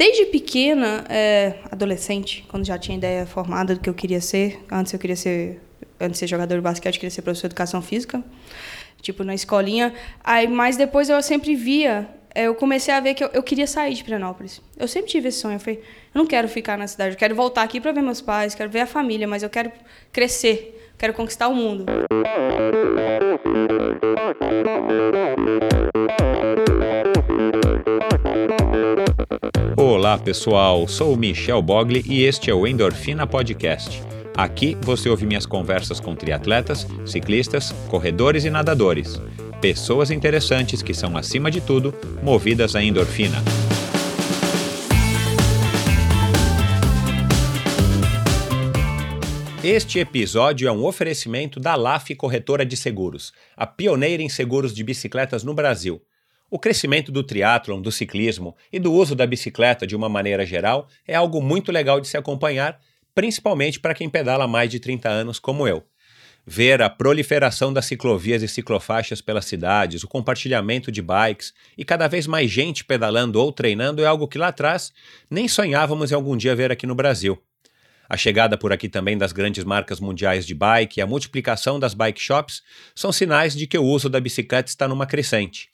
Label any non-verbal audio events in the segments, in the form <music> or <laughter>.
Desde pequena, é, adolescente, quando já tinha ideia formada do que eu queria ser, antes eu queria ser, antes de ser jogador de basquete, eu queria ser professor de educação física, tipo na escolinha. Aí, mas depois eu sempre via, é, eu comecei a ver que eu, eu queria sair de Pirenópolis. Eu sempre tive esse sonho, eu falei, eu não quero ficar na cidade, eu quero voltar aqui para ver meus pais, quero ver a família, mas eu quero crescer, quero conquistar o mundo. Olá pessoal, sou Michel Bogli e este é o Endorfina Podcast. Aqui você ouve minhas conversas com triatletas, ciclistas, corredores e nadadores. Pessoas interessantes que são, acima de tudo, movidas à endorfina. Este episódio é um oferecimento da LAF Corretora de Seguros, a pioneira em seguros de bicicletas no Brasil. O crescimento do triatlon, do ciclismo e do uso da bicicleta de uma maneira geral é algo muito legal de se acompanhar, principalmente para quem pedala mais de 30 anos como eu. Ver a proliferação das ciclovias e ciclofaixas pelas cidades, o compartilhamento de bikes e cada vez mais gente pedalando ou treinando é algo que lá atrás nem sonhávamos em algum dia ver aqui no Brasil. A chegada por aqui também das grandes marcas mundiais de bike e a multiplicação das bike shops são sinais de que o uso da bicicleta está numa crescente.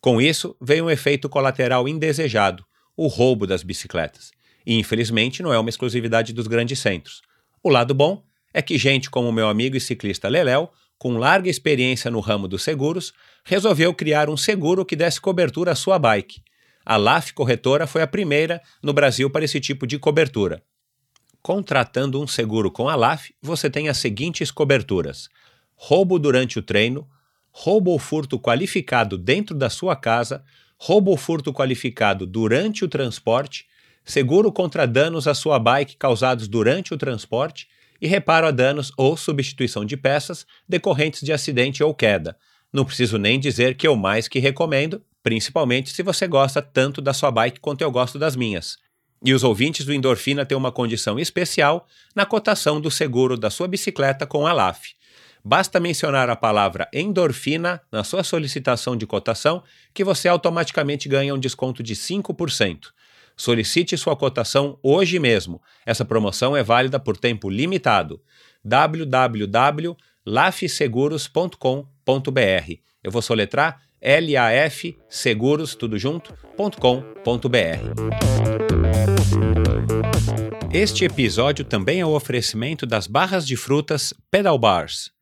Com isso, veio um efeito colateral indesejado, o roubo das bicicletas. E infelizmente não é uma exclusividade dos grandes centros. O lado bom é que gente como meu amigo e ciclista Leléu, com larga experiência no ramo dos seguros, resolveu criar um seguro que desse cobertura à sua bike. A LAF Corretora foi a primeira no Brasil para esse tipo de cobertura. Contratando um seguro com a LAF, você tem as seguintes coberturas: roubo durante o treino, roubo ou furto qualificado dentro da sua casa, roubo ou furto qualificado durante o transporte, seguro contra danos à sua bike causados durante o transporte e reparo a danos ou substituição de peças decorrentes de acidente ou queda. Não preciso nem dizer que eu mais que recomendo, principalmente se você gosta tanto da sua bike quanto eu gosto das minhas. E os ouvintes do Endorfina têm uma condição especial na cotação do seguro da sua bicicleta com a LAF. Basta mencionar a palavra endorfina na sua solicitação de cotação que você automaticamente ganha um desconto de 5%. Solicite sua cotação hoje mesmo. Essa promoção é válida por tempo limitado. www.lafseguros.com.br. Eu vou soletrar L-A-F seguros, tudo junto.com.br. Este episódio também é o oferecimento das barras de frutas Pedal Bars.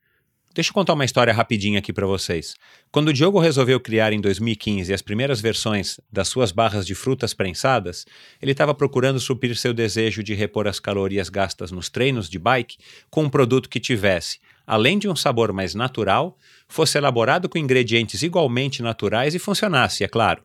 Deixa eu contar uma história rapidinha aqui para vocês. Quando o Diogo resolveu criar em 2015 as primeiras versões das suas barras de frutas prensadas, ele estava procurando suprir seu desejo de repor as calorias gastas nos treinos de bike com um produto que tivesse, além de um sabor mais natural, fosse elaborado com ingredientes igualmente naturais e funcionasse, é claro.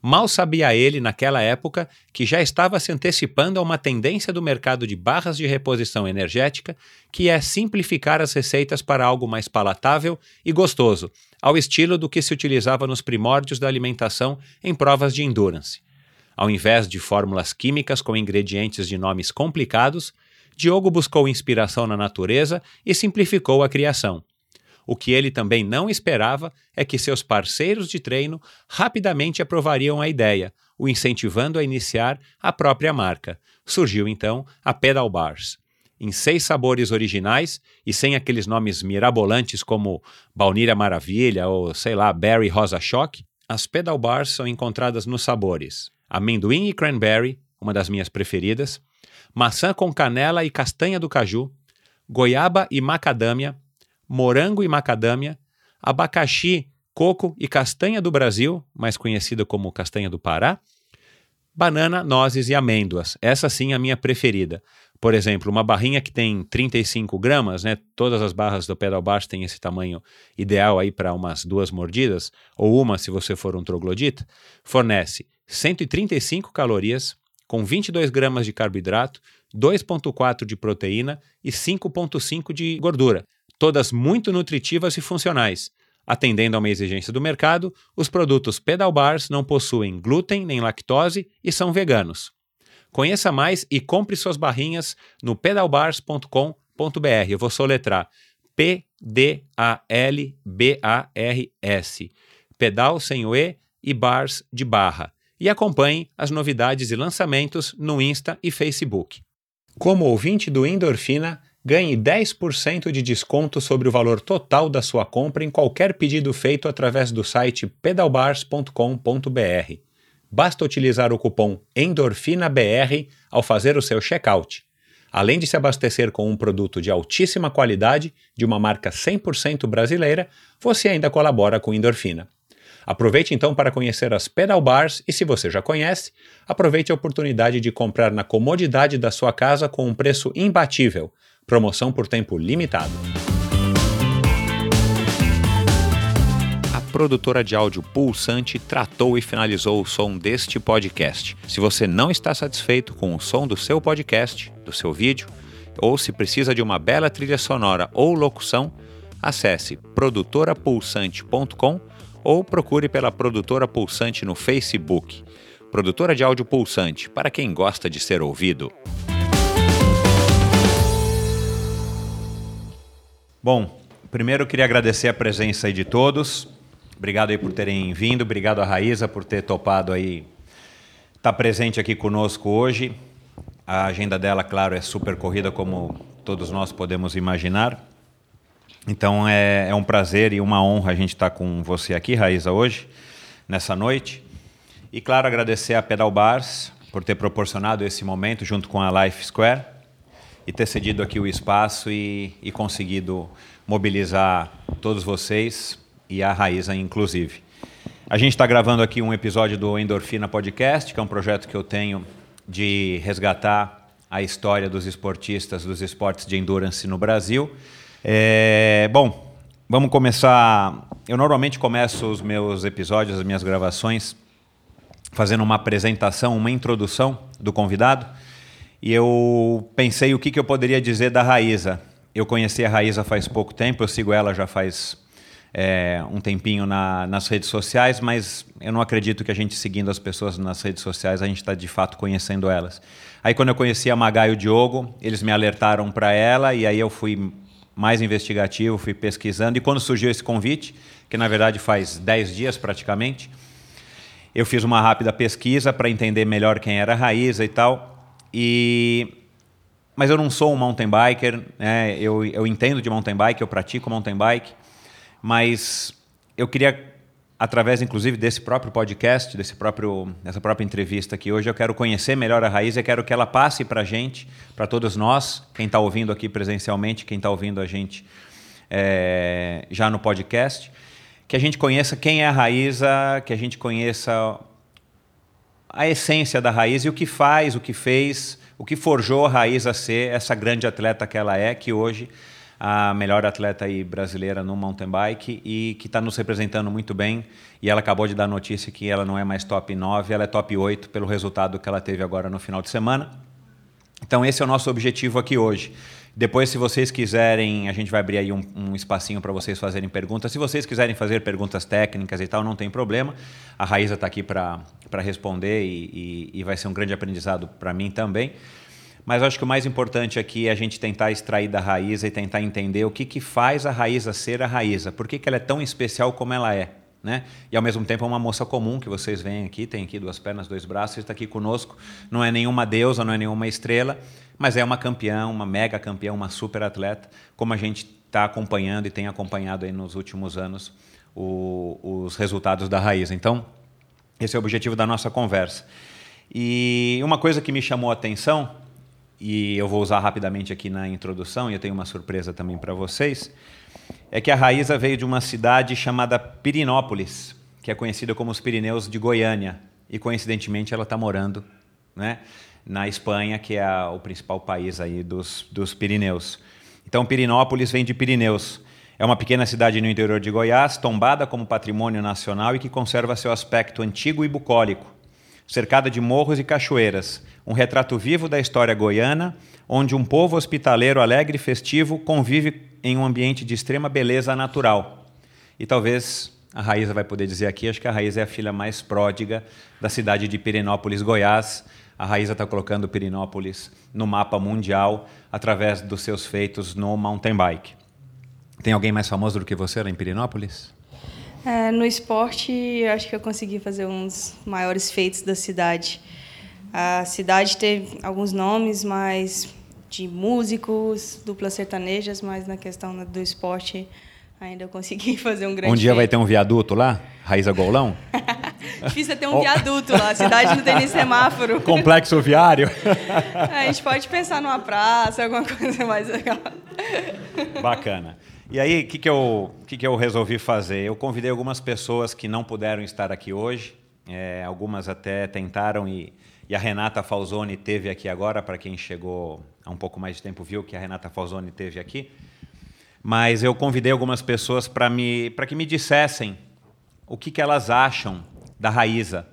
Mal sabia ele, naquela época, que já estava se antecipando a uma tendência do mercado de barras de reposição energética, que é simplificar as receitas para algo mais palatável e gostoso, ao estilo do que se utilizava nos primórdios da alimentação em provas de endurance. Ao invés de fórmulas químicas com ingredientes de nomes complicados, Diogo buscou inspiração na natureza e simplificou a criação. O que ele também não esperava é que seus parceiros de treino rapidamente aprovariam a ideia, o incentivando a iniciar a própria marca. Surgiu então a Pedal Bars. Em seis sabores originais e sem aqueles nomes mirabolantes como Baunilha Maravilha ou, sei lá, Berry Rosa Choque, as Pedal Bars são encontradas nos sabores amendoim e cranberry, uma das minhas preferidas, maçã com canela e castanha do caju, goiaba e macadâmia, morango e macadâmia, abacaxi, coco e castanha do Brasil, mais conhecida como castanha do Pará, banana, nozes e amêndoas. Essa sim é a minha preferida. Por exemplo, uma barrinha que tem 35 gramas, né? Todas as barras do pedal baixo têm esse tamanho ideal aí para umas duas mordidas, ou uma se você for um troglodita, fornece 135 calorias, com 22 gramas de carboidrato, 2,4 de proteína e 5,5 de gordura todas muito nutritivas e funcionais. Atendendo a uma exigência do mercado, os produtos Pedal Bars não possuem glúten nem lactose e são veganos. Conheça mais e compre suas barrinhas no pedalbars.com.br. Eu vou soletrar P-D-A-L-B-A-R-S. Pedal sem o E e bars de barra. e acompanhe as novidades e lançamentos no Insta e Facebook. Como ouvinte do Endorfina, ganhe 10% de desconto sobre o valor total da sua compra em qualquer pedido feito através do site pedalbars.com.br. Basta utilizar o cupom ENDORFINABR ao fazer o seu checkout. Além de se abastecer com um produto de altíssima qualidade, de uma marca 100% brasileira, você ainda colabora com Endorfina. Aproveite então para conhecer as pedal bars e, se você já conhece, aproveite a oportunidade de comprar na comodidade da sua casa com um preço imbatível. Promoção por tempo limitado. A produtora de áudio Pulsante tratou e finalizou o som deste podcast. Se você não está satisfeito com o som do seu podcast, do seu vídeo, ou se precisa de uma bela trilha sonora ou locução, acesse produtorapulsante.com ou procure pela Produtora Pulsante no Facebook. Produtora de áudio Pulsante, para quem gosta de ser ouvido. Bom, primeiro eu queria agradecer a presença aí de todos. Obrigado aí por terem vindo, obrigado a Raíza por ter topado aí estar tá presente aqui conosco hoje. A agenda dela, claro, é super corrida como todos nós podemos imaginar. Então é, é, um prazer e uma honra a gente estar com você aqui, Raíza, hoje, nessa noite. E claro, agradecer a Pedal Bars por ter proporcionado esse momento junto com a Life Square e ter cedido aqui o espaço e, e conseguido mobilizar todos vocês e a Raíza, inclusive. A gente está gravando aqui um episódio do Endorfina Podcast, que é um projeto que eu tenho de resgatar a história dos esportistas dos esportes de endurance no Brasil é, bom, vamos começar. Eu normalmente começo os meus episódios, as minhas gravações, fazendo uma apresentação, uma introdução do convidado. E eu pensei o que, que eu poderia dizer da Raíza. Eu conheci a Raíza faz pouco tempo, eu sigo ela já faz é, um tempinho na, nas redes sociais, mas eu não acredito que a gente seguindo as pessoas nas redes sociais, a gente está de fato conhecendo elas. Aí quando eu conheci a Magai e o Diogo, eles me alertaram para ela e aí eu fui mais investigativo, fui pesquisando. E quando surgiu esse convite, que na verdade faz 10 dias praticamente, eu fiz uma rápida pesquisa para entender melhor quem era a Raíza e tal. E mas eu não sou um mountain biker, né? eu, eu entendo de mountain bike, eu pratico mountain bike, mas eu queria através inclusive desse próprio podcast, desse próprio, dessa própria entrevista aqui hoje, eu quero conhecer melhor a Raiz e quero que ela passe para a gente, para todos nós, quem está ouvindo aqui presencialmente, quem está ouvindo a gente é, já no podcast, que a gente conheça quem é a Raíza, que a gente conheça a essência da Raiz e o que faz, o que fez, o que forjou a Raiz a ser essa grande atleta que ela é, que hoje a melhor atleta brasileira no mountain bike e que está nos representando muito bem. E ela acabou de dar notícia que ela não é mais top 9, ela é top 8 pelo resultado que ela teve agora no final de semana. Então esse é o nosso objetivo aqui hoje. Depois, se vocês quiserem, a gente vai abrir aí um, um espacinho para vocês fazerem perguntas. Se vocês quiserem fazer perguntas técnicas e tal, não tem problema. A Raíza está aqui para responder e, e, e vai ser um grande aprendizado para mim também. Mas acho que o mais importante aqui é a gente tentar extrair da raiz e tentar entender o que, que faz a raiz ser a raiz, por que, que ela é tão especial como ela é. Né? E ao mesmo tempo é uma moça comum que vocês veem aqui, tem aqui duas pernas, dois braços, está aqui conosco. Não é nenhuma deusa, não é nenhuma estrela, mas é uma campeã, uma mega campeã, uma super atleta, como a gente está acompanhando e tem acompanhado aí nos últimos anos o, os resultados da raiz. Então, esse é o objetivo da nossa conversa. E uma coisa que me chamou a atenção e eu vou usar rapidamente aqui na introdução, e eu tenho uma surpresa também para vocês, é que a Raíza veio de uma cidade chamada Pirinópolis, que é conhecida como os Pirineus de Goiânia, e coincidentemente ela está morando né, na Espanha, que é o principal país aí dos, dos Pirineus. Então, Pirinópolis vem de Pirineus. É uma pequena cidade no interior de Goiás, tombada como patrimônio nacional e que conserva seu aspecto antigo e bucólico cercada de morros e cachoeiras, um retrato vivo da história goiana, onde um povo hospitaleiro alegre e festivo convive em um ambiente de extrema beleza natural. E talvez a Raíza vai poder dizer aqui, acho que a Raíza é a filha mais pródiga da cidade de Pirenópolis, Goiás. A Raíza está colocando Pirenópolis no mapa mundial através dos seus feitos no mountain bike. Tem alguém mais famoso do que você lá em Pirenópolis? É, no esporte, acho que eu consegui fazer uns maiores feitos da cidade. A cidade teve alguns nomes, mas de músicos, duplas sertanejas, mas na questão do esporte ainda eu consegui <laughs> fazer um grande Um dia vai ter um viaduto lá? Raíza Golão? <laughs> Difícil é ter um viaduto lá, a cidade não tem nem semáforo. <laughs> Complexo viário? A gente pode pensar numa praça, alguma coisa mais legal. Bacana. E aí, o que, que, eu, que, que eu resolvi fazer? Eu convidei algumas pessoas que não puderam estar aqui hoje, é, algumas até tentaram e, e a Renata Falzoni teve aqui agora, para quem chegou há um pouco mais de tempo viu que a Renata Falzoni teve aqui. Mas eu convidei algumas pessoas para me, que me dissessem o que, que elas acham da Raíza.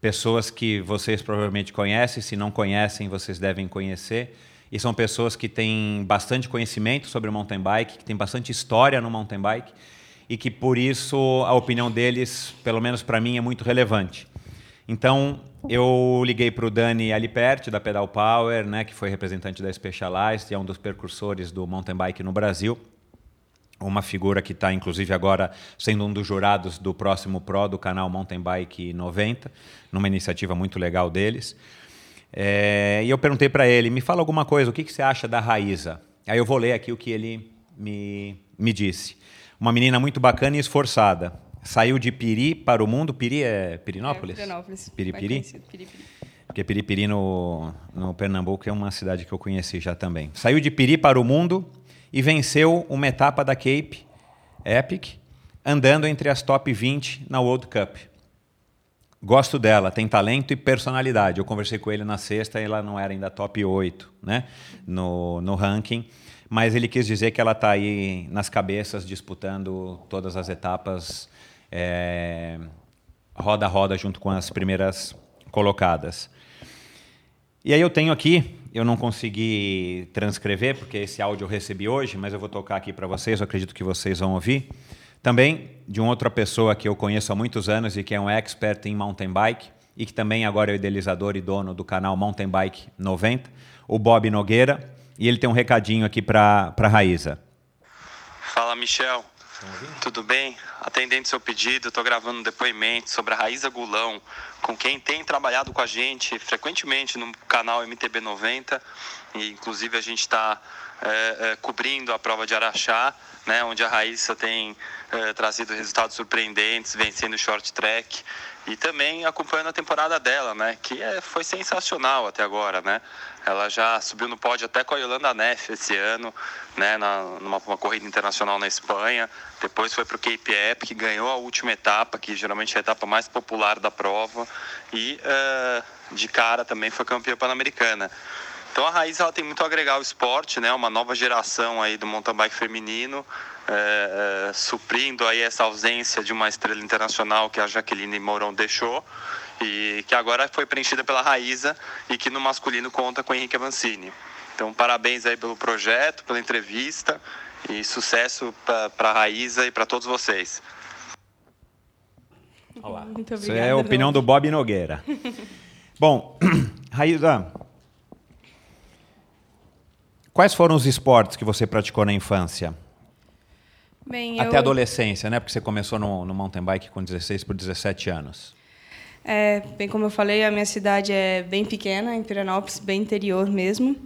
Pessoas que vocês provavelmente conhecem, se não conhecem, vocês devem conhecer. E são pessoas que têm bastante conhecimento sobre mountain bike, que têm bastante história no mountain bike e que por isso a opinião deles, pelo menos para mim, é muito relevante. Então eu liguei para o Dani Aliperti da Pedal Power, né, que foi representante da Specialized e é um dos percursores do mountain bike no Brasil. Uma figura que está, inclusive, agora sendo um dos jurados do próximo Pro do canal Mountain Bike 90, numa iniciativa muito legal deles. É, e eu perguntei para ele, me fala alguma coisa, o que, que você acha da Raíza? Aí eu vou ler aqui o que ele me, me disse. Uma menina muito bacana e esforçada. Saiu de Piri para o mundo. Piri é Pirinópolis? É, Pirinópolis. Piripiri? Piripiri. Porque Piripiri no, no Pernambuco é uma cidade que eu conheci já também. Saiu de Piri para o mundo e venceu uma etapa da Cape Epic, andando entre as top 20 na World Cup. Gosto dela, tem talento e personalidade. Eu conversei com ele na sexta e ela não era ainda top 8 né? no, no ranking, mas ele quis dizer que ela está aí nas cabeças disputando todas as etapas é, roda a roda junto com as primeiras colocadas. E aí eu tenho aqui, eu não consegui transcrever porque esse áudio eu recebi hoje, mas eu vou tocar aqui para vocês, eu acredito que vocês vão ouvir. Também de uma outra pessoa que eu conheço há muitos anos e que é um expert em mountain bike e que também agora é idealizador e dono do canal Mountain Bike 90, o Bob Nogueira. E ele tem um recadinho aqui para a Raíza. Fala, Michel. Tudo bem? Atendendo seu pedido, estou gravando um depoimento sobre a Raíza Gulão, com quem tem trabalhado com a gente frequentemente no canal MTB90. E, inclusive, a gente está é, é, cobrindo a prova de Araxá, né, onde a Raíssa tem é, trazido resultados surpreendentes, vencendo o short track e também acompanhando a temporada dela, né, que é, foi sensacional até agora, né. Ela já subiu no pódio até com a Yolanda Neff esse ano, né, na, numa corrida internacional na Espanha. Depois foi para o Cape Epic, ganhou a última etapa, que geralmente é a etapa mais popular da prova, e uh, de cara também foi campeã pan-americana. Então a Raiz ela tem muito a agregar ao esporte, né? Uma nova geração aí do mountain bike feminino, é, é, suprindo aí essa ausência de uma estrela internacional que a Jaqueline Mourão deixou e que agora foi preenchida pela Raíza e que no masculino conta com Henrique Avancini. Então parabéns aí pelo projeto, pela entrevista e sucesso para a Raíza e para todos vocês. Olá. Muito obrigada. Isso é a opinião do Bob Nogueira. <laughs> Bom, <clears throat> Raíza, Quais foram os esportes que você praticou na infância? Bem, Até eu... adolescência, né? Porque você começou no, no mountain bike com 16 por 17 anos. É, bem como eu falei, a minha cidade é bem pequena, em Piranópolis, bem interior mesmo.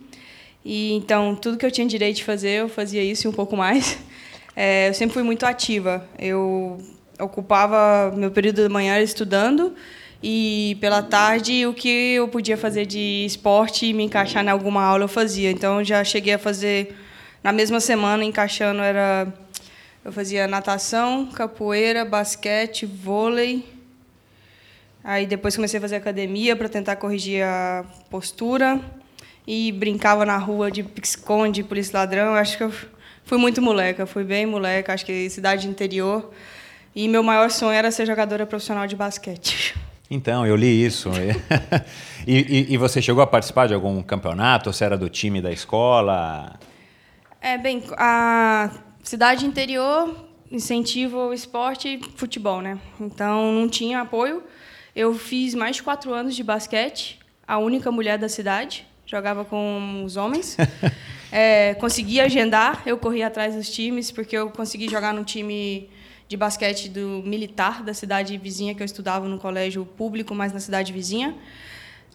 E então tudo que eu tinha direito de fazer, eu fazia isso e um pouco mais. <laughs> É, eu sempre fui muito ativa. Eu ocupava meu período da manhã estudando e pela tarde o que eu podia fazer de esporte e me encaixar em alguma aula eu fazia. Então já cheguei a fazer na mesma semana encaixando era eu fazia natação, capoeira, basquete, vôlei. Aí depois comecei a fazer academia para tentar corrigir a postura e brincava na rua de esconde, polícia ladrão. Acho que eu fui muito moleca, fui bem moleca, acho que cidade interior. E meu maior sonho era ser jogadora profissional de basquete. Então, eu li isso. <laughs> e, e, e, você chegou a participar de algum campeonato? Você era do time da escola? É, bem, a cidade interior incentiva o esporte e futebol, né? Então, não tinha apoio. Eu fiz mais de quatro anos de basquete, a única mulher da cidade, jogava com os homens. <laughs> é, consegui agendar, eu corri atrás dos times, porque eu consegui jogar no time de basquete do militar da cidade vizinha que eu estudava no colégio público, mas na cidade vizinha.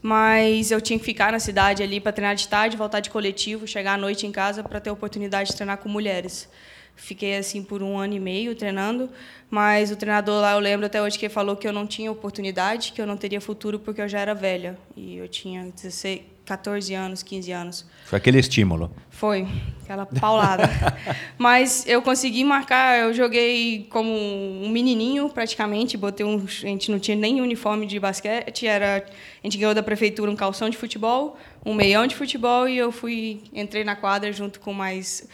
Mas eu tinha que ficar na cidade ali para treinar de tarde, voltar de coletivo, chegar à noite em casa para ter a oportunidade de treinar com mulheres. Fiquei assim por um ano e meio treinando, mas o treinador lá, eu lembro até hoje que ele falou que eu não tinha oportunidade, que eu não teria futuro porque eu já era velha. E eu tinha 16, 14 anos, 15 anos. Foi aquele estímulo. Foi, aquela paulada. <laughs> mas eu consegui marcar, eu joguei como um menininho praticamente, botei um, a gente não tinha nem uniforme de basquete, era a gente ganhou da prefeitura um calção de futebol, um meião de futebol e eu fui entrei na quadra junto com mais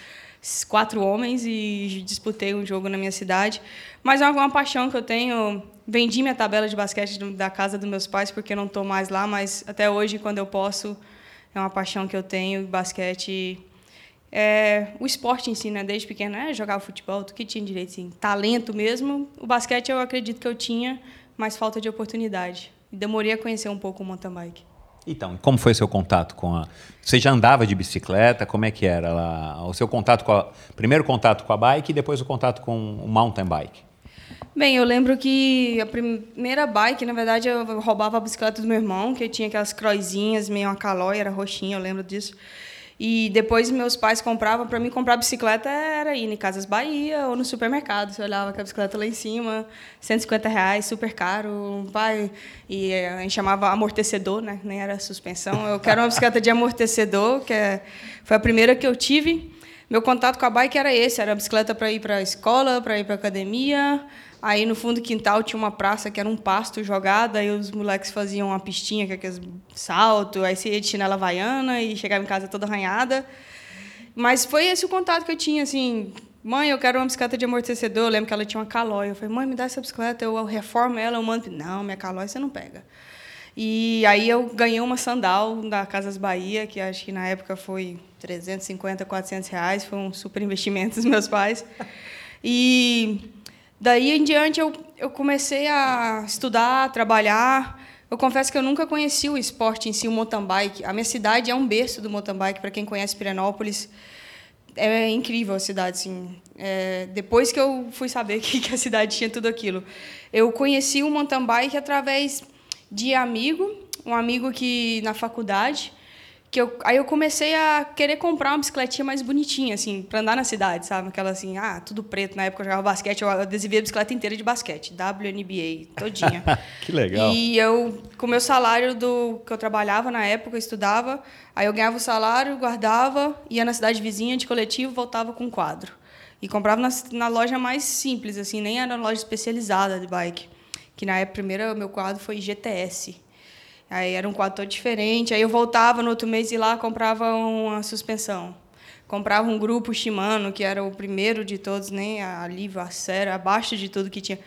quatro homens e disputei um jogo na minha cidade. Mas é uma paixão que eu tenho. Vendi minha tabela de basquete da casa dos meus pais porque eu não estou mais lá, mas até hoje, quando eu posso, é uma paixão que eu tenho. Basquete é, o esporte em si, né? Desde pequeno, é jogar futebol, tu que tinha direito, assim, talento mesmo. O basquete eu acredito que eu tinha, mas falta de oportunidade. Demorei a conhecer um pouco o mountain bike. Então, como foi seu contato com a? Você já andava de bicicleta? Como é que era lá? O seu contato com a primeiro contato com a bike e depois o contato com o mountain bike? Bem, eu lembro que a primeira bike, na verdade, eu roubava a bicicleta do meu irmão, que tinha aquelas croizinhas, meio uma calói, era roxinha, eu lembro disso. E depois meus pais compravam, para mim comprar bicicleta era ir em Casas Bahia ou no supermercado. Você olhava com a bicicleta lá em cima, 150 reais, super caro. Pai, e eh, a gente chamava amortecedor, né? Nem era suspensão. Eu quero uma bicicleta de amortecedor, que é, foi a primeira que eu tive. Meu contato com a bike era esse, era a bicicleta para ir para a escola, para ir para academia, Aí no fundo do quintal tinha uma praça que era um pasto jogado, aí os moleques faziam uma pistinha com aqueles salto, aí você ia de chinela havaiana e chegava em casa toda arranhada. Mas foi esse o contato que eu tinha, assim, mãe, eu quero uma bicicleta de amortecedor. Eu lembro que ela tinha uma calói. Eu falei, mãe, me dá essa bicicleta, eu reformo ela, eu mando. Não, minha calói você não pega. E aí eu ganhei uma sandal da Casas Bahia, que acho que na época foi 350, 400 reais, foi um super investimento dos meus pais. E Daí em diante eu, eu comecei a estudar, a trabalhar. Eu confesso que eu nunca conheci o esporte em si, o mountain bike. A minha cidade é um berço do mountain bike, para quem conhece Pirenópolis. É incrível a cidade, assim. É, depois que eu fui saber <laughs> que, que a cidade tinha tudo aquilo. Eu conheci o mountain bike através de amigo, um amigo que na faculdade, que eu, aí eu comecei a querer comprar uma bicicletinha mais bonitinha, assim, para andar na cidade, sabe? Aquela assim, ah, tudo preto. Na época eu jogava basquete, eu adesivei a bicicleta inteira de basquete, WNBA, todinha. <laughs> que legal. E eu, com o meu salário do que eu trabalhava na época, eu estudava, aí eu ganhava o salário, guardava, ia na cidade vizinha de coletivo, voltava com quadro. E comprava na, na loja mais simples, assim, nem era loja especializada de bike. Que na época, primeiro, meu quadro foi GTS. Aí era um quadro todo diferente. Aí eu voltava no outro mês e lá comprava uma suspensão. Comprava um grupo Shimano, que era o primeiro de todos, nem né? a Liva, a Sera, abaixo de tudo que tinha.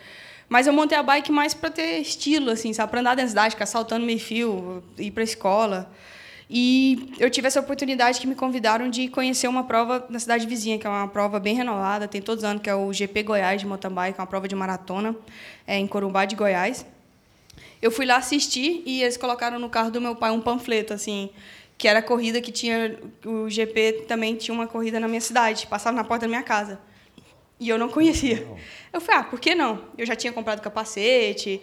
Mas eu montei a bike mais para ter estilo, assim, sabe? Para andar da cidade, ficar saltando meio fio, ir para a escola. E eu tive essa oportunidade que me convidaram de conhecer uma prova na cidade vizinha, que é uma prova bem renovada, tem todos os anos, que é o GP Goiás de mountain bike, uma prova de maratona, é, em Corumbá de Goiás. Eu fui lá assistir e eles colocaram no carro do meu pai um panfleto, assim, que era a corrida que tinha. O GP também tinha uma corrida na minha cidade, passava na porta da minha casa. E eu não conhecia. Eu falei, ah, por que não? Eu já tinha comprado capacete,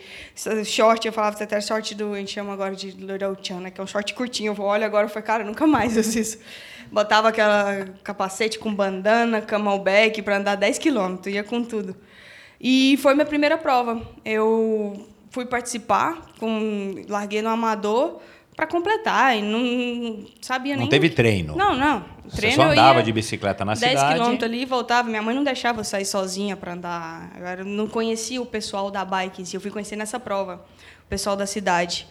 short, eu falava até short do, a gente chama agora de Little Chan, né, que é um short curtinho. Eu olho agora, eu falei, cara, nunca mais <laughs> eu isso. Botava aquela capacete com bandana, camelback para andar 10 quilômetros, ia com tudo. E foi minha primeira prova. Eu fui participar, com, larguei no amador para completar e não sabia não nem. Não teve treino. Não, não. Treino Você só andava de bicicleta na 10 cidade. 10 quilômetros ali e voltava. Minha mãe não deixava eu sair sozinha para andar. Eu não conhecia o pessoal da bike. Eu fui conhecer nessa prova, o pessoal da cidade.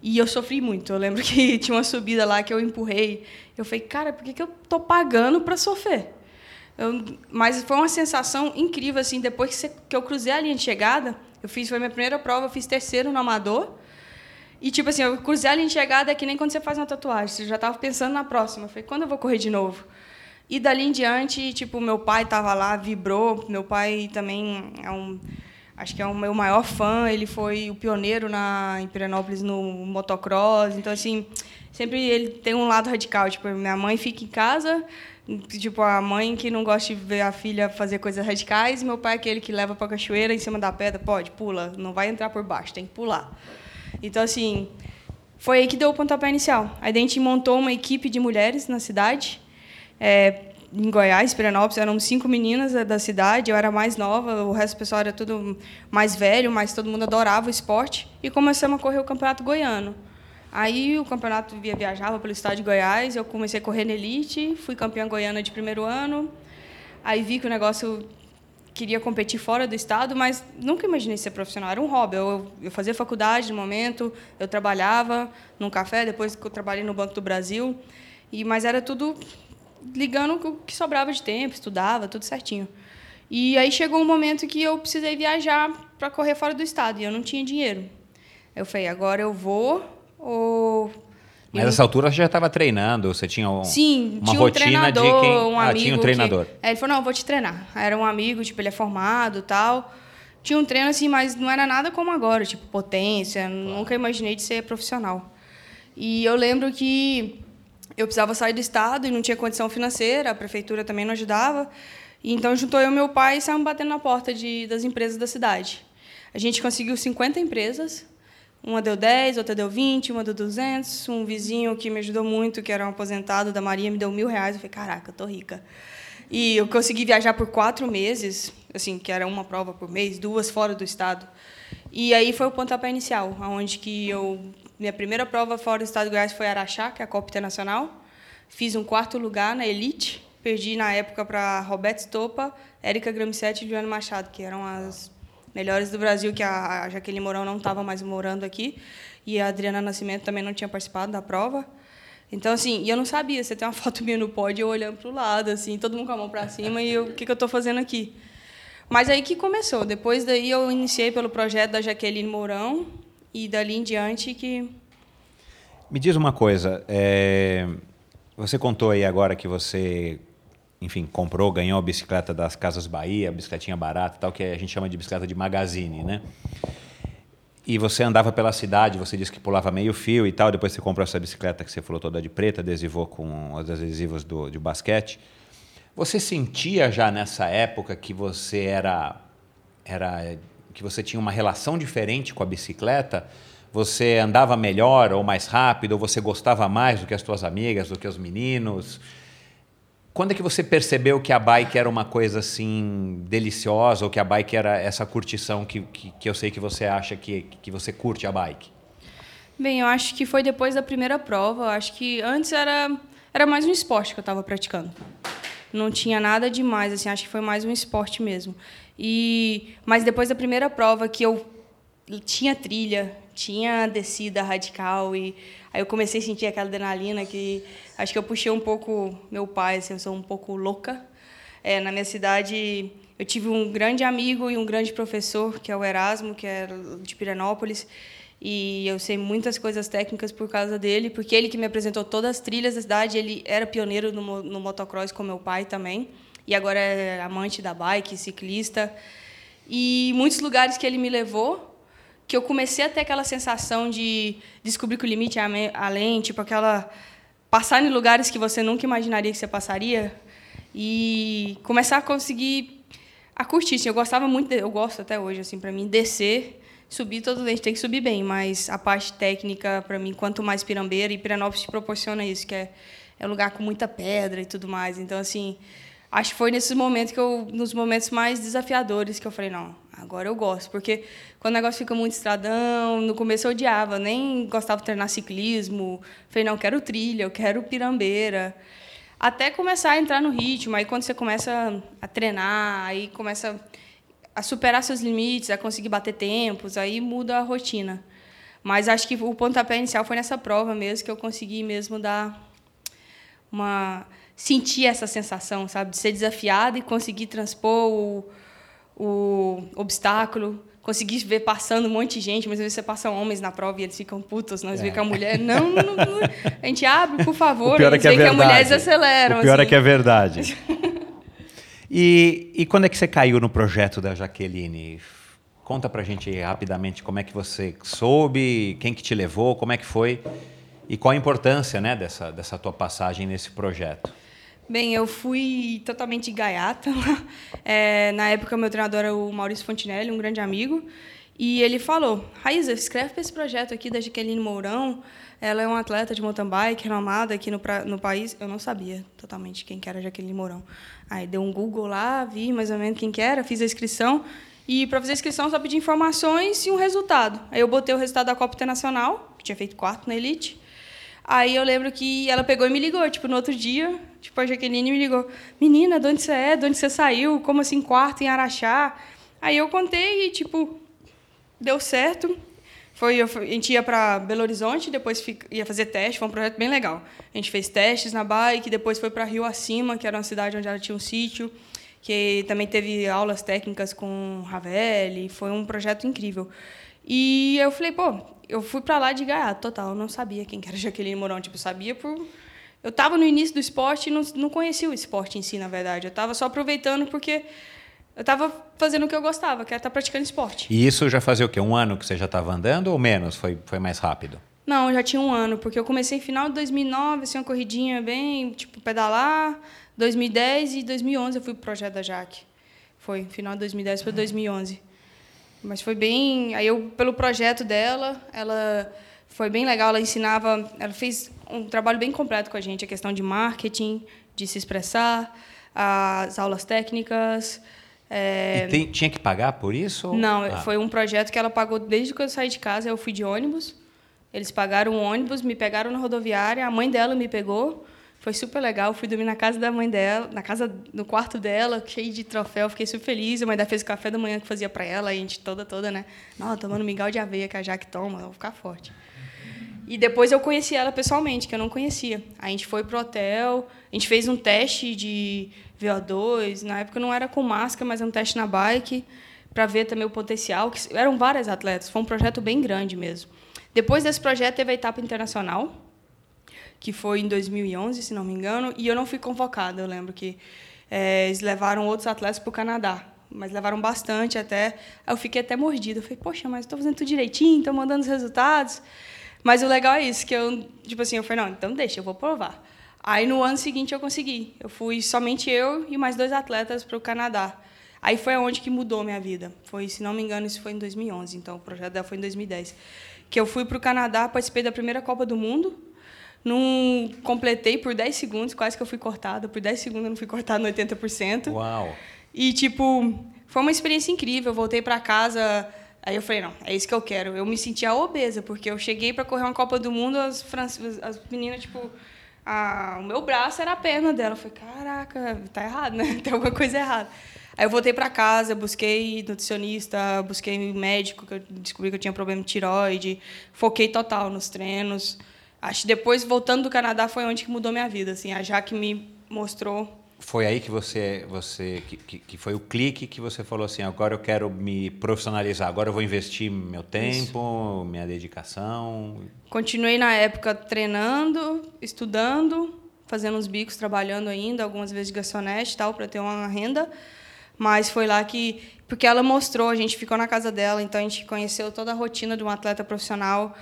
E eu sofri muito. Eu lembro <laughs> que tinha uma subida lá que eu empurrei. Eu falei, cara, por que, que eu tô pagando para sofrer? Eu, mas foi uma sensação incrível, assim, depois que, você, que eu cruzei a linha de chegada, eu fiz, foi minha primeira prova, eu fiz terceiro no amador. E, tipo assim, eu cruzei a linha de chegada é que nem quando você faz uma tatuagem. Você já estava pensando na próxima. Eu falei, quando eu vou correr de novo? E dali em diante, tipo, meu pai estava lá, vibrou. Meu pai também é um... acho que é o meu maior fã. Ele foi o pioneiro na, em no motocross. Então, assim, sempre ele tem um lado radical. Tipo, minha mãe fica em casa, tipo, a mãe que não gosta de ver a filha fazer coisas radicais, meu pai é aquele que leva para a cachoeira em cima da pedra. Pode, pula, não vai entrar por baixo, tem que pular. Então, assim, foi aí que deu o pontapé inicial. Aí a gente montou uma equipe de mulheres na cidade. É, em Goiás, Pirenópolis, eram cinco meninas da cidade, eu era mais nova, o resto do pessoal era tudo mais velho, mas todo mundo adorava o esporte. E começamos a correr o Campeonato Goiano. Aí o campeonato via viajava pelo estado de Goiás, eu comecei a correr na elite, fui campeã goiana de primeiro ano. Aí vi que o negócio queria competir fora do estado, mas nunca imaginei ser profissional. Era um hobby. Eu, eu fazia faculdade no momento, eu trabalhava num café, depois que eu trabalhei no Banco do Brasil. E mas era tudo ligando o que sobrava de tempo, estudava, tudo certinho. E aí chegou um momento que eu precisei viajar para correr fora do estado e eu não tinha dinheiro. Eu falei, agora eu vou ou mas nessa altura você já estava treinando, você tinha um, Sim, uma tinha um rotina de quem um ah, tinha um treinador. Que, é, ele falou, não, vou te treinar. Era um amigo, tipo, ele é formado, tal. Tinha um treino assim, mas não era nada como agora, tipo potência. Claro. Nunca imaginei de ser profissional. E eu lembro que eu precisava sair do estado e não tinha condição financeira, a prefeitura também não ajudava. Então juntou eu e meu pai e saímos batendo na porta de, das empresas da cidade. A gente conseguiu 50 empresas. Uma deu 10, outra deu 20, uma deu 200. Um vizinho que me ajudou muito, que era um aposentado da Maria, me deu mil reais. Eu falei, caraca, eu tô rica. E eu consegui viajar por quatro meses, assim, que era uma prova por mês, duas fora do estado. E aí foi o pontapé inicial, onde que eu minha primeira prova fora do estado de Goiás foi Araxá, que é a Copa Internacional. Fiz um quarto lugar na Elite. Perdi na época para Roberto Stopa, Érica Gramissetti e Juliano Machado, que eram as melhores do Brasil, que a Jaqueline Mourão não estava mais morando aqui. E a Adriana Nascimento também não tinha participado da prova. Então, assim, e eu não sabia. Você tem uma <laughs> foto minha no pódio, eu olhando para o lado, assim, todo mundo com a mão para cima, e o que, que eu estou fazendo aqui? Mas aí que começou. Depois daí eu iniciei pelo projeto da Jaqueline Mourão, e dali em diante que. Me diz uma coisa, é... você contou aí agora que você, enfim, comprou, ganhou a bicicleta das Casas Bahia, a bicicletinha barata, tal que a gente chama de bicicleta de magazine, né? E você andava pela cidade, você disse que pulava meio fio e tal, depois você comprou essa bicicleta que você falou toda de preta, adesivou com os adesivos do, de basquete. Você sentia já nessa época que você era, era que você tinha uma relação diferente com a bicicleta? Você andava melhor ou mais rápido? Ou você gostava mais do que as suas amigas, do que os meninos? Quando é que você percebeu que a bike era uma coisa assim deliciosa ou que a bike era essa curtição que, que, que eu sei que você acha que, que você curte a bike? Bem, eu acho que foi depois da primeira prova. Eu acho que antes era, era mais um esporte que eu estava praticando. Não tinha nada demais, assim, acho que foi mais um esporte mesmo. E mas depois da primeira prova que eu tinha trilha, tinha descida radical e aí eu comecei a sentir aquela adrenalina que acho que eu puxei um pouco meu pai, assim, eu sou um pouco louca. É, na minha cidade eu tive um grande amigo e um grande professor que é o Erasmo, que é de Pirenópolis. E eu sei muitas coisas técnicas por causa dele, porque ele que me apresentou todas as trilhas da cidade, ele era pioneiro no, no motocross com meu pai também e agora é amante da bike, ciclista. E muitos lugares que ele me levou, que eu comecei a ter aquela sensação de descobrir que o limite é além, tipo aquela passar em lugares que você nunca imaginaria que você passaria e começar a conseguir a curtir. Assim, eu gostava muito, eu gosto até hoje assim, para mim descer, subir todo dia tem que subir bem, mas a parte técnica para mim, quanto mais pirambeira e Piranópolis te proporciona isso, que é é um lugar com muita pedra e tudo mais. Então assim, acho que foi nesses momentos que eu, nos momentos mais desafiadores que eu falei, não, agora eu gosto. Porque quando o negócio fica muito estradão, no começo eu odiava, nem gostava de treinar ciclismo. Falei, não, quero trilha, eu quero pirambeira. Até começar a entrar no ritmo. Aí quando você começa a treinar, aí começa a superar seus limites, a conseguir bater tempos, aí muda a rotina. Mas acho que o pontapé inicial foi nessa prova mesmo, que eu consegui mesmo dar uma sentir essa sensação, sabe, de ser desafiada e conseguir transpor o, o obstáculo, conseguir ver passando um monte de gente, mas às vezes você passa homens na prova e eles ficam putos, nós é. vemos que a mulher, não, não, não, a gente abre, por favor, o pior é que, é que a mulher desaceleram. O pior é assim. é que é verdade. <laughs> e, e quando é que você caiu no projeto da Jaqueline? Conta pra gente rapidamente como é que você soube, quem que te levou, como é que foi e qual a importância né, dessa, dessa tua passagem nesse projeto. Bem, eu fui totalmente gaiata. É, na época, meu treinador era o Maurício Fontinelli, um grande amigo. E ele falou, Raíza, escreve para esse projeto aqui da Jaqueline Mourão. Ela é uma atleta de mountain bike, renomada aqui no, no país. Eu não sabia totalmente quem que era a Jaqueline Mourão. Aí deu um Google lá, vi mais ou menos quem que era, fiz a inscrição. E para fazer a inscrição só pedi informações e um resultado. Aí eu botei o resultado da Copa Internacional, que tinha feito quarto na Elite. Aí eu lembro que ela pegou e me ligou, tipo, no outro dia, tipo, a Jaqueline me ligou, menina, de onde você é? De onde você saiu? Como assim, quarto em Araxá? Aí eu contei e, tipo, deu certo. Foi, eu, a gente ia para Belo Horizonte, depois ia fazer teste, foi um projeto bem legal. A gente fez testes na bike, depois foi para Rio Acima, que era uma cidade onde ela tinha um sítio, que também teve aulas técnicas com Ravel, foi um projeto incrível. E eu falei, pô, eu fui para lá de gaiato, total. Eu não sabia quem era <laughs> Jaqueline Mourão. Tipo, sabia por... Eu estava no início do esporte e não, não conhecia o esporte em si, na verdade. Eu estava só aproveitando porque eu estava fazendo o que eu gostava, que era estar tá praticando esporte. E isso já fazia o quê? Um ano que você já estava andando ou menos? Foi, foi mais rápido? Não, já tinha um ano, porque eu comecei final de 2009, assim, uma corridinha bem, tipo, pedalar. 2010 e 2011 eu fui pro projeto da Jaque. Foi, final de 2010 para 2011. Mas foi bem. Aí eu, pelo projeto dela, ela foi bem legal. Ela ensinava, ela fez um trabalho bem completo com a gente, a questão de marketing, de se expressar, as aulas técnicas. É... E tem, tinha que pagar por isso? Não, ah. foi um projeto que ela pagou desde que eu saí de casa. Eu fui de ônibus. Eles pagaram o ônibus, me pegaram na rodoviária. A mãe dela me pegou. Foi super legal. Fui dormir na casa da mãe dela, na casa, no quarto dela, cheio de troféu. Fiquei super feliz. A mãe dela fez o café da manhã que fazia para ela, a gente toda, toda, né? Não, tomando mingau de aveia que a Jaque toma, vou ficar forte. E depois eu conheci ela pessoalmente, que eu não conhecia. A gente foi pro hotel, a gente fez um teste de VO2. Na época não era com máscara, mas um teste na bike, para ver também o potencial. Que eram várias atletas, foi um projeto bem grande mesmo. Depois desse projeto teve a etapa internacional, que foi em 2011, se não me engano, e eu não fui convocada. Eu lembro que é, eles levaram outros atletas para o Canadá, mas levaram bastante até. Eu fiquei até mordida. Eu falei, poxa, mas estou fazendo tudo direitinho, estou mandando os resultados. Mas o legal é isso, que eu, tipo assim, eu falei, não, então deixa, eu vou provar. Aí no ano seguinte eu consegui. Eu fui somente eu e mais dois atletas para o Canadá. Aí foi onde que mudou minha vida. Foi, se não me engano, isso foi em 2011. Então o projeto dela foi em 2010. Que eu fui para o Canadá, participei da primeira Copa do Mundo não completei por 10 segundos, quase que eu fui cortada. Por 10 segundos eu não fui cortada no 80%. Uau! E, tipo, foi uma experiência incrível. Eu voltei para casa. Aí eu falei, não, é isso que eu quero. Eu me sentia obesa, porque eu cheguei para correr uma Copa do Mundo, as, as meninas, tipo, a, o meu braço era a perna dela. Eu falei, caraca, tá errado, né? <laughs> Tem alguma coisa errada. Aí eu voltei para casa, busquei nutricionista, busquei médico, que eu descobri que eu tinha problema de tiroide, foquei total nos treinos. Acho que depois, voltando do Canadá, foi onde que mudou minha vida. Assim, a Jaque me mostrou. Foi aí que você, você que, que, que, foi o clique que você falou assim, agora eu quero me profissionalizar, agora eu vou investir meu tempo, Isso. minha dedicação. Continuei na época treinando, estudando, fazendo uns bicos, trabalhando ainda, algumas vezes de garçonete tal, para ter uma renda. Mas foi lá que. Porque ela mostrou, a gente ficou na casa dela, então a gente conheceu toda a rotina de um atleta profissional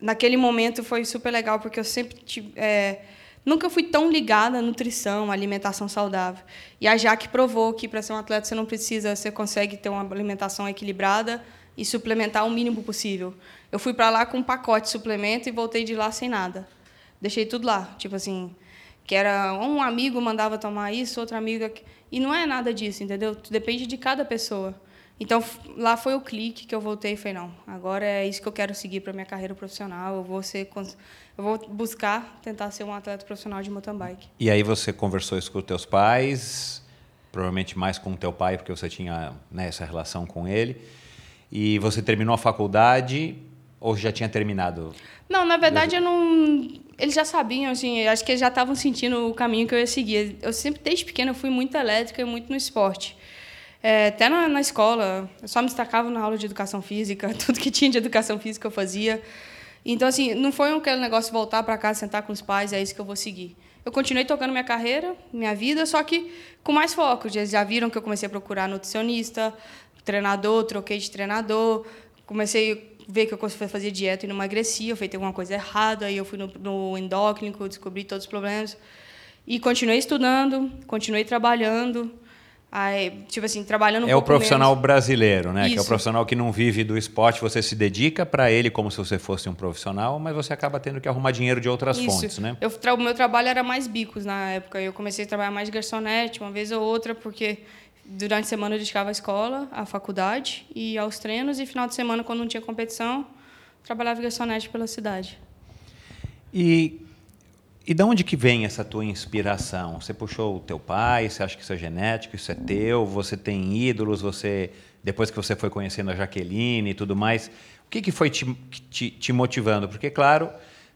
naquele momento foi super legal, porque eu sempre é, nunca fui tão ligada à nutrição, à alimentação saudável. E a Jaque provou que para ser um atleta você não precisa, você consegue ter uma alimentação equilibrada e suplementar o mínimo possível. Eu fui para lá com um pacote de suplemento e voltei de lá sem nada. Deixei tudo lá, tipo assim, que era um amigo mandava tomar isso, outro amigo e não é nada disso, entendeu? Depende de cada pessoa. Então, lá foi o clique que eu voltei e falei, não, agora é isso que eu quero seguir para minha carreira profissional, eu vou ser eu vou buscar tentar ser um atleta profissional de mountain bike. E aí você conversou isso com os teus pais, provavelmente mais com o teu pai, porque você tinha né, essa relação com ele. E você terminou a faculdade ou já tinha terminado? Não, na verdade eu não eles já sabiam, assim, acho que eles já estavam sentindo o caminho que eu ia seguir. Eu sempre, desde pequena, fui muito elétrica e muito no esporte. É, até na, na, escola, eu só me destacava na aula de educação física, <laughs> tudo que tinha de educação física eu fazia. Então, assim, não foi aquele negócio voltar para casa, sentar com os pais, é isso que eu vou seguir. Eu continuei tocando minha carreira, minha vida, só que com mais foco. Eles já viram que eu comecei a procurar nutricionista, treinador, troquei de treinador, comecei a ver que eu conseguia fazer dieta e não emagrecia, eu fiz alguma coisa errada, aí eu fui no, no endócrino, descobri todos os problemas. E continuei estudando, continuei trabalhando. Aí, tipo assim, trabalhando um É o profissional menos. brasileiro, né? Que é o Isso. profissional que não vive do esporte, você se dedica para ele como se você fosse um profissional, mas você acaba tendo que arrumar dinheiro de outras Isso. fontes, né? Eu, tra- o meu trabalho era mais bicos na época. Eu comecei a trabalhar mais de garçonete, uma vez ou outra, porque durante a semana eu dedicava à escola, à faculdade e aos treinos, e final de semana, quando não tinha competição, trabalhava de garçonete pela cidade. E, e de onde que vem essa tua inspiração? Você puxou o teu pai, você acha que isso é genético, isso é teu, você tem ídolos, você depois que você foi conhecendo a Jaqueline e tudo mais, o que, que foi te, te, te motivando? Porque, claro,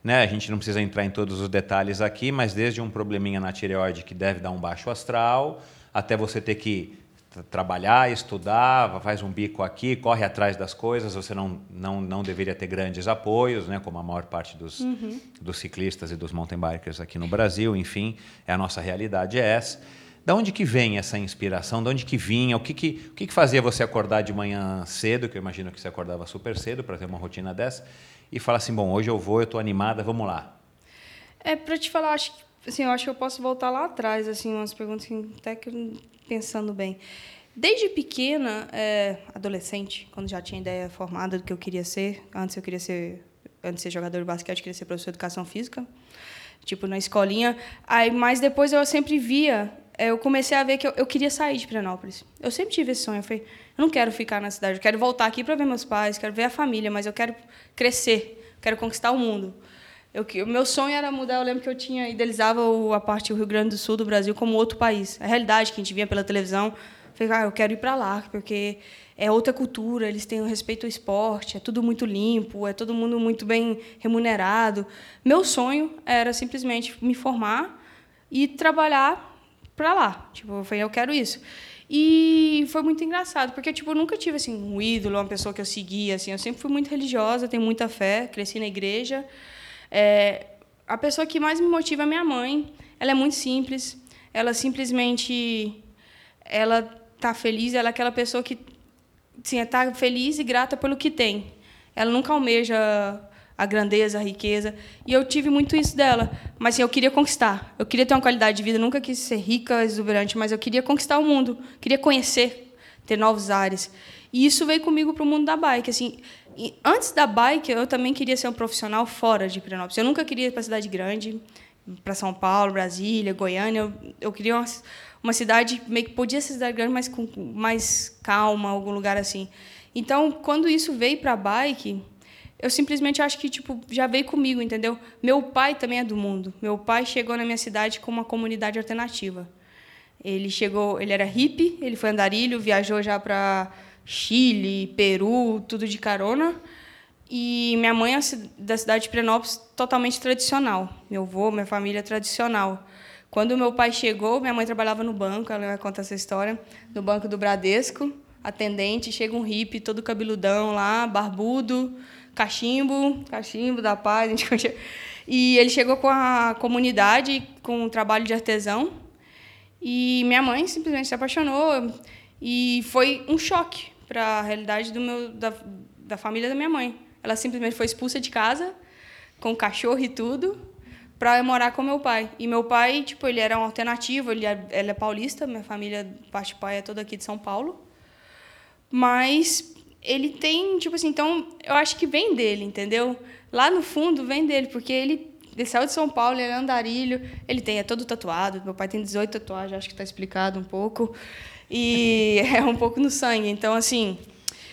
né, a gente não precisa entrar em todos os detalhes aqui, mas desde um probleminha na tireoide que deve dar um baixo astral, até você ter que trabalhar, estudar, faz um bico aqui, corre atrás das coisas, você não, não, não deveria ter grandes apoios, né, como a maior parte dos, dos ciclistas e dos mountain bikers aqui no Brasil, enfim, é a nossa realidade é essa. Da onde que vem essa inspiração? De onde que vinha? O que que, o que que fazia você acordar de manhã cedo, que eu imagino que você acordava super cedo para ter uma rotina dessa, e falar assim, bom, hoje eu vou, eu estou animada, vamos lá. É, pra te falar, acho que, assim, eu acho que eu posso voltar lá atrás, assim, umas perguntas que até que eu pensando bem. Desde pequena, é, adolescente, quando já tinha ideia formada do que eu queria ser, antes eu queria ser, antes de ser jogador de basquete, eu queria ser professor de educação física, tipo na escolinha. Aí, mas depois eu sempre via, é, eu comecei a ver que eu, eu queria sair de Pirenópolis. Eu sempre tive esse sonho, eu falei, eu não quero ficar na cidade, eu quero voltar aqui para ver meus pais, quero ver a família, mas eu quero crescer, quero conquistar o mundo. Eu, o meu sonho era mudar. Eu lembro que eu tinha idealizava o, a parte do Rio Grande do Sul do Brasil como outro país. A realidade que a gente via pela televisão. Falei, ah, eu quero ir para lá, porque é outra cultura, eles têm respeito ao esporte, é tudo muito limpo, é todo mundo muito bem remunerado. Meu sonho era simplesmente me formar e trabalhar para lá. Tipo, eu falei, eu quero isso. E foi muito engraçado, porque tipo, eu nunca tive assim um ídolo, uma pessoa que eu seguia assim. Eu sempre fui muito religiosa, tenho muita fé, cresci na igreja. É, a pessoa que mais me motiva é minha mãe. Ela é muito simples. Ela simplesmente ela tá feliz, ela é aquela pessoa que sim, tá feliz e grata pelo que tem. Ela nunca almeja a grandeza, a riqueza. E eu tive muito isso dela. Mas eu queria conquistar. Eu queria ter uma qualidade de vida. Nunca quis ser rica, exuberante, mas eu queria conquistar o mundo. Queria conhecer, ter novos ares. E isso veio comigo para o mundo da bike. Assim, e antes da bike, eu também queria ser um profissional fora de Pirenópolis. Eu nunca queria ir para cidade grande, para São Paulo, Brasília, Goiânia. Eu, eu queria uma, uma cidade meio que podia ser cidade grande, mas com mais calma, algum lugar assim. Então, quando isso veio para a bike, eu simplesmente acho que tipo já veio comigo, entendeu? Meu pai também é do mundo. Meu pai chegou na minha cidade com uma comunidade alternativa. Ele chegou, ele era hippie, ele foi andarilho, viajou já para Chile, Peru, tudo de carona. E minha mãe é da cidade de Pirenópolis totalmente tradicional. Meu avô, minha família é tradicional. Quando meu pai chegou, minha mãe trabalhava no banco, ela vai contar essa história, no banco do Bradesco, atendente, chega um hippie todo cabeludão lá, barbudo, cachimbo, cachimbo da paz, <laughs> gente. E ele chegou com a comunidade, com um trabalho de artesão. E minha mãe simplesmente se apaixonou e foi um choque para a realidade do meu da, da família da minha mãe. Ela simplesmente foi expulsa de casa com cachorro e tudo para morar com meu pai. E meu pai, tipo, ele era um alternativo, ele é, ele é paulista, minha família, parte de pai é toda aqui de São Paulo. Mas ele tem, tipo assim, então eu acho que vem dele, entendeu? Lá no fundo vem dele, porque ele, ele saiu de São Paulo, ele é andarilho, ele tem, é todo tatuado, meu pai tem 18 tatuagens, acho que está explicado um pouco, e <laughs> é um pouco no sangue, então assim,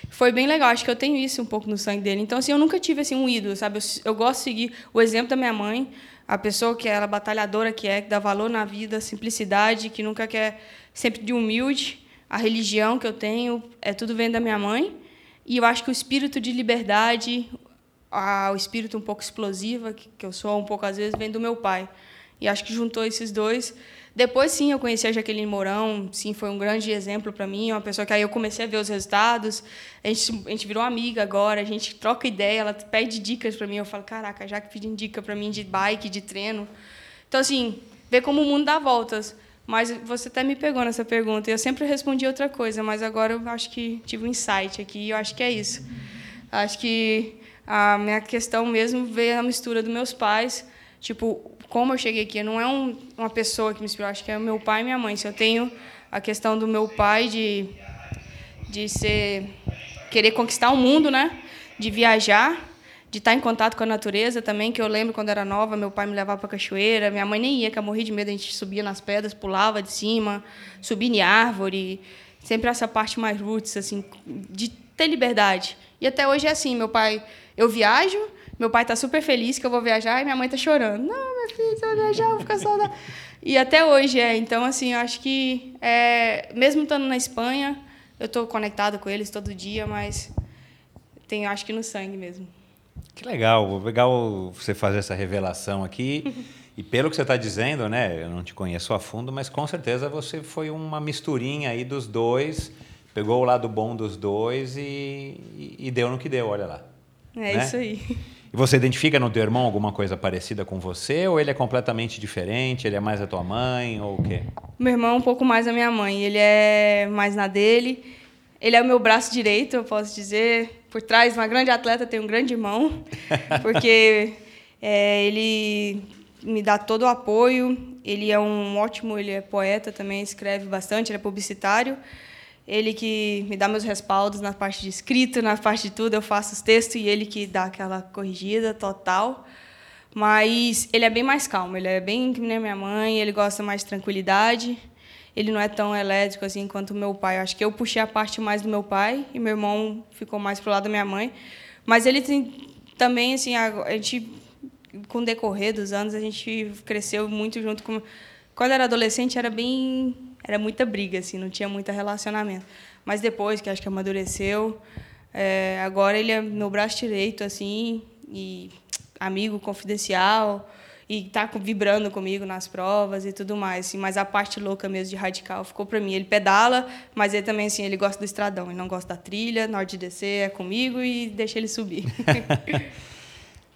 foi bem legal, acho que eu tenho isso um pouco no sangue dele, então assim, eu nunca tive assim um ídolo, sabe, eu, eu gosto de seguir o exemplo da minha mãe, a pessoa que é ela batalhadora que é, que dá valor na vida, simplicidade, que nunca quer, sempre de humilde, a religião que eu tenho, é tudo vem da minha mãe, e eu acho que o espírito de liberdade, a, o espírito um pouco explosivo, que, que eu sou um pouco às vezes, vem do meu pai. E acho que juntou esses dois. Depois, sim, eu conheci a Jaqueline Mourão, sim, foi um grande exemplo para mim, uma pessoa que aí eu comecei a ver os resultados. A gente, a gente virou amiga agora, a gente troca ideia, ela pede dicas para mim. Eu falo, caraca, já que pedindo dica para mim de bike, de treino. Então, assim, ver como o mundo dá voltas. Mas você até me pegou nessa pergunta. Eu sempre respondi outra coisa, mas agora eu acho que tive um insight aqui eu acho que é isso. Acho que a minha questão mesmo veio a mistura dos meus pais. Tipo, como eu cheguei aqui, não é um, uma pessoa que me inspirou, acho que é meu pai e minha mãe. Se eu tenho a questão do meu pai de, de ser querer conquistar o mundo, né? De viajar, de estar em contato com a natureza também, que eu lembro quando era nova, meu pai me levava para cachoeira, minha mãe nem ia, que eu morria de medo, a gente subia nas pedras, pulava de cima, subia em árvore, sempre essa parte mais roots, assim, de ter liberdade. E até hoje é assim, meu pai, eu viajo, meu pai está super feliz que eu vou viajar e minha mãe está chorando. Não, minha filha, você vai viajar, eu vou ficar saudade. E até hoje é, então assim, eu acho que é, mesmo estando na Espanha, eu estou conectada com eles todo dia, mas tem, acho que no sangue mesmo. Que legal, legal você fazer essa revelação aqui. <laughs> E pelo que você está dizendo, né, eu não te conheço a fundo, mas com certeza você foi uma misturinha aí dos dois, pegou o lado bom dos dois e, e, e deu no que deu, olha lá. É né? isso aí. E você identifica no teu irmão alguma coisa parecida com você ou ele é completamente diferente? Ele é mais a tua mãe ou o quê? Meu irmão é um pouco mais a minha mãe. Ele é mais na dele. Ele é o meu braço direito, eu posso dizer. Por trás, uma grande atleta tem um grande irmão, <laughs> porque é, ele me dá todo o apoio. Ele é um ótimo, ele é poeta também, escreve bastante, ele é publicitário. Ele que me dá meus respaldos na parte de escrita, na parte de tudo, eu faço os textos e ele que dá aquela corrigida total. Mas ele é bem mais calmo, ele é bem que nem minha mãe, ele gosta mais de tranquilidade ele não é tão elétrico assim quanto o meu pai. Eu acho que eu puxei a parte mais do meu pai e meu irmão ficou mais pro lado da minha mãe. Mas ele tem também assim, a, gente com o decorrer dos anos a gente cresceu muito junto com quando era adolescente era bem era muita briga assim, não tinha muito relacionamento. Mas depois que acho que amadureceu, é, agora ele é meu braço direito assim e amigo confidencial e tá vibrando comigo nas provas e tudo mais. Assim, mas a parte louca mesmo de radical ficou para mim. Ele pedala, mas ele também assim, ele gosta do estradão, ele não gosta da trilha, na hora de descer é comigo e deixa ele subir. <laughs>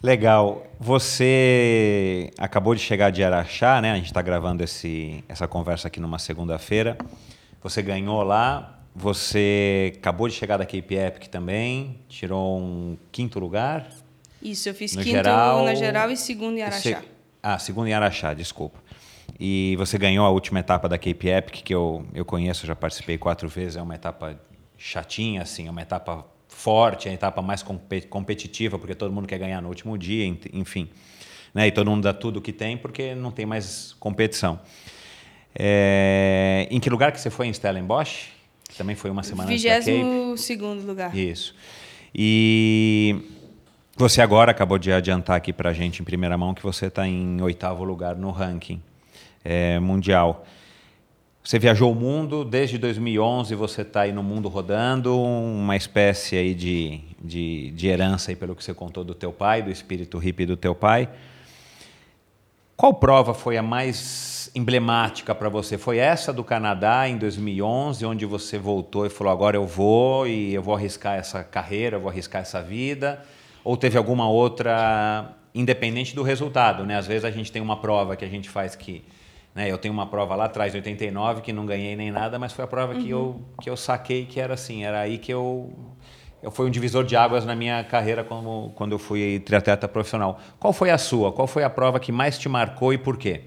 Legal. Você acabou de chegar de Araxá, né? A gente está gravando esse, essa conversa aqui numa segunda-feira. Você ganhou lá. Você acabou de chegar da Cape Epic também, tirou um quinto lugar. Isso, eu fiz no quinto geral, na geral e segundo em Araxá. Ah, segundo em Araxá, desculpa. E você ganhou a última etapa da Cape Epic, que eu, eu conheço, já participei quatro vezes. É uma etapa chatinha, assim, é uma etapa forte, é a etapa mais competitiva, porque todo mundo quer ganhar no último dia, enfim. Né? E todo mundo dá tudo o que tem, porque não tem mais competição. É... Em que lugar que você foi em Stellenbosch? Que também foi uma semana 22 segundo lugar. Isso. E você agora acabou de adiantar aqui para a gente em primeira mão que você está em oitavo lugar no ranking é, mundial. Você viajou o mundo desde 2011, você está aí no mundo rodando, uma espécie aí de, de, de herança aí pelo que você contou do teu pai, do espírito hippie do teu pai. Qual prova foi a mais emblemática para você? Foi essa do Canadá em 2011, onde você voltou e falou agora eu vou e eu vou arriscar essa carreira, eu vou arriscar essa vida? ou teve alguma outra, independente do resultado, né? Às vezes a gente tem uma prova que a gente faz que, né? Eu tenho uma prova lá atrás, 89, que não ganhei nem nada, mas foi a prova uhum. que, eu, uhum. que eu saquei que era assim, era aí que eu, eu fui um divisor de águas na minha carreira como, quando eu fui triatleta profissional. Qual foi a sua? Qual foi a prova que mais te marcou e por quê?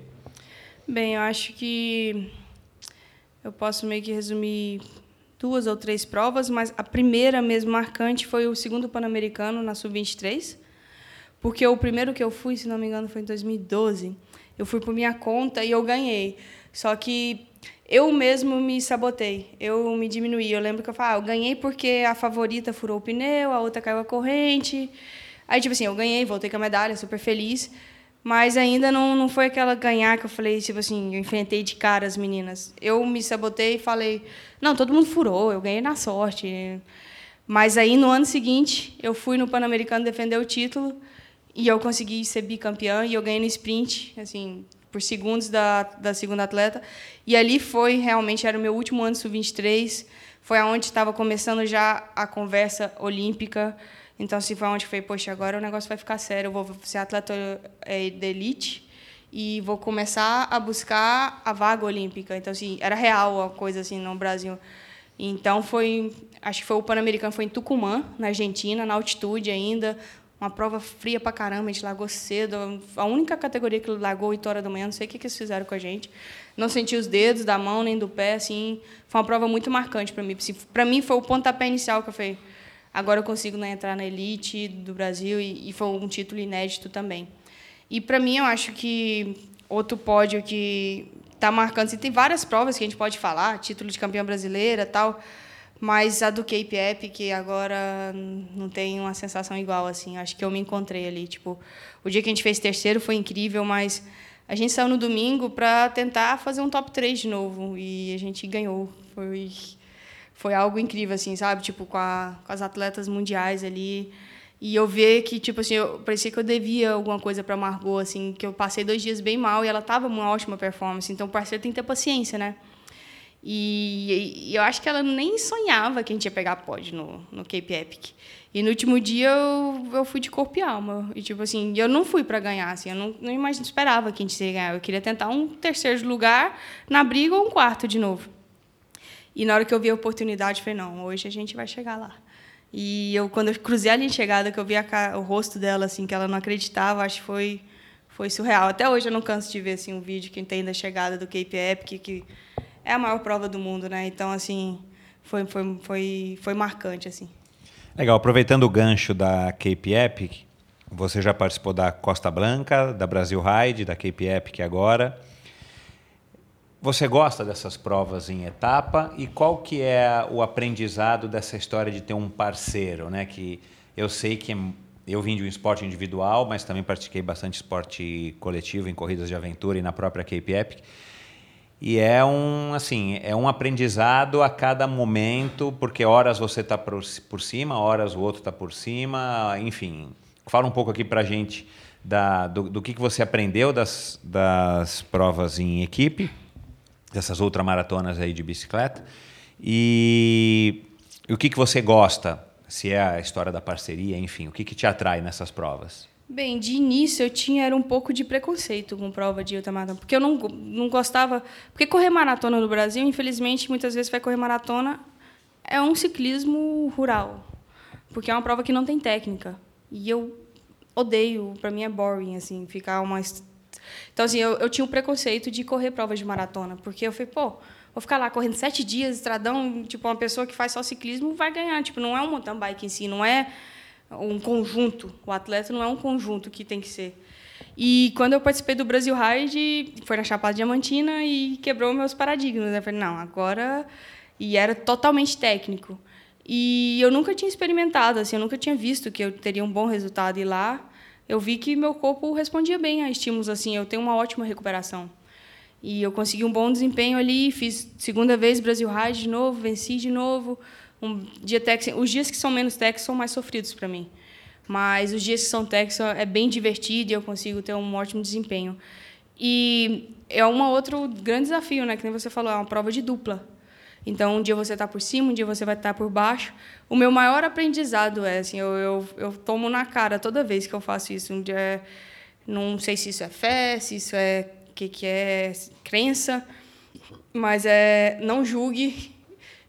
Bem, eu acho que eu posso meio que resumir duas ou três provas, mas a primeira mesmo marcante foi o segundo Pan-Americano na Sub-23, porque o primeiro que eu fui, se não me engano, foi em 2012. Eu fui por minha conta e eu ganhei. Só que eu mesmo me sabotei, eu me diminuí. Eu lembro que eu falei, ah, eu ganhei porque a favorita furou o pneu, a outra caiu a corrente. Aí, tipo assim, eu ganhei, voltei com a medalha, super feliz. Mas ainda não, não foi aquela ganhar que eu falei, tipo assim, eu enfrentei de cara as meninas. Eu me sabotei e falei, não, todo mundo furou, eu ganhei na sorte. Mas aí, no ano seguinte, eu fui no Pan-Americano defender o título e eu consegui ser bicampeã e eu ganhei no sprint, assim, por segundos da, da segunda atleta. E ali foi, realmente, era o meu último ano sub-23, foi aonde estava começando já a conversa olímpica, então, se foi onde foi, poxa, agora o negócio vai ficar sério, eu vou ser atleta é, de elite e vou começar a buscar a vaga olímpica. Então, assim, era real a coisa assim no Brasil. Então, foi, acho que foi o Pan-Americano, foi em Tucumã, na Argentina, na altitude ainda, uma prova fria pra caramba, a gente largou cedo. A única categoria que largou 8 horas da manhã, não sei o que, que eles fizeram com a gente. Não senti os dedos da mão nem do pé, assim. Foi uma prova muito marcante para mim. Para mim foi o pontapé inicial que eu falei, agora eu consigo né, entrar na elite do Brasil e, e foi um título inédito também. E para mim eu acho que outro pódio que está marcando, assim, tem várias provas que a gente pode falar, título de campeã brasileira, tal. Mas a do Cape Epic agora não tem uma sensação igual assim. Acho que eu me encontrei ali, tipo, o dia que a gente fez terceiro foi incrível, mas a gente saiu no domingo para tentar fazer um top 3 de novo e a gente ganhou. Foi foi algo incrível assim, sabe? Tipo com, a, com as atletas mundiais ali. E eu ver que, tipo assim, eu, parecia que eu devia alguma coisa para Margot, assim, que eu passei dois dias bem mal e ela tava uma ótima performance. Então, o parceiro tem que ter paciência, né? E, e, eu acho que ela nem sonhava que a gente ia pegar pódio no, no Cape Epic. E no último dia eu, eu fui de corpo e alma. E tipo assim, eu não fui para ganhar, assim, eu não, não imagino, esperava que a gente ia ganhar. Eu queria tentar um terceiro lugar na briga ou um quarto de novo. E na hora que eu vi a oportunidade, eu falei, não, hoje a gente vai chegar lá. E eu quando eu cruzei a linha de chegada, que eu vi o rosto dela assim, que ela não acreditava, acho que foi foi surreal. Até hoje eu não canso de ver assim um vídeo que tem da chegada do Cape Epic que é a maior prova do mundo, né? Então, assim, foi, foi, foi, foi marcante, assim. Legal. Aproveitando o gancho da Cape Epic, você já participou da Costa Blanca, da Brasil Ride, da Cape Epic agora. Você gosta dessas provas em etapa e qual que é o aprendizado dessa história de ter um parceiro, né? Que eu sei que eu vim de um esporte individual, mas também pratiquei bastante esporte coletivo em corridas de aventura e na própria Cape Epic. E é um, assim, é um aprendizado a cada momento, porque horas você está por, por cima, horas o outro está por cima, enfim. Fala um pouco aqui para gente da, do, do que, que você aprendeu das, das provas em equipe, dessas ultramaratonas aí de bicicleta, e, e o que, que você gosta, se é a história da parceria, enfim, o que, que te atrai nessas provas? Bem, de início eu tinha era um pouco de preconceito com prova de ultramaratona, porque eu não, não gostava. Porque correr maratona no Brasil, infelizmente, muitas vezes vai correr maratona é um ciclismo rural, porque é uma prova que não tem técnica. E eu odeio, para mim é boring, assim, ficar uma. Então, assim, eu, eu tinha o preconceito de correr provas de maratona, porque eu falei, pô, vou ficar lá correndo sete dias, estradão, tipo, uma pessoa que faz só ciclismo vai ganhar. Tipo, não é um mountain bike em si, não é um conjunto. O atleta não é um conjunto que tem que ser. E quando eu participei do Brasil Ride, foi na Chapada Diamantina e quebrou meus paradigmas. Eu falei, não, agora. E era totalmente técnico. E eu nunca tinha experimentado, assim, eu nunca tinha visto que eu teria um bom resultado. E lá eu vi que meu corpo respondia bem a estímulos, assim, eu tenho uma ótima recuperação. E eu consegui um bom desempenho ali, fiz segunda vez Brasil Ride de novo, venci de novo um dia Tex, os dias que são menos Tex são mais sofridos para mim. Mas os dias que são Tex é bem divertido e eu consigo ter um ótimo desempenho. E é um outro grande desafio, né? Que nem você falou, é uma prova de dupla. Então, um dia você está por cima, um dia você vai estar tá por baixo. O meu maior aprendizado é assim, eu, eu, eu tomo na cara toda vez que eu faço isso. Um dia, é, não sei se isso é fé, se isso é que que é crença, mas é não julgue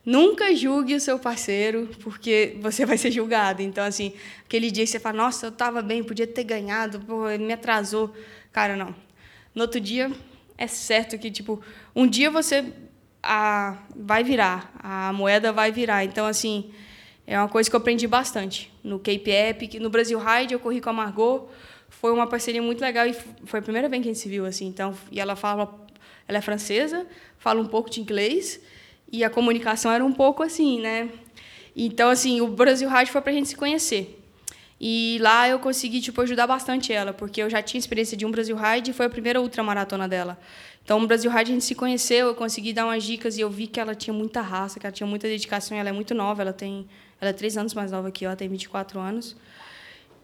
Nunca julgue o seu parceiro, porque você vai ser julgado. Então, assim, aquele dia que você fala, nossa, eu estava bem, podia ter ganhado, pô, me atrasou. Cara, não. No outro dia, é certo que, tipo, um dia você a, vai virar, a moeda vai virar. Então, assim, é uma coisa que eu aprendi bastante. No Cape Epic, no Brasil Ride, eu corri com a Margot, foi uma parceria muito legal e foi a primeira vez que a gente se viu, assim. Então, e ela fala, ela é francesa, fala um pouco de inglês, e a comunicação era um pouco assim, né? Então, assim, o Brasil Rádio foi para a gente se conhecer. E lá eu consegui tipo, ajudar bastante ela, porque eu já tinha experiência de um Brasil Ride e foi a primeira ultramaratona dela. Então, no Brasil Ride a gente se conheceu, eu consegui dar umas dicas e eu vi que ela tinha muita raça, que ela tinha muita dedicação. Ela é muito nova, ela tem, ela é três anos mais nova que eu, ela tem 24 anos.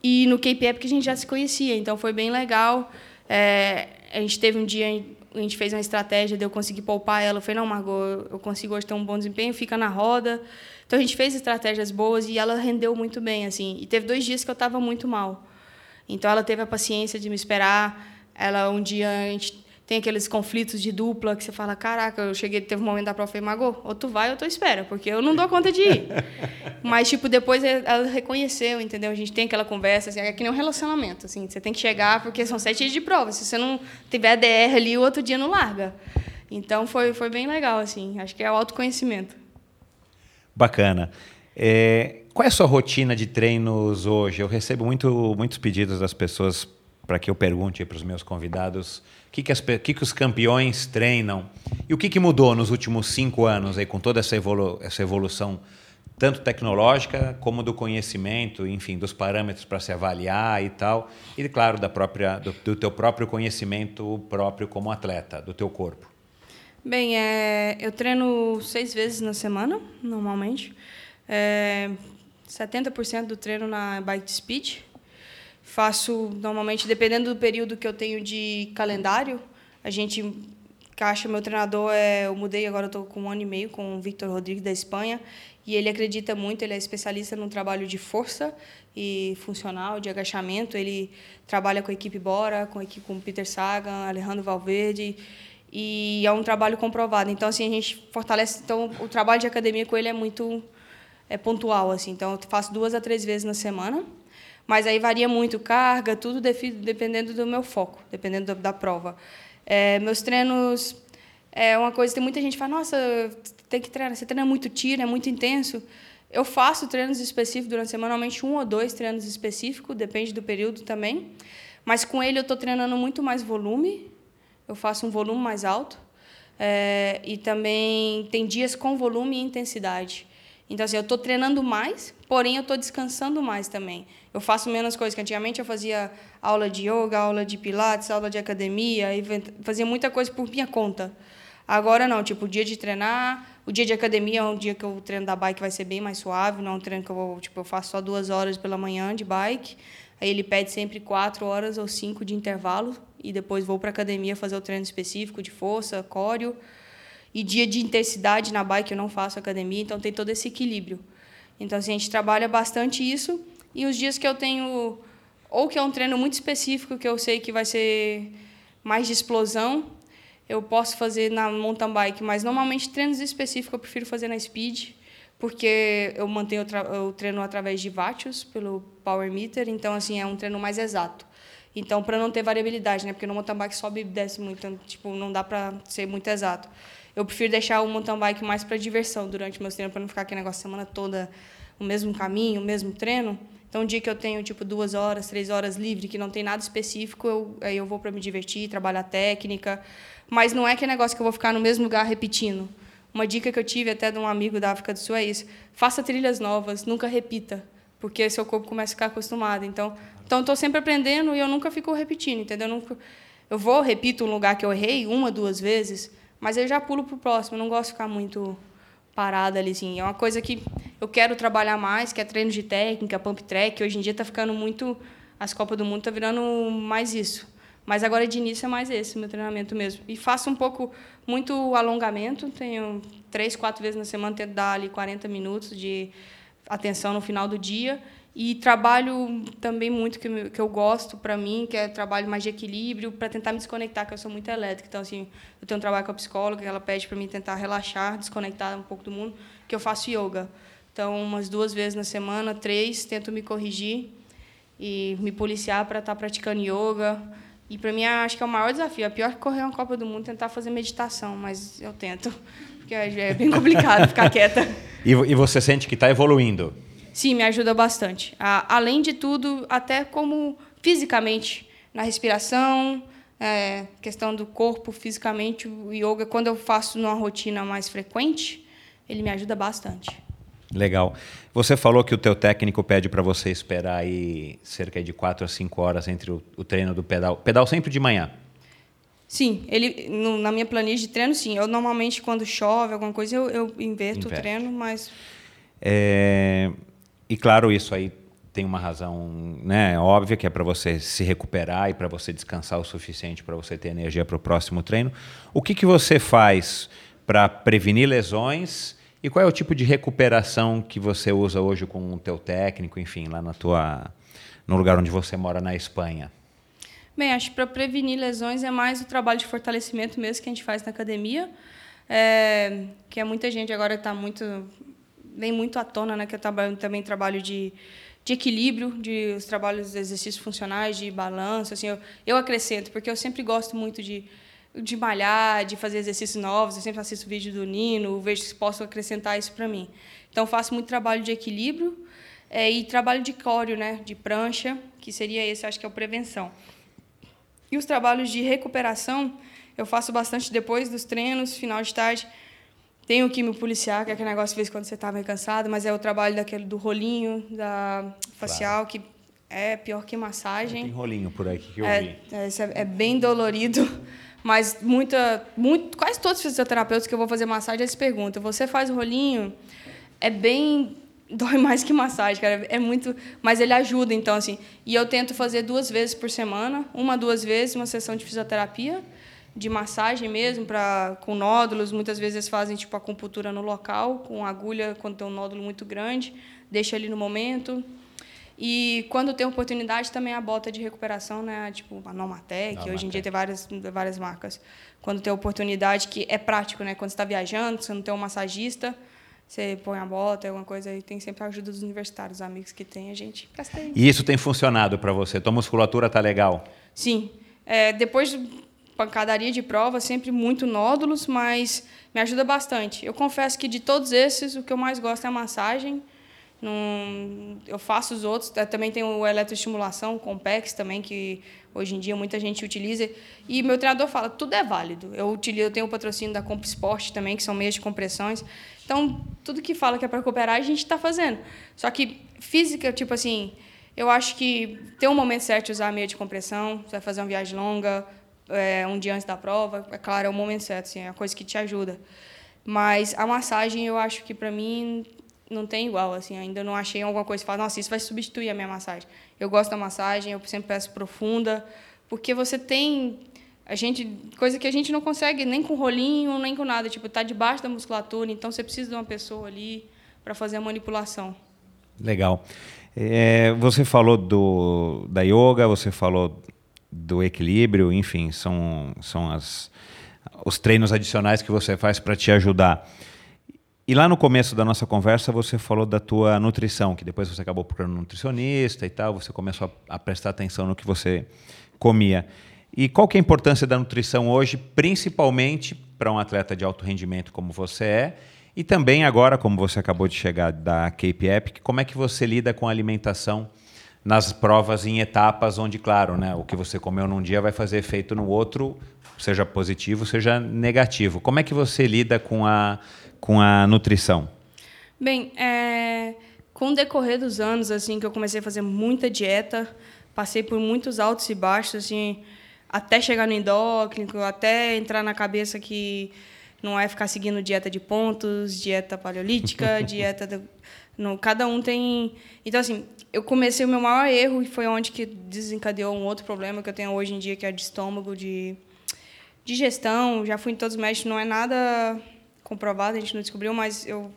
E no Cape Epic a gente já se conhecia, então foi bem legal. É, a gente teve um dia a gente fez uma estratégia de eu conseguir poupar ela. Eu falei, não, Margot, eu consigo hoje ter um bom desempenho, fica na roda. Então, a gente fez estratégias boas e ela rendeu muito bem, assim. E teve dois dias que eu estava muito mal. Então, ela teve a paciência de me esperar. Ela um dia a gente tem aqueles conflitos de dupla que você fala, caraca, eu cheguei, teve um momento da prova, falei, Magô, ou tu vai ou tu espera, porque eu não dou conta de ir. <laughs> Mas, tipo, depois ela reconheceu, entendeu? A gente tem aquela conversa, assim, é que nem um relacionamento, assim, você tem que chegar, porque são sete dias de prova, se você não tiver DR ali, o outro dia não larga. Então, foi, foi bem legal, assim, acho que é o autoconhecimento. Bacana. É, qual é a sua rotina de treinos hoje? Eu recebo muito, muitos pedidos das pessoas para que eu pergunte para os meus convidados que, que, as, que, que os campeões treinam e o que, que mudou nos últimos cinco anos aí, com toda essa, evolu essa evolução, tanto tecnológica como do conhecimento, enfim, dos parâmetros para se avaliar e tal, e claro, da própria, do, do teu próprio conhecimento próprio como atleta, do teu corpo. Bem, é, eu treino seis vezes na semana, normalmente. É, 70% do treino na bike speed. Faço normalmente, dependendo do período que eu tenho de calendário, a gente caixa, meu treinador é, eu mudei agora estou com um ano e meio com o Victor Rodrigues da Espanha e ele acredita muito, ele é especialista no trabalho de força e funcional, de agachamento, ele trabalha com a equipe Bora, com a equipe com Peter Sagan, Alejandro Valverde e é um trabalho comprovado. Então assim a gente fortalece, então o trabalho de academia com ele é muito é pontual assim. Então eu faço duas a três vezes na semana. Mas aí varia muito carga, tudo dependendo do meu foco, dependendo da, prova. É, meus treinos é uma coisa tem muita gente que fala, nossa, tem que treinar, você treina muito tiro, é muito intenso. Eu faço treinos específicos durante a semana, normalmente um ou dois treinos específicos, depende do período também. Mas com ele eu estou treinando muito mais volume, eu faço um volume mais alto. É, e também tem dias com volume e intensidade. Então, assim, eu estou treinando mais, porém eu estou descansando mais também. Eu faço menos coisas que antigamente eu fazia aula de yoga, aula de pilates, aula de academia, e fazia muita coisa por minha conta. Agora não, tipo, o dia de treinar, o dia de academia é um dia que o treino da bike vai ser bem mais suave, não é um treino que eu tipo, eu faço só duas horas pela manhã de bike. Aí ele pede sempre quatro horas ou cinco de intervalo e depois vou para academia fazer o treino específico de força, córeo. E dia de intensidade na bike eu não faço academia, então tem todo esse equilíbrio. Então assim, a gente trabalha bastante isso e os dias que eu tenho ou que é um treino muito específico que eu sei que vai ser mais de explosão, eu posso fazer na mountain bike, mas normalmente treinos específicos eu prefiro fazer na speed, porque eu mantenho o treino através de vatios pelo power meter, então assim é um treino mais exato. Então para não ter variabilidade, né? Porque no mountain bike sobe e desce muito, então, tipo não dá para ser muito exato. Eu prefiro deixar o mountain bike mais para diversão durante meus treinos, para não ficar aquele negócio a semana toda o mesmo caminho, o mesmo treino. Então, um dia que eu tenho tipo duas horas, três horas livre, que não tem nada específico, eu, aí eu vou para me divertir, trabalhar técnica. Mas não é que negócio que eu vou ficar no mesmo lugar repetindo. Uma dica que eu tive até de um amigo da África do Sul é isso: faça trilhas novas, nunca repita, porque seu corpo começa a ficar acostumado. Então, então estou sempre aprendendo e eu nunca fico repetindo, entendeu? Eu, nunca, eu vou repito um lugar que eu errei uma, duas vezes, mas eu já pulo para o próximo. Eu não gosto de ficar muito parada ali, assim. É uma coisa que eu quero trabalhar mais, que é treino de técnica, pump track. Hoje em dia está ficando muito... As Copas do Mundo está virando mais isso. Mas agora, de início, é mais esse, meu treinamento mesmo. E faço um pouco, muito alongamento. Tenho três, quatro vezes na semana, tento dar ali 40 minutos de atenção no final do dia. E trabalho também muito que, que eu gosto para mim, que é trabalho mais de equilíbrio, para tentar me desconectar, que eu sou muito elétrica. Então, assim, eu tenho um trabalho com a psicóloga, que ela pede para mim tentar relaxar, desconectar um pouco do mundo, que eu faço yoga. Então, umas duas vezes na semana, três, tento me corrigir e me policiar para estar tá praticando yoga. E para mim, acho que é o maior desafio. É pior que correr uma Copa do Mundo tentar fazer meditação, mas eu tento, <laughs> porque é bem complicado ficar quieta. E, e você sente que está evoluindo? Sim, me ajuda bastante. além de tudo, até como fisicamente, na respiração, é, questão do corpo, fisicamente, o yoga, quando eu faço numa rotina mais frequente, ele me ajuda bastante. Legal. Você falou que o teu técnico pede para você esperar aí cerca de 4 a 5 horas entre o, o, treino do pedal. Pedal sempre de manhã? Sim, ele no, na minha planilha de treino, sim. Eu normalmente quando chove alguma coisa eu, eu inverto Inverte. o treino, mas é... E claro, isso aí tem uma razão né, óbvia, que é para você se recuperar e para você descansar o suficiente para você ter energia para o próximo treino. O que, que você faz para prevenir lesões e qual é o tipo de recuperação que você usa hoje com o teu técnico, enfim, lá na tua, no lugar onde você mora na Espanha? Bem, acho que para prevenir lesões é mais o trabalho de fortalecimento mesmo que a gente faz na academia, é, que é muita gente agora está muito vem muito à tona, né? Que eu trabalho, também trabalho de, de equilíbrio, de os trabalhos de exercícios funcionais, de balanço, assim, eu, eu acrescento, porque eu sempre gosto muito de de malhar, de fazer exercícios novos, eu sempre assisto vídeo do Nino, vejo se posso acrescentar isso para mim. Então faço muito trabalho de equilíbrio é, e trabalho de córeo, né, de prancha, que seria esse, acho que é o prevenção. E os trabalhos de recuperação eu faço bastante depois dos treinos, final de tarde. Tenho que me policiar, que é aquele negócio fez quando você está meio cansado, mas é o trabalho daquele do rolinho, da facial, claro. que é pior que massagem. Tem rolinho por aí que eu é, vi. É, é, é bem dolorido, <laughs> mas muita, muito, quase todos os fisioterapeutas que eu vou fazer massagem eles perguntam: você faz rolinho? É bem <laughs> dói mais que massagem, cara. É muito, mas ele ajuda então assim. E eu tento fazer duas vezes por semana, uma duas vezes uma sessão de fisioterapia de massagem mesmo, para com nódulos. Muitas vezes fazem tipo acupuntura no local, com agulha, quando tem um nódulo muito grande, deixa ali no momento. E quando tem oportunidade, também a bota de recuperação, né? Tipo a Normatec. hoje em dia tem várias, várias marcas. Quando tem oportunidade, que é prático, né? Quando está viajando, você não tem um massagista, você põe a bota, alguma coisa, aí tem sempre a ajuda dos universitários, amigos que tem, a gente E isso tem funcionado para você? Tua musculatura tá legal? Sim. É, depois pancadaria de prova, sempre muito nódulos, mas me ajuda bastante. Eu confesso que de todos esses, o que eu mais gosto é a massagem. Num, eu faço os outros, também tem o eletroestimulação, o Compex também, que hoje em dia muita gente utiliza. E meu treinador fala, tudo é válido. Eu, utilizo, eu tenho o patrocínio da Comp também, que são meias de compressões. Então, tudo que fala que é para recuperar, a gente está fazendo. Só que física, tipo assim, eu acho que tem um momento certo de usar a meia de compressão, você vai fazer uma viagem longa, é, um dia antes da prova, é claro, é o momento certo, assim, é a coisa que te ajuda. Mas a massagem, eu acho que para mim não tem igual, assim, ainda não achei alguma coisa que fala, nossa, isso vai substituir a minha massagem. Eu gosto da massagem, eu sempre peço profunda, porque você tem a gente coisa que a gente não consegue nem com rolinho, nem com nada, tipo, tá debaixo da musculatura, então você precisa de uma pessoa ali para fazer a manipulação. Legal. É, você falou do, da yoga, você falou do equilíbrio, enfim, são, são as, os treinos adicionais que você faz para te ajudar. E lá no começo da nossa conversa você falou da tua nutrição, que depois você acabou procurando nutricionista e tal, você começou a, a prestar atenção no que você comia. E qual que é a importância da nutrição hoje, principalmente para um atleta de alto rendimento como você é, e também agora, como você acabou de chegar da Cape Epic, como é que você lida com a alimentação nas provas em etapas onde, claro, né, o que você comeu num dia vai fazer efeito no outro, seja positivo, seja negativo. Como é que você lida com a, com a nutrição? Bem, é, com o decorrer dos anos, assim, que eu comecei a fazer muita dieta, passei por muitos altos e baixos, assim, até chegar no endócrino, até entrar na cabeça que não é ficar seguindo dieta de pontos, dieta paleolítica, <laughs> dieta do, no, cada um tem. Então, assim, eu comecei o meu maior erro e foi onde que desencadeou um outro problema que eu tenho hoje em dia, que é de estômago, de digestão. Já fui em todos os médicos, não é nada comprovado, a gente não descobriu, mas eu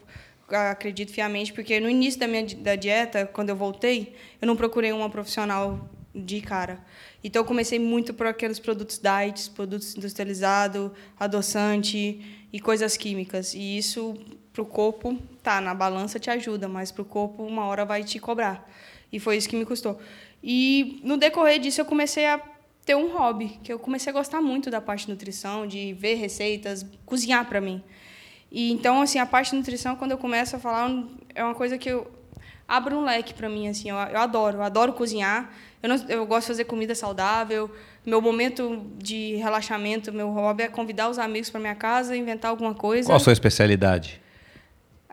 acredito fiamente, porque no início da minha da dieta, quando eu voltei, eu não procurei uma profissional de cara. Então, eu comecei muito por aqueles produtos diet, produtos industrializados, adoçante e coisas químicas. E isso para o corpo, tá, na balança te ajuda, mas para o corpo uma hora vai te cobrar. E foi isso que me custou. E no decorrer disso eu comecei a ter um hobby, que eu comecei a gostar muito da parte de nutrição, de ver receitas, cozinhar para mim. E então assim, a parte de nutrição quando eu começo a falar é uma coisa que eu abre um leque para mim assim, eu, eu, adoro, eu adoro cozinhar. Eu, não, eu gosto de fazer comida saudável. Meu momento de relaxamento, meu hobby é convidar os amigos para minha casa, inventar alguma coisa. Qual a sua especialidade?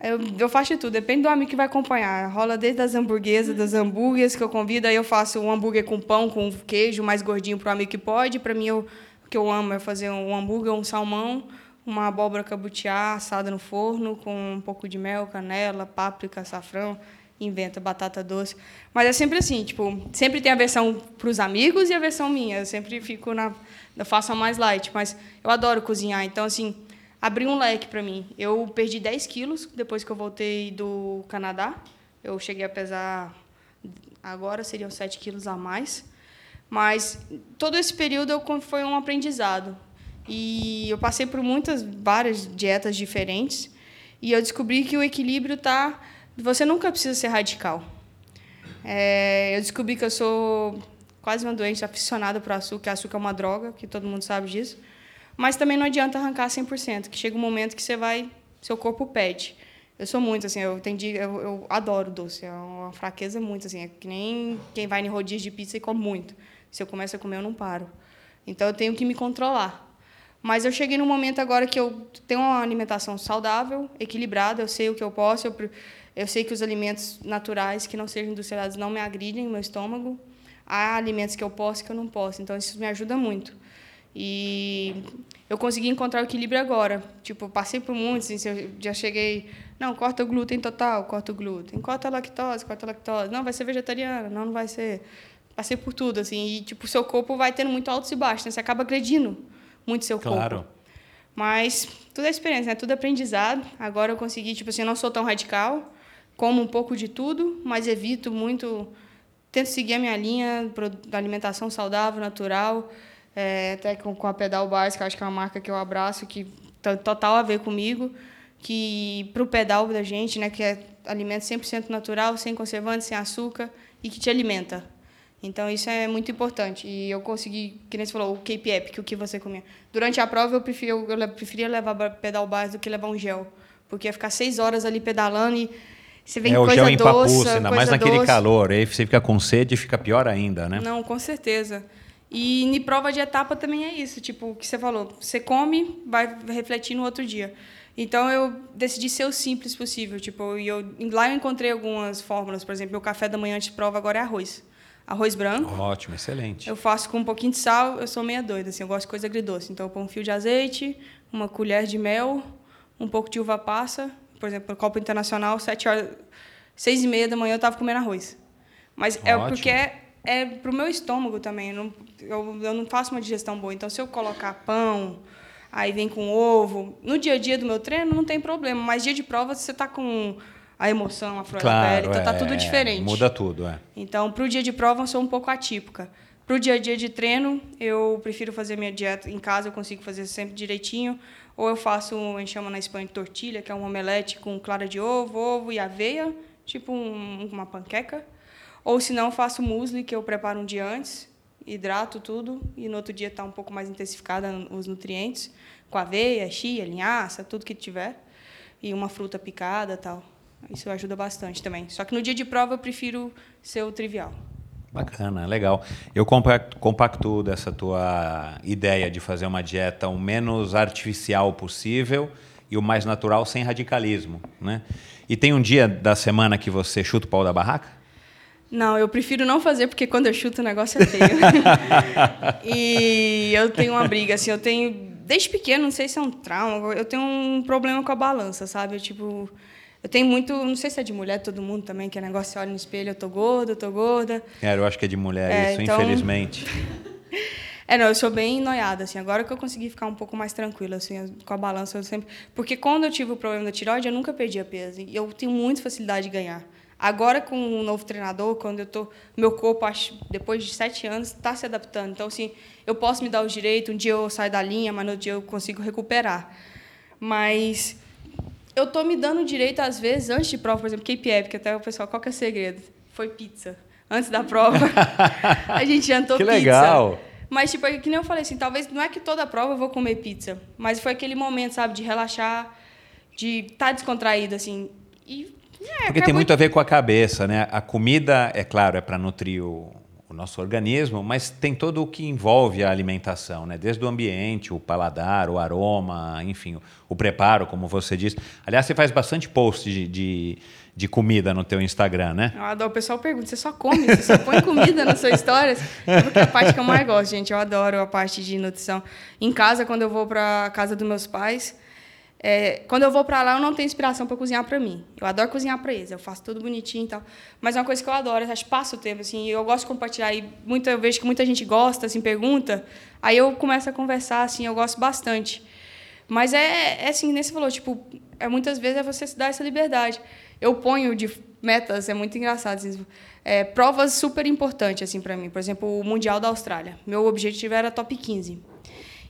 Eu, eu faço de tudo, depende do amigo que vai acompanhar. Rola desde as hamburguesas, das hambúrgueres que eu convido, aí eu faço um hambúrguer com pão, com queijo, mais gordinho para o amigo que pode. Para mim, eu, o que eu amo é fazer um hambúrguer, um salmão, uma abóbora cabutiá assada no forno, com um pouco de mel, canela, páprica, açafrão, inventa batata doce. Mas é sempre assim, tipo, sempre tem a versão para os amigos e a versão minha. Eu sempre fico na, eu faço a mais light, mas eu adoro cozinhar, então assim, abriu um leque para mim. Eu perdi 10 quilos depois que eu voltei do Canadá. Eu cheguei a pesar, agora seriam 7 quilos a mais. Mas todo esse período foi um aprendizado. E eu passei por muitas, várias dietas diferentes. E eu descobri que o equilíbrio está. Você nunca precisa ser radical. É, eu descobri que eu sou quase uma doente aficionada por açúcar, que açúcar é uma droga, que todo mundo sabe disso. Mas também não adianta arrancar 100%, que chega um momento que você vai, seu corpo pede. Eu sou muito assim, eu entendi, eu, eu adoro doce, é uma fraqueza muito assim, é que nem quem vai em rodízio de pizza e come muito. Se eu começo a comer, eu não paro. Então eu tenho que me controlar. Mas eu cheguei num momento agora que eu tenho uma alimentação saudável, equilibrada, eu sei o que eu posso, eu, eu sei que os alimentos naturais que não sejam industrializados não me agridem meu estômago. Há alimentos que eu posso e que eu não posso, então isso me ajuda muito. E eu consegui encontrar o equilíbrio agora. Tipo, passei por muitos, assim, eu já cheguei, não, corta o glúten total, corta o glúten, corta a lactose, corta a lactose. Não, vai ser vegetariana, não, não vai ser. Passei por tudo, assim, e tipo, o seu corpo vai tendo muito altos e baixos, né? Você acaba agredindo muito seu corpo. Claro. Mas tudo é experiência, né? Tudo é aprendizado. Agora eu consegui, tipo assim, não sou tão radical, como um pouco de tudo, mas evito muito, tento seguir a minha linha da alimentação saudável, natural, é, até com, com a Pedal eu acho que é uma marca que eu abraço, que tem total a ver comigo, que para o pedal da gente, né, que é alimento 100% natural, sem conservante, sem açúcar e que te alimenta. Então isso é muito importante. E eu consegui, que nem você falou, o Cape Epic, o que você comia. Durante a prova eu preferia, eu preferia levar pedal bars do que levar um gel, porque ia ficar seis horas ali pedalando e você vem é, coisa o gel doce, empapuça, ainda mais naquele doce. calor, aí você fica com sede e fica pior ainda, né? Não, com certeza. E em prova de etapa também é isso, tipo, o que você falou, você come, vai refletir no outro dia. Então eu decidi ser o simples possível, tipo, e eu lá eu encontrei algumas fórmulas, por exemplo, meu café da manhã de prova agora é arroz. Arroz branco. Ótimo, excelente. Eu faço com um pouquinho de sal, eu sou meia doida, assim, eu gosto de coisa agridoce. Então eu ponho um fio de azeite, uma colher de mel, um pouco de uva passa, por exemplo, Copa Internacional, sete horas, seis e meia da manhã eu estava comendo arroz. Mas é Ótimo. é porque é para o meu estômago também. Eu não, eu, eu não faço uma digestão boa. Então, se eu colocar pão, aí vem com ovo. No dia a dia do meu treino, não tem problema. Mas dia de prova, você está com a emoção, a flor claro, da pele. Então, está é, tudo diferente. Muda tudo, é. Então, para o dia de prova, eu sou um pouco atípica. Para o dia a dia de treino, eu prefiro fazer minha dieta em casa, eu consigo fazer sempre direitinho. Ou eu faço, a gente chama na Espanha de tortilha, que é um omelete com clara de ovo, ovo e aveia, tipo um, uma panqueca. Ou se não, faço muesli, que eu preparo um dia antes, hidrato tudo, e no outro dia está um pouco mais intensificada os nutrientes, com aveia, chia, linhaça, tudo que tiver, e uma fruta picada tal. Isso ajuda bastante também. Só que no dia de prova eu prefiro ser o trivial. Bacana, legal. Eu compacto, compacto dessa tua ideia de fazer uma dieta o menos artificial possível e o mais natural sem radicalismo, né? E tem um dia da semana que você chuta o pau da barraca? Não, eu prefiro não fazer, porque quando eu chuto o negócio é feio. <laughs> e eu tenho uma briga, assim, eu tenho. Desde pequeno, não sei se é um trauma, eu tenho um problema com a balança, sabe? Eu, tipo. Eu tenho muito. Não sei se é de mulher, todo mundo também, que é negócio, olha no espelho, eu tô gorda, eu tô gorda. É, eu acho que é de mulher é, isso, então... infelizmente. <laughs> É, não, eu sou bem noiada, assim. Agora que eu consegui ficar um pouco mais tranquila, assim, com a balança, eu sempre... Porque quando eu tive o problema da tiroide, eu nunca perdi peso. E eu tenho muita facilidade de ganhar. Agora, com um novo treinador, quando eu tô. Meu corpo, acho, depois de sete anos, está se adaptando. Então, assim, eu posso me dar o direito, um dia eu saio da linha, mas no dia eu consigo recuperar. Mas eu tô me dando direito, às vezes, antes de prova, por exemplo, KPI, porque até o pessoal, qual que é o segredo? Foi pizza. Antes da prova, <laughs> a gente jantou que pizza. Que legal! Mas, tipo, é que nem eu falei assim, talvez não é que toda prova eu vou comer pizza, mas foi aquele momento, sabe, de relaxar, de estar tá descontraído, assim. E é, Porque tem muito a ver com a cabeça, né? A comida, é claro, é para nutrir o, o, nosso organismo, mas tem todo o que envolve a alimentação, né? Desde o ambiente, o paladar, o aroma, enfim, o, o preparo, como você disse. Aliás, você faz bastante post de, de, de, comida no teu Instagram, né? Eu adoro. O pessoal pergunta, você só come? Você só põe comida nas suas histórias? É porque é a parte que eu mais gosto, gente. Eu adoro a parte de nutrição. Em casa, quando eu vou para a casa dos meus pais é, quando eu vou para lá, eu não tenho inspiração para cozinhar para mim. Eu adoro cozinhar para eles, eu faço tudo bonitinho e tal. Mas é uma coisa que eu adoro, eu passo o tempo, assim, eu gosto de compartilhar. E muita, eu vejo que muita gente gosta, assim, pergunta. Aí eu começo a conversar, assim, eu gosto bastante. Mas é, é assim, nem você falou, tipo, é, muitas vezes é você se dar essa liberdade. Eu ponho de metas, é muito engraçado. Assim, é, provas super importantes assim para mim. Por exemplo, o Mundial da Austrália. Meu objetivo era top 15.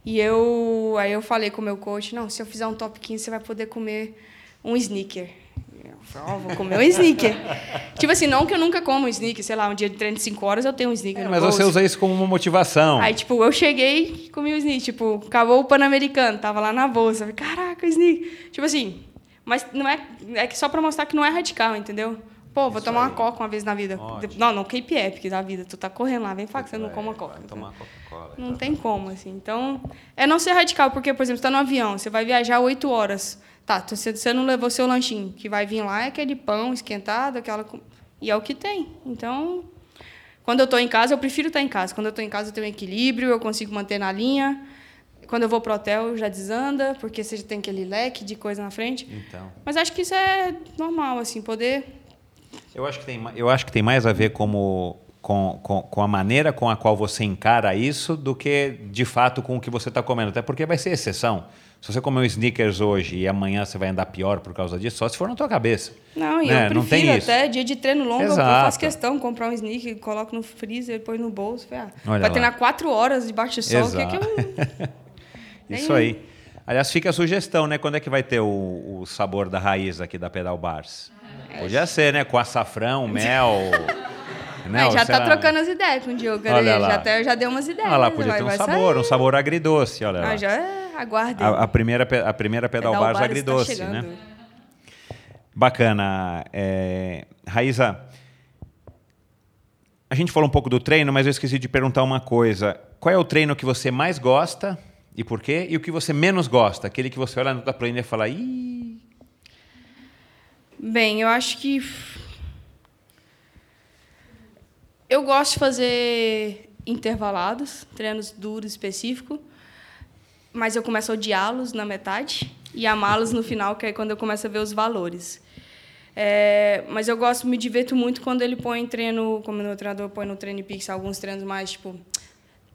E eu, aí eu falei com o meu coach, não, se eu fizer um top 15, você vai poder comer um sneaker. Eu falei, oh, vou comer um sneaker. <laughs> tipo assim, não que eu nunca como um sneaker, sei lá, um dia de treino de 5 horas eu tenho um sneaker é, Mas bolso. você usa isso como uma motivação. Aí, tipo, eu cheguei e comi o sneaker. Tipo, acabou o Pan-Americano, tava lá na bolsa. Falei, caraca, sneaker. Tipo assim, mas não é, é que só para mostrar que não é radical, entendeu? Pô, vou Isso tomar aí. uma coca uma vez na vida. Ótimo. Não, não Cape Epic da vida. Tu tá correndo lá, vem falar que você não coma coca. Vai tomar Coca-Cola. Não tem como, assim. Então, é não ser radical, porque, por exemplo, você tá no avião, você vai viajar oito horas. Tá, você, não levou seu lanchinho. que vai vir lá é aquele pão esquentado, aquela. E é o que tem. Então, quando eu estou em casa, eu prefiro estar em casa. Quando eu estou em casa, eu tenho equilíbrio, eu consigo manter na linha. Quando eu vou pro hotel, já desanda, porque você tem aquele leque de coisa na frente. Então. Mas acho que isso é normal, assim, poder. Eu acho que tem, eu acho que tem mais a ver como, com, com, com a maneira com a qual você encara isso do que, de fato, com o que você está comendo. Até porque vai ser exceção. Se você comer um sneakers hoje e amanhã você vai andar pior por causa disso, só se for na tua cabeça. Não, e né? eu prefiro até dia de treino longo, Exato. eu faço questão comprar um sneaker, coloco no freezer, põe no bolso. Ah, vai lá. treinar quatro horas debaixo do sol, o que, que eu... <laughs> Isso aí. Aliás, fica a sugestão, né? Quando é que vai ter o, o sabor da raiz aqui da Pedal Bars? Podia ser, né? Com açafrão, <laughs> mel... Né? já está trocando as ideias com o Diogo. Olha lá. Já, até, já deu umas ideias. Olha lá, podia ter um sabor, sair. um sabor agridoce. Olha ah, já é, aguardei. A, a, primeira, a primeira Pedal, Pedal Bars, Bars agridoce, tá né? Bacana. É, Raíza, a gente falou um pouco do treino, mas eu esqueci de perguntar uma coisa. Qual é o treino que você mais gosta e por quê? E o que você menos gosta? Aquele que você olha na planilha e fala, ih... Bem, eu acho que... Eu gosto de fazer intervalados, treinos duros específicos, mas eu começo a odiá-los na metade e amá-los no final, que é quando eu começo a ver os valores. É, mas eu gosto, me diverto muito quando ele põe treino, como meu treinador põe no treino Pix, alguns treinos mais, tipo,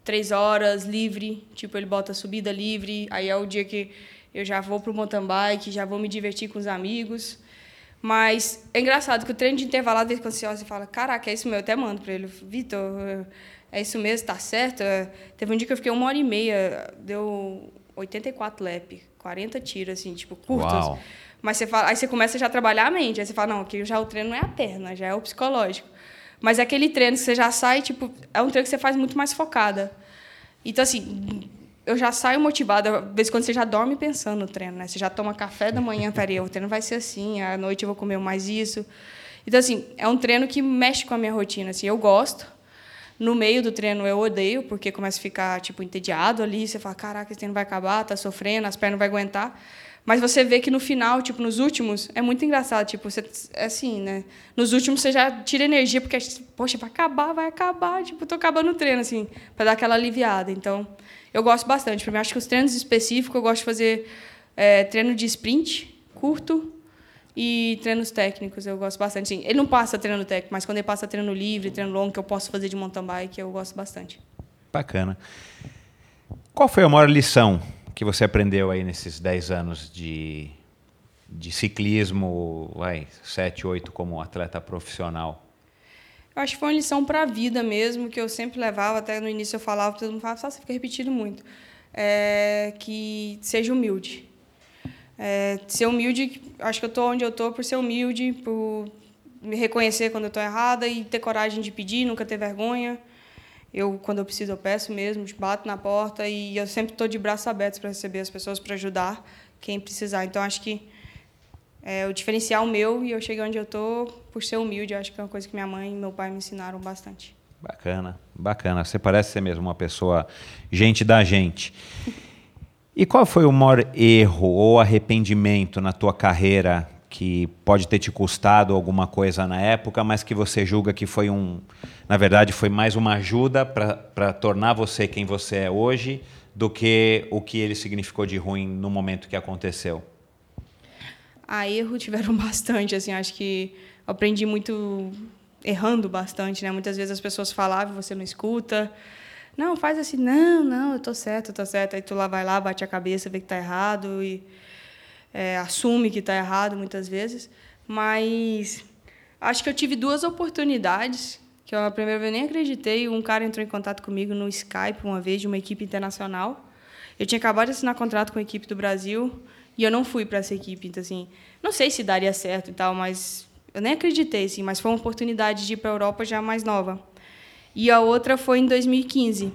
três horas livre, tipo, ele bota subida livre, aí é o dia que eu já vou para o mountain bike, já vou me divertir com os amigos. Mas é engraçado que o treino de intervalado, quando você olha, você fala, caraca, é isso mesmo, eu até mando para ele, Vitor, é isso mesmo, tá certo? Teve um dia que eu fiquei uma hora e meia, deu 84 lap, 40 tiros, assim, tipo, curtos. Uau. Mas você fala, aí você começa já a trabalhar a mente, aí você fala, não, aqui já o treino não é a perna, já é o psicológico. Mas é aquele treino que você já sai, tipo, é um treino que você faz muito mais focada. Então, assim, eu já saio motivada. Às vezes, quando você já dorme pensando no treino, né? Você já toma café da manhã, peraí, o treino vai ser assim, à noite eu vou comer mais isso. Então, assim, é um treino que mexe com a minha rotina. Assim, eu gosto. No meio do treino eu odeio, porque começa a ficar, tipo, entediado ali. Você fala, caraca, esse treino vai acabar, tá sofrendo, as pernas não vai aguentar. Mas você vê que no final, tipo, nos últimos, é muito engraçado. Tipo, você, é assim, né? Nos últimos você já tira energia, porque, poxa, vai acabar, vai acabar. Tipo, tô acabando o treino, assim, para dar aquela aliviada. Então, eu gosto bastante. Para mim, acho que os treinos específicos, eu gosto de fazer é, treino de sprint, curto, e treinos técnicos, eu gosto bastante. Sim, ele não passa treino técnico, mas quando ele passa treino livre, treino longo, que eu posso fazer de mountain bike, eu gosto bastante. Bacana. Qual foi a maior lição que você aprendeu aí nesses 10 anos de, de ciclismo, vai, 7, 8 como atleta profissional? Eu acho que foi uma lição para a vida mesmo, que eu sempre levava, até no início eu falava, todo mundo falava, você fica repetindo muito, é, que seja humilde. É, ser humilde, acho que eu estou onde eu estou por ser humilde, por me reconhecer quando eu estou errada e ter coragem de pedir, nunca ter vergonha. Eu, quando eu preciso, eu peço mesmo, bato na porta e eu sempre estou de braços abertos para receber as pessoas, para ajudar quem precisar. Então, acho que é o diferencial meu e eu cheguei onde eu estou por ser humilde. Acho que é uma coisa que minha mãe e meu pai me ensinaram bastante. Bacana, bacana. Você parece ser mesmo uma pessoa gente da gente. E qual foi o maior erro ou arrependimento na tua carreira que pode ter te custado alguma coisa na época, mas que você julga que foi um, na verdade, foi mais uma ajuda para tornar você quem você é hoje do que o que ele significou de ruim no momento que aconteceu? Ah, erro tiveram <laughs> bastante, assim, acho que aprendi muito errando bastante, né? Muitas vezes as pessoas falavam, você não escuta. Não, faz assim, não, não, eu tô certo, eu tô certo. Aí tu lá vai lá, bate a cabeça, vê que tá errado e é, assume que está errado muitas vezes, mas Acho que eu tive duas oportunidades, que eu a primeira vez nem acreditei. Um cara entrou em contato comigo no Skype uma vez, de uma equipe internacional. Eu tinha acabado de assinar contrato com a equipe do Brasil e eu não fui para essa equipe. Então, assim, não sei se daria certo e tal, mas eu nem acreditei, assim. Mas foi uma oportunidade de ir para a Europa já mais nova. E a outra foi em 2015,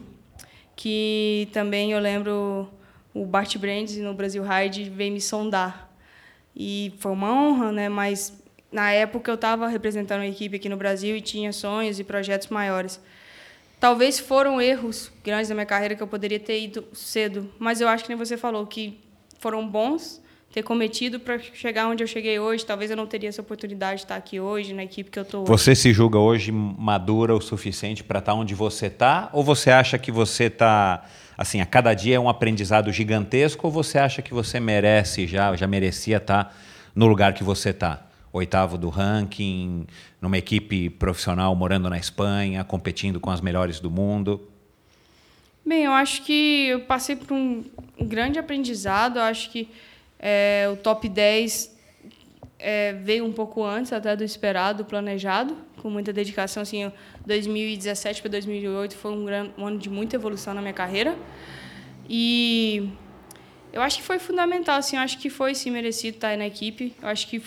que também eu lembro o Bart Brands no Brasil Ride veio me sondar. E foi uma honra, né? Mas na época eu estava representando a equipe aqui no Brasil e tinha sonhos e projetos maiores. Talvez foram erros grandes da minha carreira que eu poderia ter ido cedo, mas eu acho que nem você falou que foram bons ter cometido para chegar onde eu cheguei hoje. Talvez eu não teria essa oportunidade de estar aqui hoje na equipe que eu estou. Você se julga hoje madura o suficiente para estar onde você está, ou você acha que você está assim a cada dia é um aprendizado gigantesco, ou você acha que você merece já já merecia estar no lugar que você está? oitavo do ranking, numa equipe profissional morando na Espanha, competindo com as melhores do mundo? Bem, eu acho que eu passei por um grande aprendizado. Eu acho que é, o top 10 é, veio um pouco antes até do esperado, planejado, com muita dedicação. Assim, 2017 para 2008 foi um, grande, um ano de muita evolução na minha carreira. E eu acho que foi fundamental. Assim, eu acho que foi sim merecido estar na equipe. Eu acho que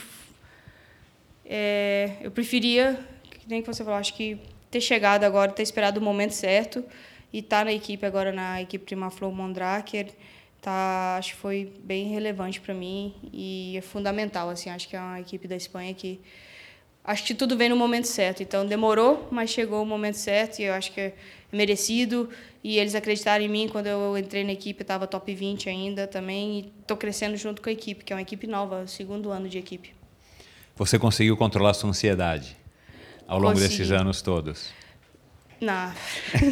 é, eu preferia, que nem que você falou, acho que ter chegado agora, ter esperado o momento certo e tá na equipe agora, na equipe Primaflow Mondraker, tá, acho que foi bem relevante para mim e é fundamental. Assim, acho que é uma equipe da Espanha que acho que tudo vem no momento certo. Então demorou, mas chegou o momento certo e eu acho que é merecido. E eles acreditaram em mim quando eu entrei na equipe, estava top 20 ainda também. E estou crescendo junto com a equipe, que é uma equipe nova, segundo ano de equipe. Você conseguiu controlar sua ansiedade ao longo Consegui. desses anos todos? Não.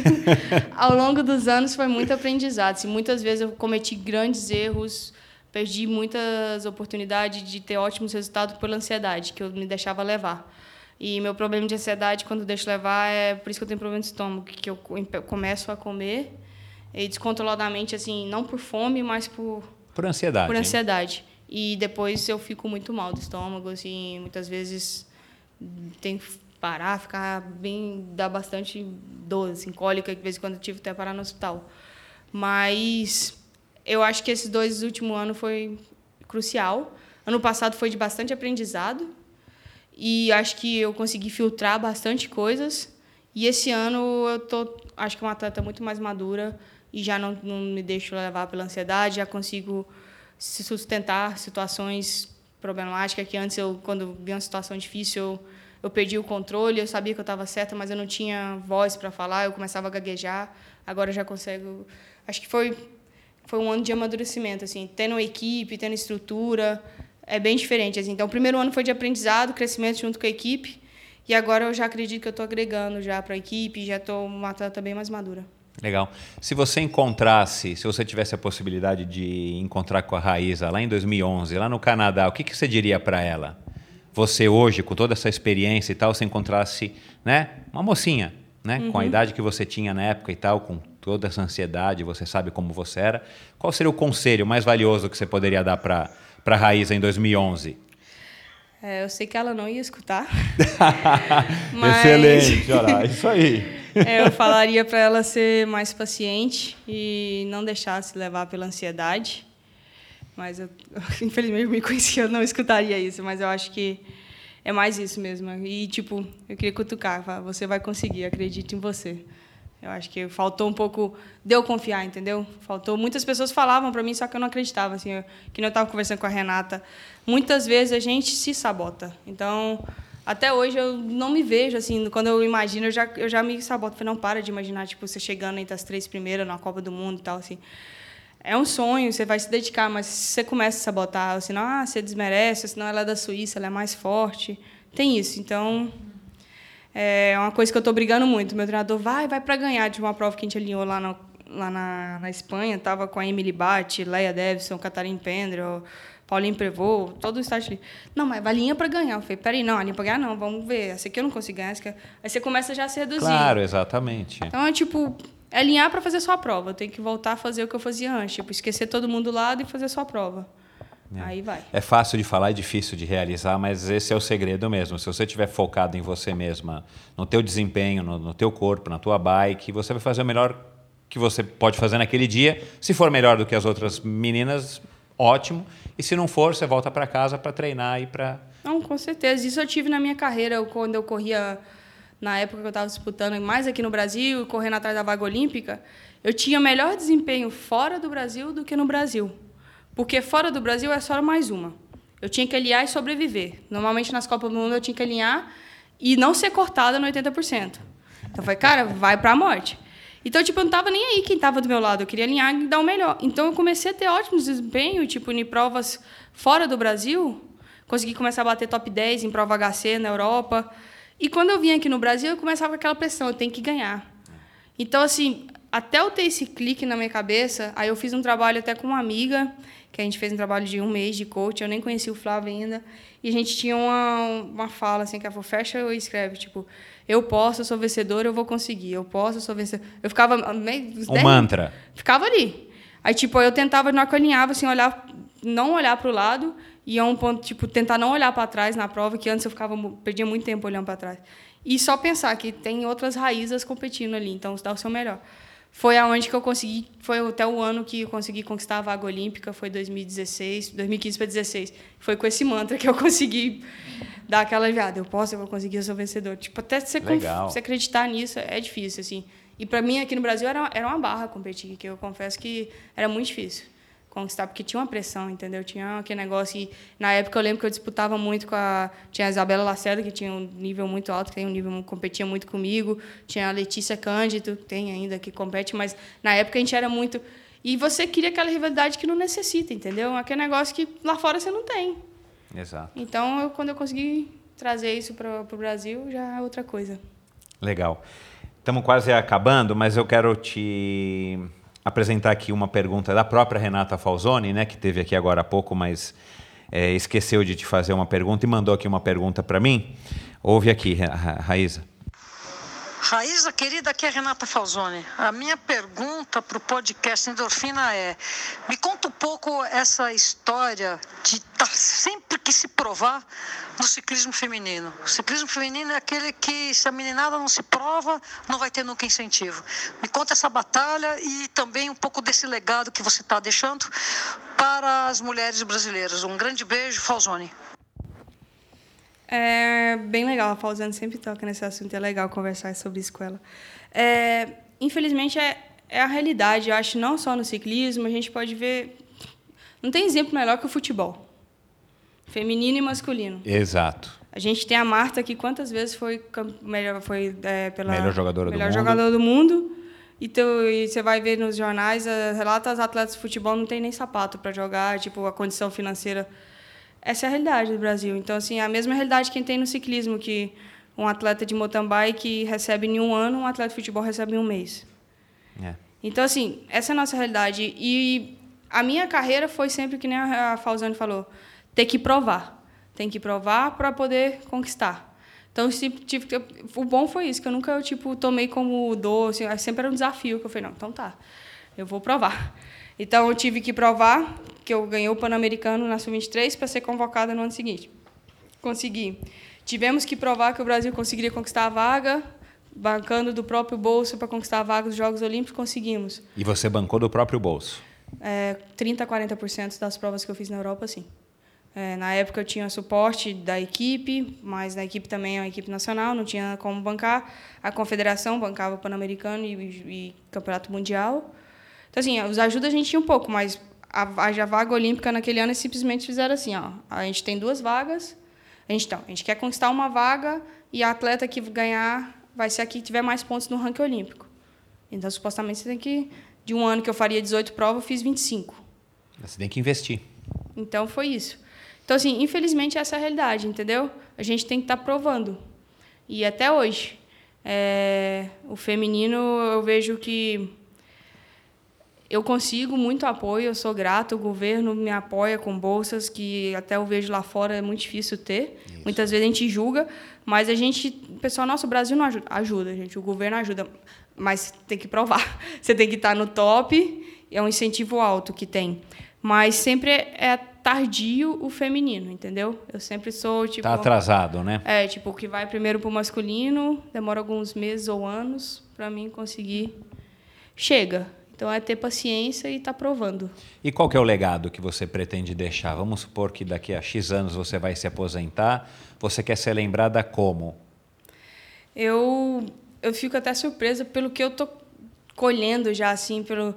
<laughs> ao longo dos anos foi muito aprendizado. Assim, muitas vezes eu cometi grandes erros, perdi muitas oportunidades de ter ótimos resultados pela ansiedade, que eu me deixava levar. E meu problema de ansiedade, quando eu deixo levar, é por isso que eu tenho problema de estômago, que eu começo a comer e descontroladamente, assim, não por fome, mas por... Por ansiedade. Por ansiedade. Hein? E depois eu fico muito mal do estômago, assim, muitas vezes tem parar, ficar bem, dá bastante dor, assim, cólica, de vez em quando eu tive até parar no hospital. Mas eu acho que esses dois últimos anos foi crucial. Ano passado foi de bastante aprendizado e acho que eu consegui filtrar bastante coisas. E esse ano eu tô, acho que uma atleta muito mais madura e já não, não me deixo levar pela ansiedade, já consigo se sustentar situações problemáticas que antes eu quando vi uma situação difícil eu, eu perdi o controle eu sabia que eu estava certa mas eu não tinha voz para falar eu começava a gaguejar agora eu já consigo acho que foi foi um ano de amadurecimento assim tendo equipe tendo estrutura é bem diferente assim então o primeiro ano foi de aprendizado crescimento junto com a equipe e agora eu já acredito que eu estou agregando já para a equipe já estou uma atleta bem mais madura Legal. Se você encontrasse, se você tivesse a possibilidade de encontrar com a Raíza lá em 2011, lá no Canadá, o que, que você diria para ela? Você hoje, com toda essa experiência e tal, se encontrasse, né, uma mocinha, né, uhum. com a uhum. idade que você tinha na época e tal, com toda essa ansiedade, você sabe como você era. Qual seria o conselho mais valioso que você poderia dar para para Raíza em 2011? É, eu sei que ela não ia escutar. <laughs> mas... Excelente, olha <laughs> isso aí. É, eu falaria para ela ser mais paciente e não deixar se levar pela ansiedade. Mas, eu, <laughs> infelizmente, me conhecia, eu não escutaria isso. Mas eu acho que é mais isso mesmo. E, tipo, eu queria cutucar. Você vai conseguir, acredite em você. Eu acho que faltou um pouco de eu confiar, entendeu? Faltou. Muitas pessoas falavam para mim, só que eu não acreditava. Assim, eu, que eu estava conversando com a Renata. Muitas vezes a gente se sabota. Então, até hoje eu não me vejo assim, quando eu imagino, eu já, eu já me saboto. Falei, não para de imaginar, tipo, você chegando entre as três primeiras na Copa do Mundo e tal, assim. É um sonho, você vai se dedicar, mas você começa a sabotar, assim, ah, você desmerece, senão ela é da Suíça, ela é mais forte. Tem isso, então é uma coisa que eu estou brigando muito. Meu treinador vai, vai para ganhar de uma prova que a gente alinhou lá, no, lá na, na Espanha, tava com a Emily Bate, Leia Davidson, Catarina Pendrell, Paulinho Prevô, todo o estágio ali. Não, mas vai linha para ganhar. Eu falei, peraí, não, a linha para ganhar não, vamos ver. Essa aqui eu não consigo ganhar. Essa aqui... Aí você começa já a se reduzir. Claro, exatamente. Então, é tipo, é alinhar para fazer sua prova. Eu tenho que voltar a fazer o que eu fazia antes. Tipo, esquecer todo mundo do lado e fazer sua prova. É. Aí vai. É fácil de falar, é difícil de realizar, mas esse é o segredo mesmo. Se você estiver focado em você mesma, no teu desempenho, no, no teu corpo, na tua bike, você vai fazer o melhor que você pode fazer naquele dia. Se for melhor do que as outras meninas, ótimo. E se não for, você volta para casa para treinar e para. Não, com certeza. Isso eu tive na minha carreira quando eu corria na época que eu estava disputando mais aqui no Brasil, correndo atrás da vaga olímpica. Eu tinha melhor desempenho fora do Brasil do que no Brasil. Porque fora do Brasil é só mais uma. Eu tinha que alinhar e sobreviver. Normalmente nas Copas do Mundo eu tinha que alinhar e não ser cortada no 80%. Então foi, cara, vai para a morte. Então, tipo, eu não tava nem aí quem tava do meu lado. Eu queria alinhar e dar o melhor. Então, eu comecei a ter ótimos desempenhos, tipo, em provas fora do Brasil. Consegui começar a bater top 10 em prova HC na Europa. E quando eu vinha aqui no Brasil, eu começava com aquela pressão, eu tenho que ganhar. Então, assim, até eu ter esse clique na minha cabeça, aí eu fiz um trabalho até com uma amiga, que a gente fez um trabalho de um mês de coach, eu nem conhecia o Flávio ainda, e a gente tinha uma, uma fala, assim, que ela falou, fecha ou escreve, tipo, eu posso, eu sou vencedor, eu vou conseguir. Eu posso, eu sou vencedor. Eu ficava meio. Um mantra. Ficava ali. Aí, tipo, eu tentava, na hora que eu alinhava, assim, olhar, não olhar para o lado e a um ponto, tipo, tentar não olhar para trás na prova, que antes eu ficava, perdia muito tempo olhando para trás. E só pensar que tem outras raízes competindo ali, então dá o seu melhor. Foi aonde que eu consegui, foi até o ano que eu consegui conquistar a vaga olímpica, foi 2016, 2015 para 2016. Foi com esse mantra que eu <laughs> consegui dar aquela aliviada. Eu posso, eu vou conseguir, eu sou vencedor. Tipo, até você, você acreditar nisso é difícil, assim. E para mim, aqui no Brasil, era, era uma barra competir, que eu confesso que era muito difícil conquistar, porque tinha uma pressão, entendeu? Tinha aquele negócio e na época eu lembro que eu disputava muito com a tinha a Isabela Lacerda, que tinha um nível muito alto, que tem um nível competia muito comigo, tinha a Letícia Cândido, tem ainda que compete, mas na época a gente era muito e você queria aquela rivalidade que não necessita, entendeu? Aquele negócio que lá fora você não tem. Exato. Então, eu, quando eu consegui trazer isso para o Brasil, já é outra coisa. Legal. Estamos quase acabando, mas eu quero te apresentar aqui uma pergunta da própria Renata Falzoni, né, que teve aqui agora há pouco, mas é, esqueceu de te fazer uma pergunta e mandou aqui uma pergunta para mim. Ouve aqui, Ra Raíza. Raíza, querida, aqui é Renata Falzoni. A minha pergunta para o podcast Endorfina é: me conta um pouco essa história de estar tá sempre que se provar no ciclismo feminino. O ciclismo feminino é aquele que, se a meninada não se prova, não vai ter nunca incentivo. Me conta essa batalha e também um pouco desse legado que você está deixando para as mulheres brasileiras. Um grande beijo, Falzoni. É bem legal, a Fausana sempre toca nesse assunto, é legal conversar sobre isso com ela. É, infelizmente, é, é a realidade, eu acho, não só no ciclismo, a gente pode ver... Não tem exemplo melhor que o futebol. Feminino e masculino. Exato. A gente tem a Marta, que quantas vezes foi, melhor, foi é, pela... Melhor jogadora melhor do jogador mundo. do mundo. E, tu, e você vai ver nos jornais, eh, relata as atletas de futebol não tem nem sapato para jogar, tipo, a condição financeira essa é a realidade do Brasil. Então, assim, é a mesma realidade que tem no ciclismo, que um atleta de mountain bike recebe em um ano, um atleta de futebol recebe em um mês. É. Então, assim, essa é a nossa realidade. E a minha carreira foi sempre, que nem a Falzane falou, ter que provar. Tem que provar para poder conquistar. Então, tipo, o bom foi isso, que eu nunca tipo, tomei como doce, sempre era um desafio, que eu falei, não, então tá, eu vou provar. Então, eu tive que provar que eu ganhei o Pan-Americano na Sub-23 para ser convocada no ano seguinte. Consegui. Tivemos que provar que o Brasil conseguiria conquistar a vaga, bancando do próprio bolso para conquistar a vaga dos Jogos Olímpicos, conseguimos. E você bancou do próprio bolso? É, 30% a 40% das provas que eu fiz na Europa, sim. É, na época eu tinha suporte da equipe, mas na equipe também é uma equipe nacional, não tinha como bancar. A confederação bancava o Pan-Americano e, e, e Campeonato Mundial. Então, assim, os ajudas a gente tinha um pouco, mas a, a vaga olímpica naquele ano eles simplesmente fizeram assim, ó, a gente tem duas vagas, a gente, então, a gente quer conquistar uma vaga e a atleta que ganhar vai ser a que tiver mais pontos no ranking olímpico. Então, supostamente, você tem que... De um ano que eu faria 18 provas, eu fiz 25. Você tem que investir. Então, foi isso. Então, assim, infelizmente, essa é a realidade, entendeu? A gente tem que estar tá provando. E até hoje, é, o feminino, eu vejo que eu consigo muito apoio, eu sou grato, o governo me apoia com bolsas que até eu vejo lá fora é muito difícil ter. Isso. Muitas vezes a gente julga, mas a gente, pessoal, nosso Brasil não ajuda, ajuda, gente, o governo ajuda, mas tem que provar. <laughs> Você tem que estar no top, é um incentivo alto que tem. Mas sempre é tardio o feminino, entendeu? Eu sempre sou, tipo... Tá atrasado, né? É, tipo, o que vai primeiro pro masculino, demora alguns meses ou anos para mim conseguir... Chega. Então é ter paciência e estar tá provando. E qual que é o legado que você pretende deixar? Vamos supor que daqui a X anos você vai se aposentar. Você quer ser lembrada como? Eu, eu fico até surpresa pelo que eu tô colhendo já, assim, pelo,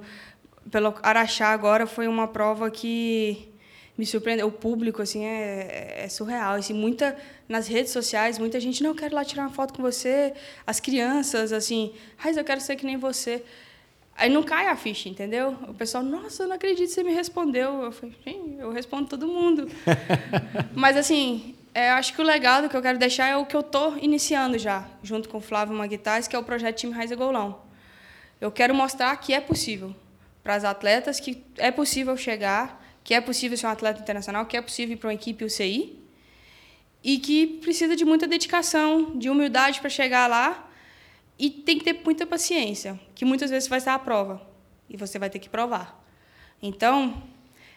pelo Araxá agora foi uma prova que me surpreendeu. O público, assim, é, é surreal. Assim, muita, nas redes sociais, muita gente, não, eu quero lá tirar uma foto com você. As crianças, assim, Raiz, eu quero ser que nem você. Aí não cai a ficha, entendeu? O pessoal, nossa, eu não acredito que você me respondeu. Eu falei, eu respondo todo mundo. <laughs> Mas, assim, é, acho que o legado que eu quero deixar é o que eu estou iniciando já, junto com o Flávio Maguitais, que é o projeto Time Raiz Golão. Eu quero mostrar que é possível para as atletas, que é possível chegar, que é possível ser um atleta internacional, que é possível ir para uma equipe UCI e que precisa de muita dedicação, de humildade para chegar lá e tem que ter muita paciência, que muitas vezes vai estar à prova e você vai ter que provar. Então,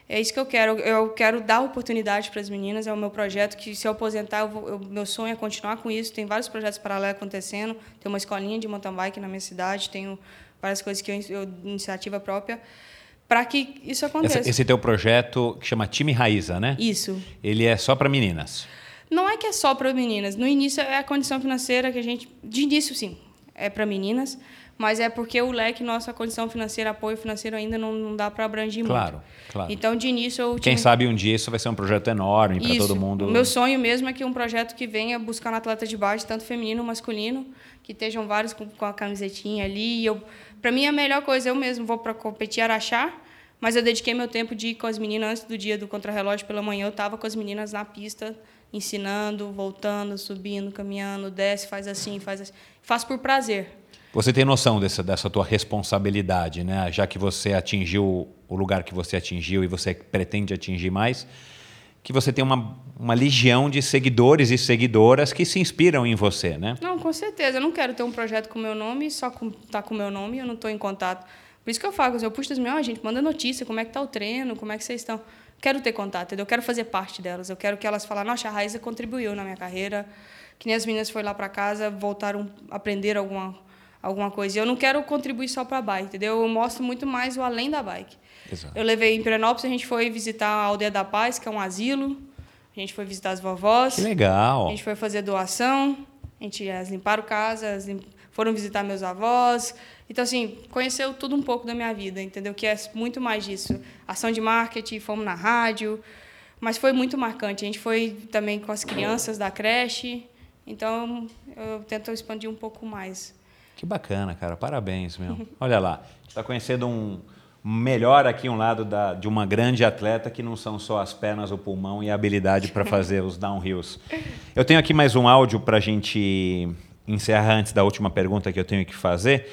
é isso que eu quero. Eu quero dar oportunidade para as meninas. É o meu projeto que, se eu aposentar, eu vou, eu, meu sonho é continuar com isso. Tem vários projetos paralelos acontecendo. Tem uma escolinha de mountain bike na minha cidade. Tenho várias coisas que eu, eu iniciativa própria para que isso aconteça. Esse, esse teu projeto que chama Time Raíza, né? Isso. Ele é só para meninas. Não é que é só para meninas. No início é a condição financeira que a gente, de início sim, é para meninas, mas é porque o leque, nossa condição financeira, apoio financeiro ainda não, não dá para abranger claro, muito. Claro, Então, de início eu Quem sabe um dia isso vai ser um projeto enorme para todo mundo. O meu sonho mesmo é que um projeto que venha buscar um atleta de base, tanto feminino masculino, que estejam vários com, com a camisetinha ali. E eu, para mim, a melhor coisa, eu mesmo vou para competir Araxá, mas eu dediquei meu tempo de ir com as meninas antes do dia do contrarrelógio pela manhã. Eu estava com as meninas na pista, ensinando, voltando, subindo, caminhando, desce, faz assim, faz assim. Faço por prazer. Você tem noção dessa, dessa tua responsabilidade, né? Já que você atingiu o lugar que você atingiu e você pretende atingir mais, que você tem uma, uma legião de seguidores e seguidoras que se inspiram em você, né? Não, com certeza. Eu não quero ter um projeto com meu nome só com, tá com meu nome eu não estou em contato. Por isso que eu falo, eu puxo das minhas, oh, gente, manda notícia, como é que tá o treino, como é que vocês estão. Quero ter contato, entendeu? Eu quero fazer parte delas. Eu quero que elas falem, nossa, a Raíza contribuiu na minha carreira. Que nem as meninas foram lá para casa, voltaram a aprender alguma alguma coisa. E eu não quero contribuir só para a bike, entendeu? Eu mostro muito mais o além da bike. Exato. Eu levei em Pirenópolis, a gente foi visitar a Aldeia da Paz, que é um asilo. A gente foi visitar as vovós. Que legal. A gente foi fazer doação. A gente elas limparam casa, limp... foram visitar meus avós. Então, assim, conheceu tudo um pouco da minha vida, entendeu? Que é muito mais disso. Ação de marketing, fomos na rádio. Mas foi muito marcante. A gente foi também com as crianças da creche. Então, eu tento expandir um pouco mais. Que bacana, cara. Parabéns, meu. Olha lá, está conhecendo um melhor aqui um lado da, de uma grande atleta que não são só as pernas, o pulmão e a habilidade para fazer os downhills. Eu tenho aqui mais um áudio para a gente encerrar antes da última pergunta que eu tenho que fazer,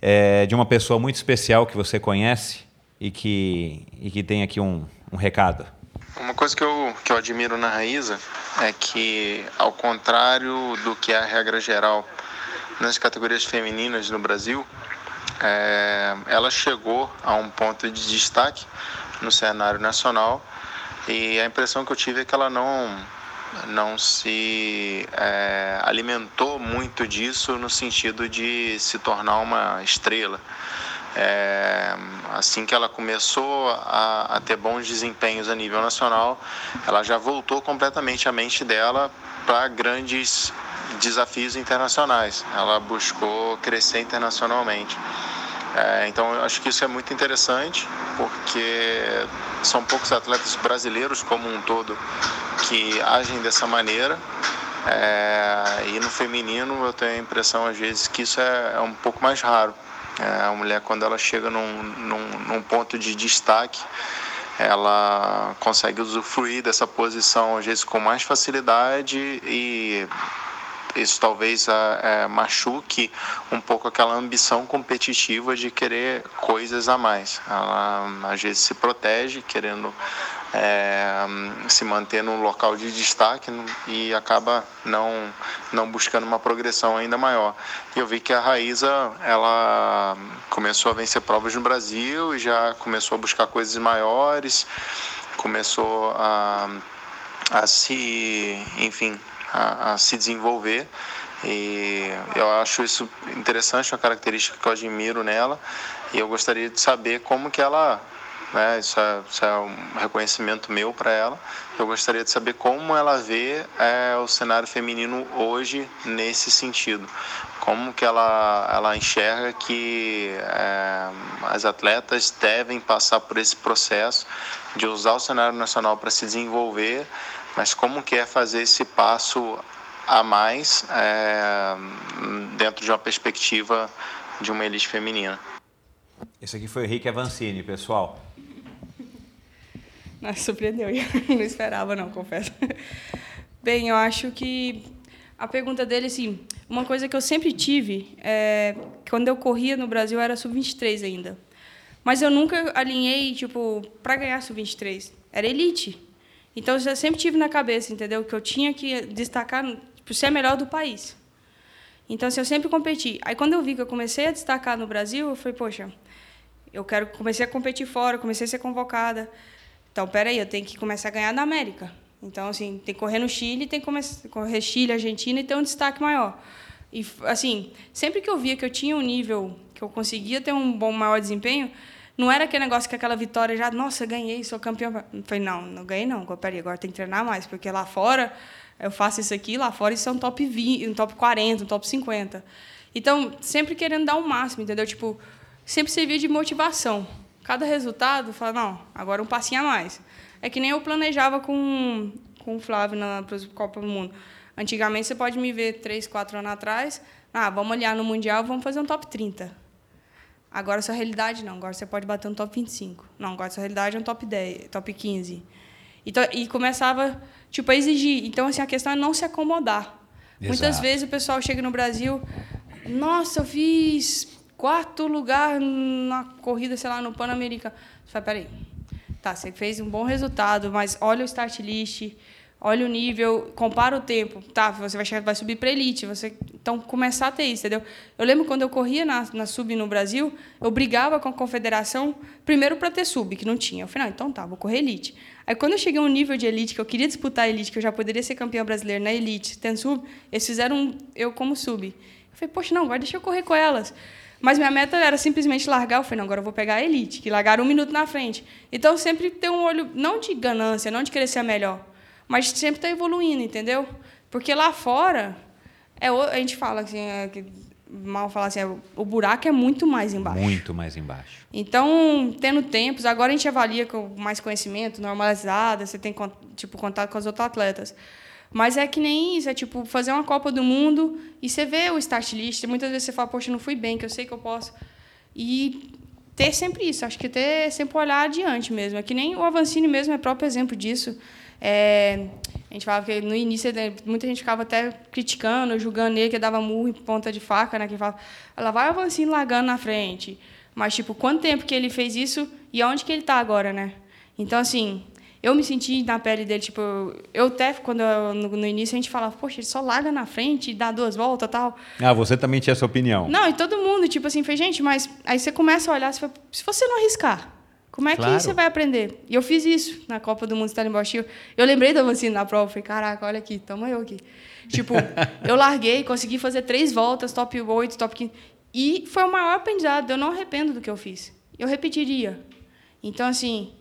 é de uma pessoa muito especial que você conhece e que, e que tem aqui um, um recado. Uma coisa que eu, que eu admiro na Raíza é que, ao contrário do que é a regra geral nas categorias femininas no Brasil, é, ela chegou a um ponto de destaque no cenário nacional e a impressão que eu tive é que ela não não se é, alimentou muito disso no sentido de se tornar uma estrela. É, assim que ela começou a, a, ter bons desempenhos a nível nacional, ela já voltou completamente a mente dela para grandes desafios internacionais. Ela buscou crescer internacionalmente. É, então, eu acho que isso é muito interessante, porque são poucos atletas brasileiros como um todo que agem dessa maneira. É, e no feminino, eu tenho a impressão, às vezes, que isso é, é um pouco mais raro. É, a mulher, quando ela chega num, num, num ponto de destaque, ela consegue usufruir dessa posição, às vezes, com mais facilidade e isso talvez é, machuque um pouco aquela ambição competitiva de querer coisas a mais. Ela às vezes se protege querendo é, se manter num local de destaque e acaba não, não buscando uma progressão ainda maior. E eu vi que a Raíza ela começou a vencer provas no Brasil e já começou a buscar coisas maiores começou a, a se, enfim, a, a se desenvolver e eu acho isso interessante, uma característica que eu admiro nela e eu gostaria de saber como que ela né? Isso é, isso é um reconhecimento meu para ela. Eu gostaria de saber como ela vê é, o cenário feminino hoje nesse sentido. Como que ela, ela enxerga que é, as atletas devem passar por esse processo de usar o cenário nacional para se desenvolver, mas como que é fazer esse passo a mais é, dentro de uma perspectiva de uma elite feminina. Esse aqui foi o Rick Avancini, pessoal. <laughs> Nossa, surpreendeu. <laughs> não esperava, não, confesso. <laughs> Bem, eu acho que a pergunta dele, assim, uma coisa que eu sempre tive, é, quando eu corria no Brasil, era sub-23 ainda. Mas eu nunca alinhei, tipo, para ganhar sub-23. Era elite. Então, eu sempre tive na cabeça, entendeu? Que eu tinha que destacar, por ser a melhor do país. Então, assim, eu sempre competi. Aí, quando eu vi que eu comecei a destacar no Brasil, eu falei, poxa, eu quero comecei a competir fora, comecei a ser convocada. Então, peraí, eu tenho que começar a ganhar na América. Então, assim, tem que correr no Chile, tem que começar, correr Chile, Argentina e ter um destaque maior. E, assim, sempre que eu via que eu tinha um nível, que eu conseguia ter um bom, maior desempenho, não era aquele negócio que aquela vitória já, nossa, ganhei, sou campeão. Falei, não, não ganhei não, peraí, agora tem que treinar mais, porque lá fora eu faço isso aqui, lá fora isso é um top 20, um top 40, um top 50. Então, sempre querendo dar o um máximo, entendeu? Tipo, sempre servia de motivação. Cada resultado, fala, não, agora um passinho a mais. É que nem eu planejava com, com o Flávio na Copa do Mundo. Antigamente, você pode me ver três, quatro anos atrás, ah, vamos olhar no Mundial, vamos fazer um top 30. Agora, sua realidade, não. Agora você pode bater um top 25. Não, agora sua realidade é um top 10, top 15. Então, e começava, tipo, a exigir. Então, assim, a questão é não se acomodar. Exato. Muitas vezes o pessoal chega no Brasil, nossa, eu fiz quarto lugar na corrida, sei lá, no Pan-Americano. Você fala, peraí, tá, você fez um bom resultado, mas olha o start list, olha o nível, compara o tempo, tá, você vai, vai subir para elite, você então começar a ter isso, entendeu? Eu lembro quando eu corria na, na sub no Brasil, eu brigava com a confederação primeiro para ter sub, que não tinha. Eu falei, não, então tá, vou correr elite. Aí quando eu cheguei a um nível de elite que eu queria disputar a elite, que eu já poderia ser campeão brasileiro na elite, tendo sub, eles fizeram eu como sub. Eu falei, poxa, não, agora deixa eu correr com elas. Mas minha meta era simplesmente largar. Eu falei, não, agora eu vou pegar a elite, que largaram um minuto na frente. Então, sempre ter um olho, não de ganância, não de querer ser melhor, mas sempre estar tá evoluindo, entendeu? Porque lá fora, é, a gente fala assim, é, mal falar assim, é, o buraco é muito mais embaixo. Muito mais embaixo. Então, tendo tempos, agora a gente avalia com mais conhecimento, normalizada, você tem tipo contato com os outros atletas. Mas é que nem isso, é tipo fazer uma Copa do Mundo e você vê o start list, muitas vezes você fala, poxa, não fui bem, que eu sei que eu posso. E ter sempre isso, acho que ter sempre olhar adiante mesmo. É que nem o Avancini mesmo é próprio exemplo disso. É, a gente falava que no início muita gente ficava até criticando, julgando ele, que dava murro em ponta de faca, né? Que falava, ela vai o Avancini largando na frente. Mas, tipo, quanto tempo que ele fez isso e aonde que ele está agora, né? Então, assim, eu me senti na pele dele, tipo, eu até, quando eu, no, no, início a gente falava, poxa, ele só larga na frente e dá duas voltas tal. Ah, você também tinha essa opinião? Não, e todo mundo, tipo assim, fez, gente, mas aí você começa a olhar, você fala, se você não arriscar, como é claro. que você vai aprender? E eu fiz isso na Copa do Mundo Stellenbosch. Eu lembrei da vacina na prova, falei, caraca, olha aqui, tamo eu aqui. Tipo, <laughs> eu larguei, consegui fazer três voltas, top 8, top 15. E foi o maior aprendizado, eu não arrependo do que eu fiz. Eu repetiria. Então, assim,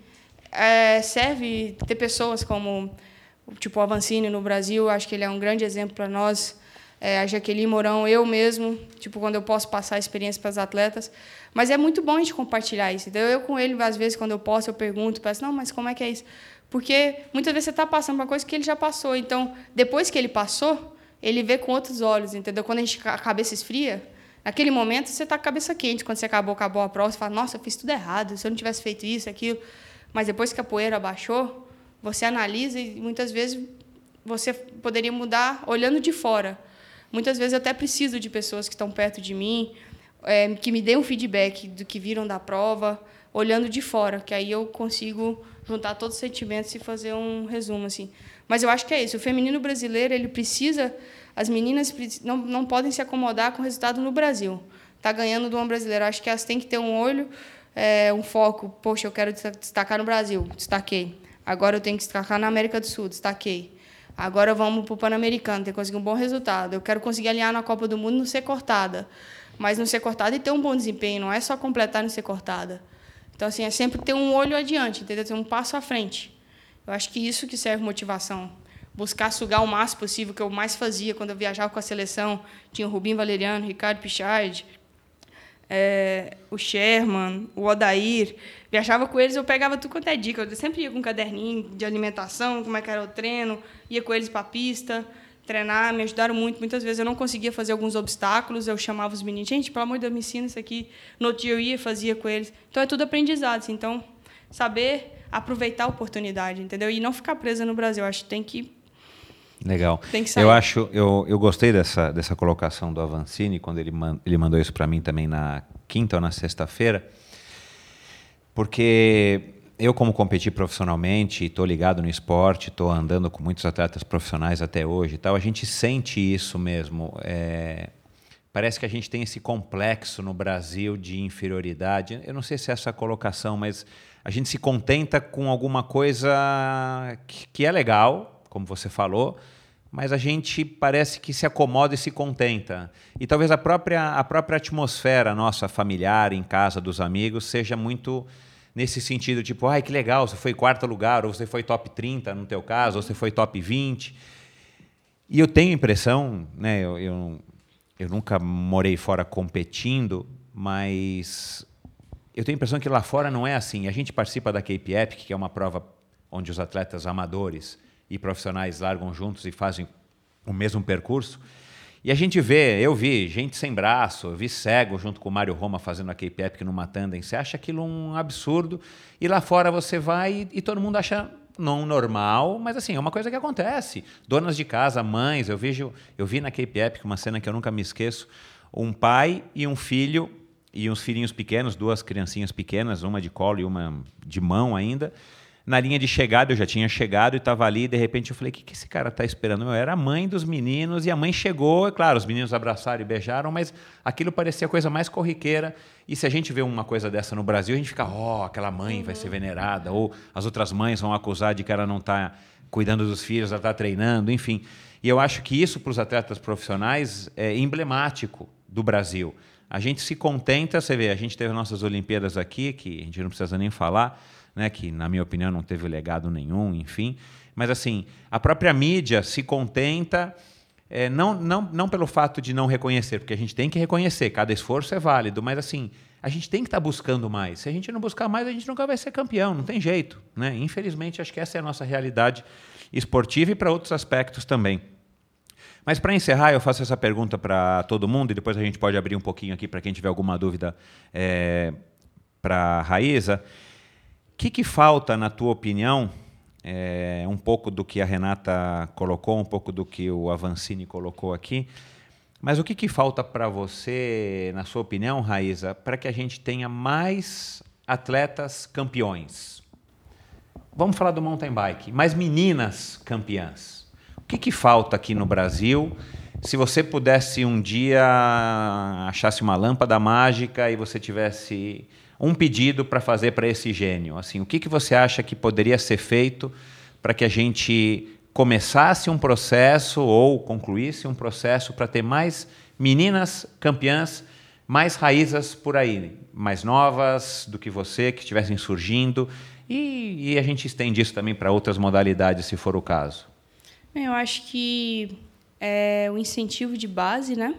é, serve ter pessoas como tipo o Avancini no Brasil, acho que ele é um grande exemplo para nós. É, a Jaqueline Mourão, eu mesmo, tipo quando eu posso passar a experiência para os atletas. Mas é muito bom a gente compartilhar isso. Então, eu com ele, às vezes, quando eu posso, eu pergunto, peço, não, mas como é que é isso? Porque muitas vezes você está passando uma coisa que ele já passou. Então, depois que ele passou, ele vê com outros olhos, entendeu? Quando a, gente, a cabeça esfria, naquele momento você está com a cabeça quente. Quando você acabou, acabou a prova, você fala, nossa, eu fiz tudo errado. Se eu não tivesse feito isso, aquilo. Mas depois que a poeira baixou, você analisa e muitas vezes você poderia mudar olhando de fora. Muitas vezes eu até preciso de pessoas que estão perto de mim, é, que me dêem um feedback do que viram da prova, olhando de fora, que aí eu consigo juntar todos os sentimentos e fazer um resumo assim. Mas eu acho que é isso. O feminino brasileiro ele precisa, as meninas não, não podem se acomodar com o resultado no Brasil. Tá ganhando do homem brasileiro. Acho que elas têm que ter um olho é, um foco, poxa, eu quero destacar no Brasil, destaquei. Agora eu tenho que destacar na América do Sul, destaquei. Agora vamos para o Pan-Americano, ter que conseguir um bom resultado. Eu quero conseguir alinhar na Copa do Mundo não ser cortada. Mas não ser cortada e ter um bom desempenho, não é só completar e não ser cortada. Então, assim, é sempre ter um olho adiante, entendeu? Ter um passo à frente. Eu acho que isso que serve motivação. Buscar sugar o máximo possível, que eu mais fazia quando eu viajava com a seleção. Tinha o Rubinho Valeriano, Ricardo Pichard, é, o Sherman, o Odair. Viajava com eles, eu pegava tudo quanto é dica. Eu sempre ia com um caderninho de alimentação, como é que era o treino, ia com eles para a pista, treinar, me ajudaram muito. Muitas vezes eu não conseguia fazer alguns obstáculos, eu chamava os meninos, gente, pelo amor de Deus, me ensina isso aqui. No outro dia eu ia, fazia com eles. Então é tudo aprendizado. Assim. Então, saber aproveitar a oportunidade, entendeu? E não ficar presa no Brasil. Eu acho que tem que Legal. Tem que sair. Eu acho, eu, eu gostei dessa, dessa colocação do Avancini quando ele, man, ele mandou isso para mim também na quinta ou na sexta-feira, porque eu como competi profissionalmente, estou ligado no esporte, estou andando com muitos atletas profissionais até hoje, e tal. A gente sente isso mesmo. É, parece que a gente tem esse complexo no Brasil de inferioridade. Eu não sei se é essa colocação, mas a gente se contenta com alguma coisa que, que é legal, como você falou, mas a gente parece que se acomoda e se contenta. E talvez a própria, a própria atmosfera nossa familiar, em casa, dos amigos, seja muito nesse sentido, tipo, ai, que legal, você foi quarto lugar, ou você foi top 30 no teu caso, ou você foi top 20. E eu tenho impressão, né, eu, eu, eu nunca morei fora competindo, mas eu tenho a impressão que lá fora não é assim. A gente participa da Cape Epic, que é uma prova onde os atletas amadores e profissionais largam juntos e fazem o mesmo percurso. E a gente vê, eu vi gente sem braço, eu vi cego junto com o Mário Roma fazendo a Cape Epic numa tandem. Você acha aquilo um absurdo. E lá fora você vai e, e todo mundo acha não normal, mas assim, é uma coisa que acontece. Donas de casa, mães, eu vejo, eu vi na Epic uma cena que eu nunca me esqueço, um pai e um filho e uns filhinhos pequenos, duas criancinhas pequenas, uma de colo e uma de mão ainda, na linha de chegada, eu já tinha chegado e estava ali, e de repente eu falei: o que, que esse cara está esperando? Eu era a mãe dos meninos, e a mãe chegou, é claro, os meninos abraçaram e beijaram, mas aquilo parecia a coisa mais corriqueira. E se a gente vê uma coisa dessa no Brasil, a gente fica: ó, oh, aquela mãe vai ser venerada, ou as outras mães vão acusar de que ela não está cuidando dos filhos, ela está treinando, enfim. E eu acho que isso para os atletas profissionais é emblemático do Brasil. A gente se contenta, você vê, a gente teve nossas Olimpíadas aqui, que a gente não precisa nem falar né, que na minha opinião não teve legado nenhum, enfim. Mas assim, a própria mídia se contenta é, não, não, não pelo fato de não reconhecer, porque a gente tem que reconhecer, cada esforço é válido, mas assim, a gente tem que estar tá buscando mais. Se a gente não buscar mais, a gente nunca vai ser campeão, não tem jeito. Né? Infelizmente, acho que essa é a nossa realidade esportiva e para outros aspectos também. Mas para encerrar, eu faço essa pergunta para todo mundo e depois a gente pode abrir um pouquinho aqui para quem tiver alguma dúvida é, para a Raíza. O que, que falta, na tua opinião, é, um pouco do que a Renata colocou, um pouco do que o Avancini colocou aqui, mas o que, que falta para você, na sua opinião, Raíza, para que a gente tenha mais atletas campeões? Vamos falar do mountain bike, mais meninas campeãs. O que, que falta aqui no Brasil? Se você pudesse um dia achasse uma lâmpada mágica e você tivesse um pedido para fazer para esse gênio. Assim, o que, que você acha que poderia ser feito para que a gente começasse um processo ou concluísse um processo para ter mais meninas campeãs, mais raízas por aí, mais novas do que você, que estivessem surgindo, e, e a gente estende isso também para outras modalidades, se for o caso. Eu acho que é o incentivo de base, né?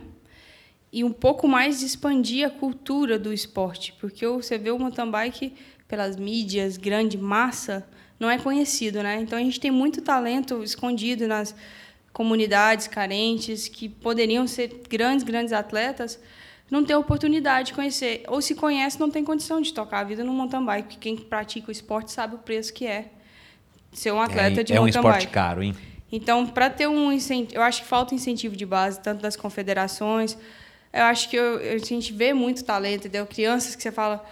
E um pouco mais de expandir a cultura do esporte, porque você vê o mountain bike pelas mídias, grande massa, não é conhecido, né? Então a gente tem muito talento escondido nas comunidades carentes que poderiam ser grandes, grandes atletas, não tem oportunidade de conhecer, ou se conhece não tem condição de tocar a vida no mountain bike, porque quem pratica o esporte sabe o preço que é ser um atleta é, de é mountain bike. É um esporte bike. caro, hein? Então, para ter um incentivo, eu acho que falta incentivo de base, tanto das confederações, eu acho que eu, a gente vê muito talento, entendeu? Crianças que você fala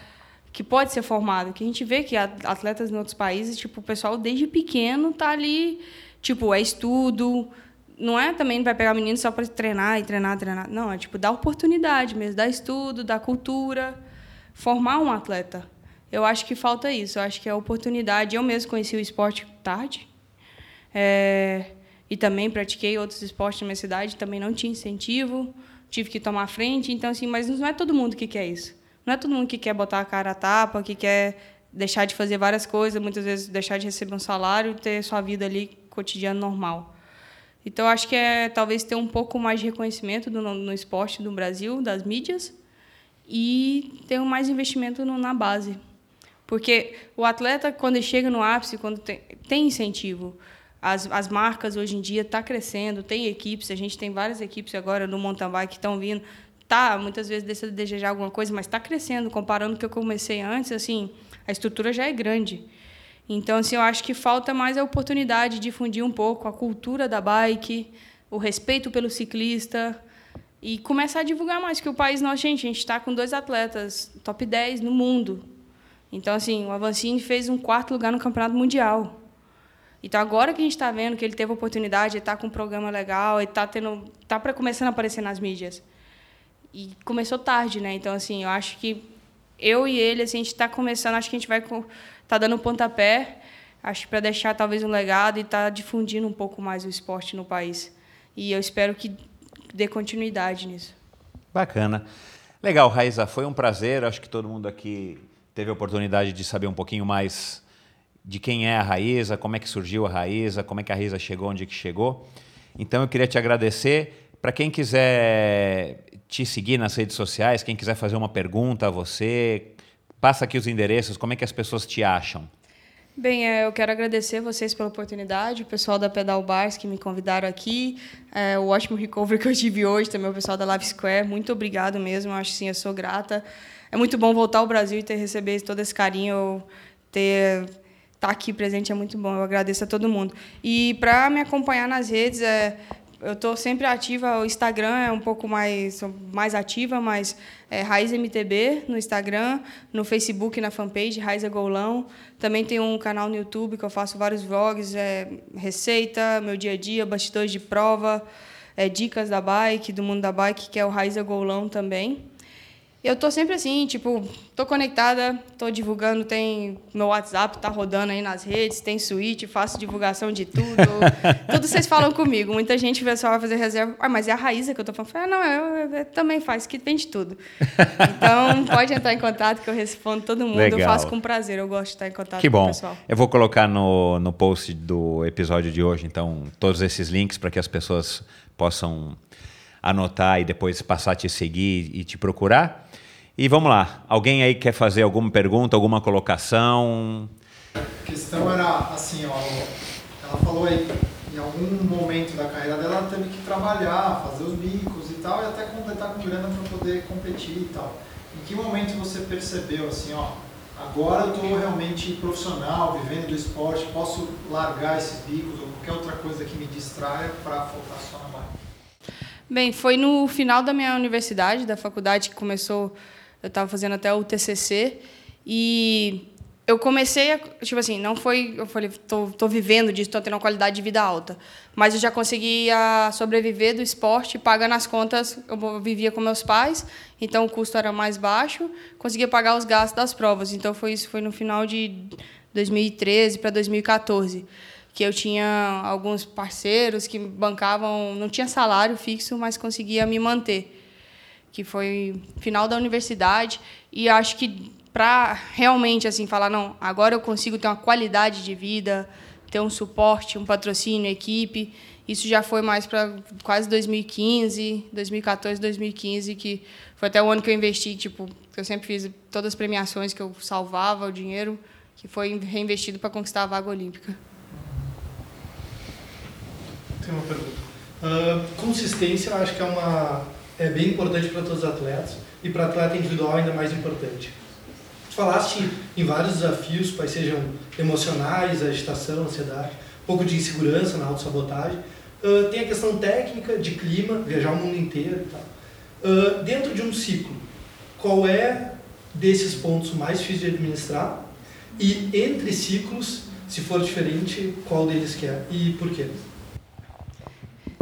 que pode ser formado, que a gente vê que atletas em outros países, tipo, o pessoal desde pequeno tá ali, tipo, é estudo, não é também vai pegar menino só para treinar e treinar, treinar. Não, é tipo dar oportunidade mesmo, dar estudo, dar cultura, formar um atleta. Eu acho que falta isso. Eu acho que é oportunidade. Eu mesmo conheci o esporte tarde. É, e também pratiquei outros esportes na minha cidade. Também não tinha incentivo. Tive que tomar frente. Então, assim, mas não é todo mundo que quer isso. Não é todo mundo que quer botar a cara a tapa, que quer deixar de fazer várias coisas, muitas vezes deixar de receber um salário e ter sua vida ali cotidiana normal. Então, acho que é talvez ter um pouco mais de reconhecimento do, no, no esporte do Brasil, das mídias, e ter mais investimento no, na base. Porque o atleta, quando chega no ápice, quando tem, tem incentivo, as, as marcas hoje em dia estão tá crescendo, tem equipes, a gente tem várias equipes agora no mountain bike que estão vindo, tá, muitas vezes deixa de desejar alguma coisa, mas está crescendo, comparando com o que eu comecei antes, assim, a estrutura já é grande. Então, assim, eu acho que falta mais a oportunidade de difundir um pouco a cultura da bike, o respeito pelo ciclista e começar a divulgar mais, que o país, nós, gente, a gente está com dois atletas top 10 no mundo. Então, assim, o Avancini fez um quarto lugar no Campeonato Mundial. Então, agora que a gente está vendo que ele teve oportunidade, ele está com um programa legal, ele está tendo, tá começando a aparecer nas mídias. E começou tarde, né? Então, assim, eu acho que eu e ele, assim, a gente está começando, acho que a gente vai tá dando um pontapé, acho para deixar talvez um legado e estar tá difundindo um pouco mais o esporte no país. E eu espero que dê continuidade nisso. Bacana. Legal, Raíza, foi um prazer. Acho que todo mundo aqui teve a oportunidade de saber um pouquinho mais de quem é a Raíza, como é que surgiu a Raíza, como é que a Raíza chegou onde que chegou. Então eu queria te agradecer. Para quem quiser te seguir nas redes sociais, quem quiser fazer uma pergunta a você, passa aqui os endereços, como é que as pessoas te acham? Bem, é, eu quero agradecer vocês pela oportunidade, o pessoal da Pedal Bars que me convidaram aqui, é, o ótimo recovery <laughs> que eu tive hoje, também o pessoal da Live Square, muito obrigado mesmo, acho sim, eu sou grata. É muito bom voltar ao Brasil e ter recebido todo esse carinho, ter estar tá aqui presente é muito bom. Eu agradeço a todo mundo. E para me acompanhar nas redes, é, eu estou sempre ativa, o Instagram é um pouco mais, mais ativa, mas é Raiz MTB no Instagram, no Facebook, na fanpage Raiz é Golão. Também tem um canal no YouTube que eu faço vários vlogs, é, receita, meu dia a dia, bastidores de prova, é, dicas da bike, do mundo da bike, que é o Raiz é Golão também. Eu tô sempre assim, tipo, tô conectada, tô divulgando, tem meu WhatsApp, tá rodando aí nas redes, tem suíte, faço divulgação de tudo. <laughs> tudo vocês falam comigo. Muita gente pessoal vai fazer reserva. Ah, mas é a Raíza que eu tô falando. Ah, não, eu, eu, eu, também faço, que vende tudo. Então, <laughs> pode entrar em contato que eu respondo todo mundo. Legal. Eu faço com prazer, eu gosto de estar em contato que bom. com o pessoal. Eu vou colocar no, no post do episódio de hoje, então, todos esses links para que as pessoas possam anotar e depois passar a te seguir e te procurar. E vamos lá, alguém aí quer fazer alguma pergunta, alguma colocação? A questão era assim, ó, ela falou aí, em algum momento da carreira dela ela teve que trabalhar, fazer os bicos e tal, e até completar com grana para poder competir e tal. Em que momento você percebeu assim, ó, agora eu estou realmente profissional, vivendo do esporte, posso largar esses bicos ou qualquer outra coisa que me distraia para focar só na bike? Bem, foi no final da minha universidade, da faculdade, que começou, eu estava fazendo até o TCC, e eu comecei a, tipo assim, não foi, eu falei, tô, tô vivendo disso, tô tendo uma qualidade de vida alta, mas eu já conseguia sobreviver do esporte, pagando as contas, eu vivia com meus pais, então o custo era mais baixo, conseguia pagar os gastos das provas. Então foi isso, foi no final de 2013 para 2014 que eu tinha alguns parceiros que bancavam, não tinha salário fixo, mas conseguia me manter. Que foi final da universidade e acho que para realmente assim falar não, agora eu consigo ter uma qualidade de vida, ter um suporte, um patrocínio, equipe. Isso já foi mais para quase 2015, 2014, 2015, que foi até o ano que eu investi, tipo, eu sempre fiz todas as premiações que eu salvava o dinheiro, que foi reinvestido para conquistar a vaga olímpica. Tem uma pergunta. Uh, consistência, acho que é uma é bem importante para todos os atletas e para atleta individual ainda mais importante. Tu falaste em vários desafios, quais sejam emocionais, agitação, ansiedade, um pouco de insegurança na autossabotagem. Uh, tem a questão técnica, de clima, viajar o mundo inteiro e tal. Uh, dentro de um ciclo, qual é desses pontos mais difícil de administrar? E entre ciclos, se for diferente, qual deles que é e por quê?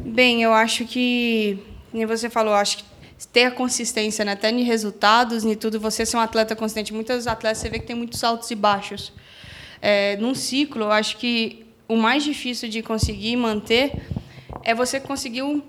Bem, eu acho que, como você falou, acho que ter a consistência, né? até em resultados, em tudo, você ser um atleta consistente. Muitos atletas você vê que tem muitos altos e baixos. É, num ciclo, eu acho que o mais difícil de conseguir manter é você conseguir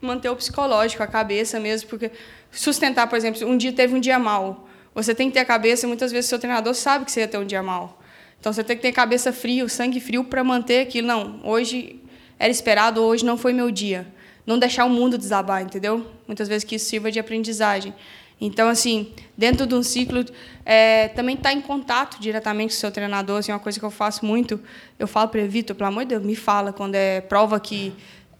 manter o psicológico, a cabeça mesmo, porque sustentar, por exemplo, um dia teve um dia mal, você tem que ter a cabeça, muitas vezes o seu treinador sabe que você ia ter um dia mal. Então você tem que ter cabeça fria, o sangue frio para manter aquilo. Não, hoje era esperado, hoje não foi meu dia. Não deixar o mundo desabar, entendeu? Muitas vezes que isso sirva de aprendizagem. Então, assim, dentro de um ciclo, é, também estar tá em contato diretamente com o seu treinador, assim, uma coisa que eu faço muito, eu falo para ele, Vitor, pelo amor de Deus, me fala quando é prova que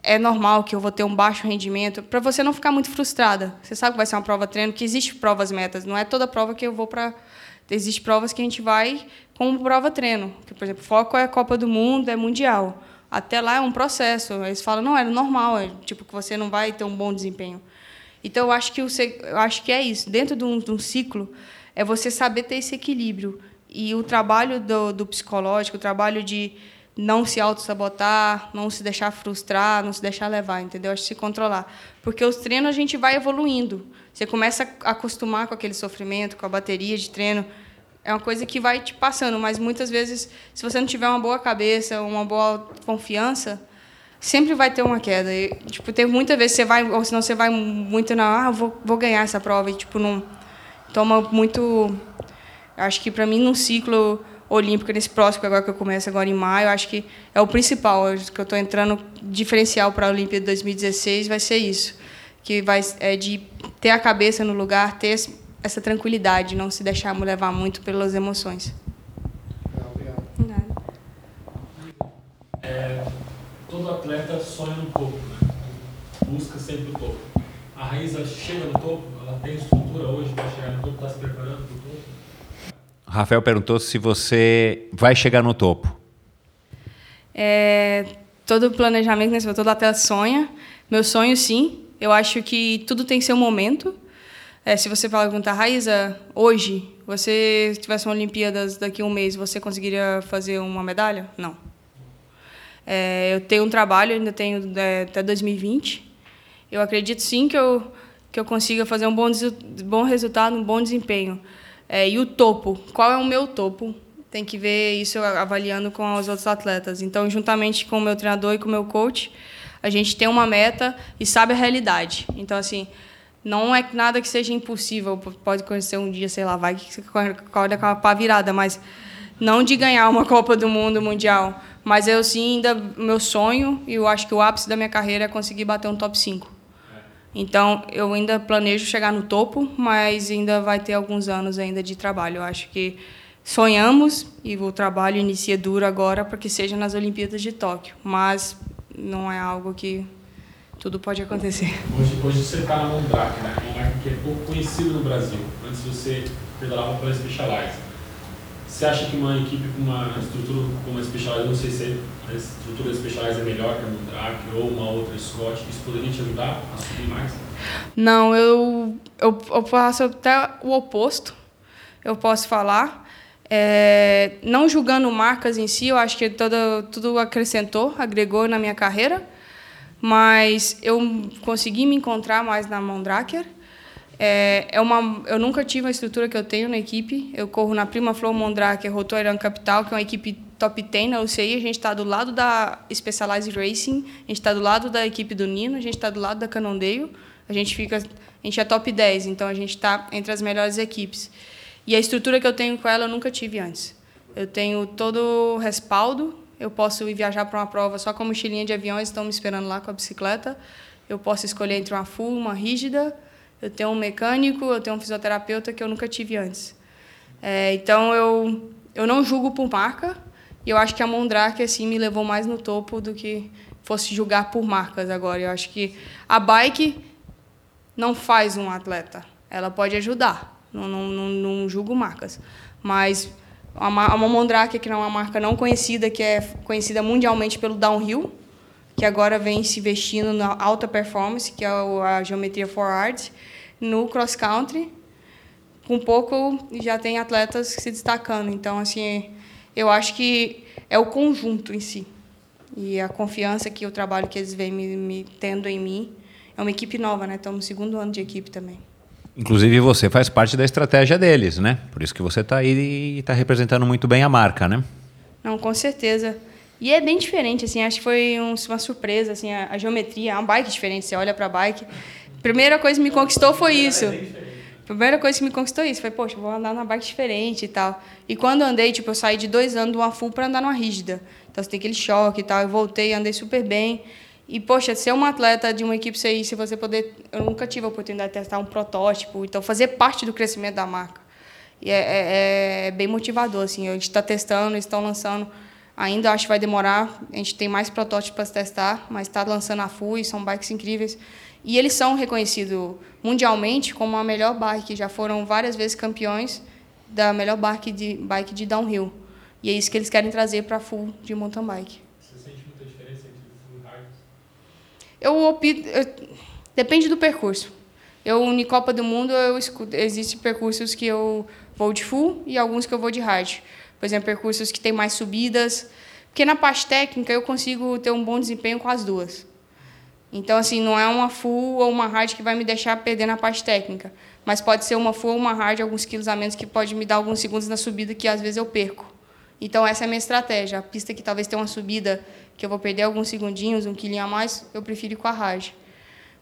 é normal que eu vou ter um baixo rendimento, para você não ficar muito frustrada. Você sabe que vai ser uma prova treino, que existe provas metas, não é toda prova que eu vou para existe provas que a gente vai como prova treino, que por exemplo, foco é Copa do Mundo, é mundial. Até lá é um processo. Eles falam, não, é normal, é tipo que você não vai ter um bom desempenho. Então eu acho que o, eu acho que é isso. Dentro de um, de um ciclo é você saber ter esse equilíbrio e o trabalho do, do psicológico, o trabalho de não se auto-sabotar, não se deixar frustrar, não se deixar levar, entendeu? Acho que se controlar. Porque os treinos a gente vai evoluindo. Você começa a acostumar com aquele sofrimento, com a bateria de treino. É uma coisa que vai te passando, mas muitas vezes, se você não tiver uma boa cabeça, uma boa confiança, sempre vai ter uma queda. E, tipo, tem muitas vezes você vai, ou senão você vai muito na, ah, vou, vou ganhar essa prova, e tipo, não toma muito. Acho que para mim, num ciclo olímpica nesse próximo agora que eu começo agora em maio, acho que é o principal, que eu estou entrando diferencial para a Olimpíada 2016 vai ser isso, que vai é de ter a cabeça no lugar, ter essa tranquilidade, não se deixar me levar muito pelas emoções. Obrigado. É, todo atleta sonha no topo, né? busca sempre o topo. A Raíza chega no topo, ela tem estrutura hoje para chegar no topo, está se preparando para o topo? Rafael perguntou se você vai chegar no topo. É, todo planejamento, né, todo atleta sonha. Meu sonho, sim. Eu acho que tudo tem seu momento. É, se você perguntar, Raíza, hoje, você tivesse uma Olimpíadas daqui a um mês, você conseguiria fazer uma medalha? Não. É, eu tenho um trabalho, ainda tenho é, até 2020. Eu acredito sim que eu, que eu consiga fazer um bom, bom resultado, um bom desempenho. É, e o topo, qual é o meu topo? Tem que ver isso avaliando com os outros atletas. Então, juntamente com o meu treinador e com o meu coach, a gente tem uma meta e sabe a realidade. Então, assim, não é nada que seja impossível. Pode conhecer um dia, sei lá, vai que você acorda com a pá virada, mas não de ganhar uma <laughs> Copa do Mundo Mundial. Mas eu sim, ainda meu sonho, e eu acho que o ápice da minha carreira é conseguir bater um top 5. Então, eu ainda planejo chegar no topo, mas ainda vai ter alguns anos ainda de trabalho. Eu acho que sonhamos e o trabalho inicia duro agora para que seja nas Olimpíadas de Tóquio, mas não é algo que tudo pode acontecer. Hoje, hoje você está na Mondrake, né? uma marca que é pouco conhecida no Brasil. Antes você pedalava pela Specialized. Você acha que uma equipe com uma estrutura como a Specialized, não sei se a estrutura Specialized é melhor que a Mondrake ou uma outra Scott, isso poderia te ajudar a subir mais? Não, eu, eu, eu faço até o oposto, eu posso falar. É, não julgando marcas em si, eu acho que toda, tudo acrescentou, agregou na minha carreira, mas eu consegui me encontrar mais na Mondraker. É, é uma, eu nunca tive a estrutura que eu tenho na equipe. Eu corro na Prima Flow Mondraker Rotoirão Capital, que é uma equipe top 10 na UCI. A gente está do lado da Specialized Racing, a gente está do lado da equipe do Nino, a gente está do lado da Canondeio. A gente fica, a gente é top 10, então a gente está entre as melhores equipes. E a estrutura que eu tenho com ela eu nunca tive antes. Eu tenho todo o respaldo. Eu posso ir viajar para uma prova só com mochilinha de aviões, estão me esperando lá com a bicicleta. Eu posso escolher entre uma full, uma rígida eu tenho um mecânico, eu tenho um fisioterapeuta que eu nunca tive antes. É, então eu eu não julgo por marca e eu acho que a Mondrake assim me levou mais no topo do que fosse julgar por marcas agora. Eu acho que a bike não faz um atleta, ela pode ajudar. Não, não, não, não julgo marcas, mas a Mondrake que é uma marca não conhecida que é conhecida mundialmente pelo downhill que agora vem se investindo na alta performance, que é a geometria forward, no cross country. Com pouco já tem atletas se destacando. Então, assim, eu acho que é o conjunto em si. E a confiança que o trabalho que eles vêm me, me tendo em mim, é uma equipe nova, né? Estamos no segundo ano de equipe também. Inclusive você faz parte da estratégia deles, né? Por isso que você está aí e está representando muito bem a marca, né? Não, com certeza. E é bem diferente, assim, acho que foi um, uma surpresa, assim, a, a, geometria, é uma bike diferente, você olha para a bike. Primeira coisa que me conquistou foi isso. Primeira coisa que me conquistou isso, foi, poxa, vou andar numa bike diferente e tal. E quando andei, tipo, eu saí de dois anos de uma full para andar numa rígida. Então você tem aquele choque e tal, eu voltei, andei super bem. E, poxa, ser uma atleta de uma equipe CI, se você poder. Eu nunca tive a oportunidade de testar um protótipo, então fazer parte do crescimento da marca. E é, é, é bem motivador, assim. A gente está testando, eles estão lançando. Ainda acho que vai demorar, a gente tem mais protótipos para testar, mas está lançando a FUI, são bikes incríveis. E eles são reconhecidos mundialmente como a melhor bike, já foram várias vezes campeões da melhor bike de, bike de downhill. E é isso que eles querem trazer para a full de mountain bike. Eu opto. Depende do percurso. Eu, em Copa do Mundo, eu escuto, existem percursos que eu vou de full e alguns que eu vou de hard. Por exemplo, percursos que tem mais subidas. Porque na parte técnica eu consigo ter um bom desempenho com as duas. Então, assim, não é uma full ou uma hard que vai me deixar perder na parte técnica. Mas pode ser uma full ou uma hard, alguns quilos a menos, que pode me dar alguns segundos na subida que às vezes eu perco. Então, essa é a minha estratégia. A pista que talvez tenha uma subida que eu vou perder alguns segundinhos, um quilinho a mais, eu prefiro ir com a hard.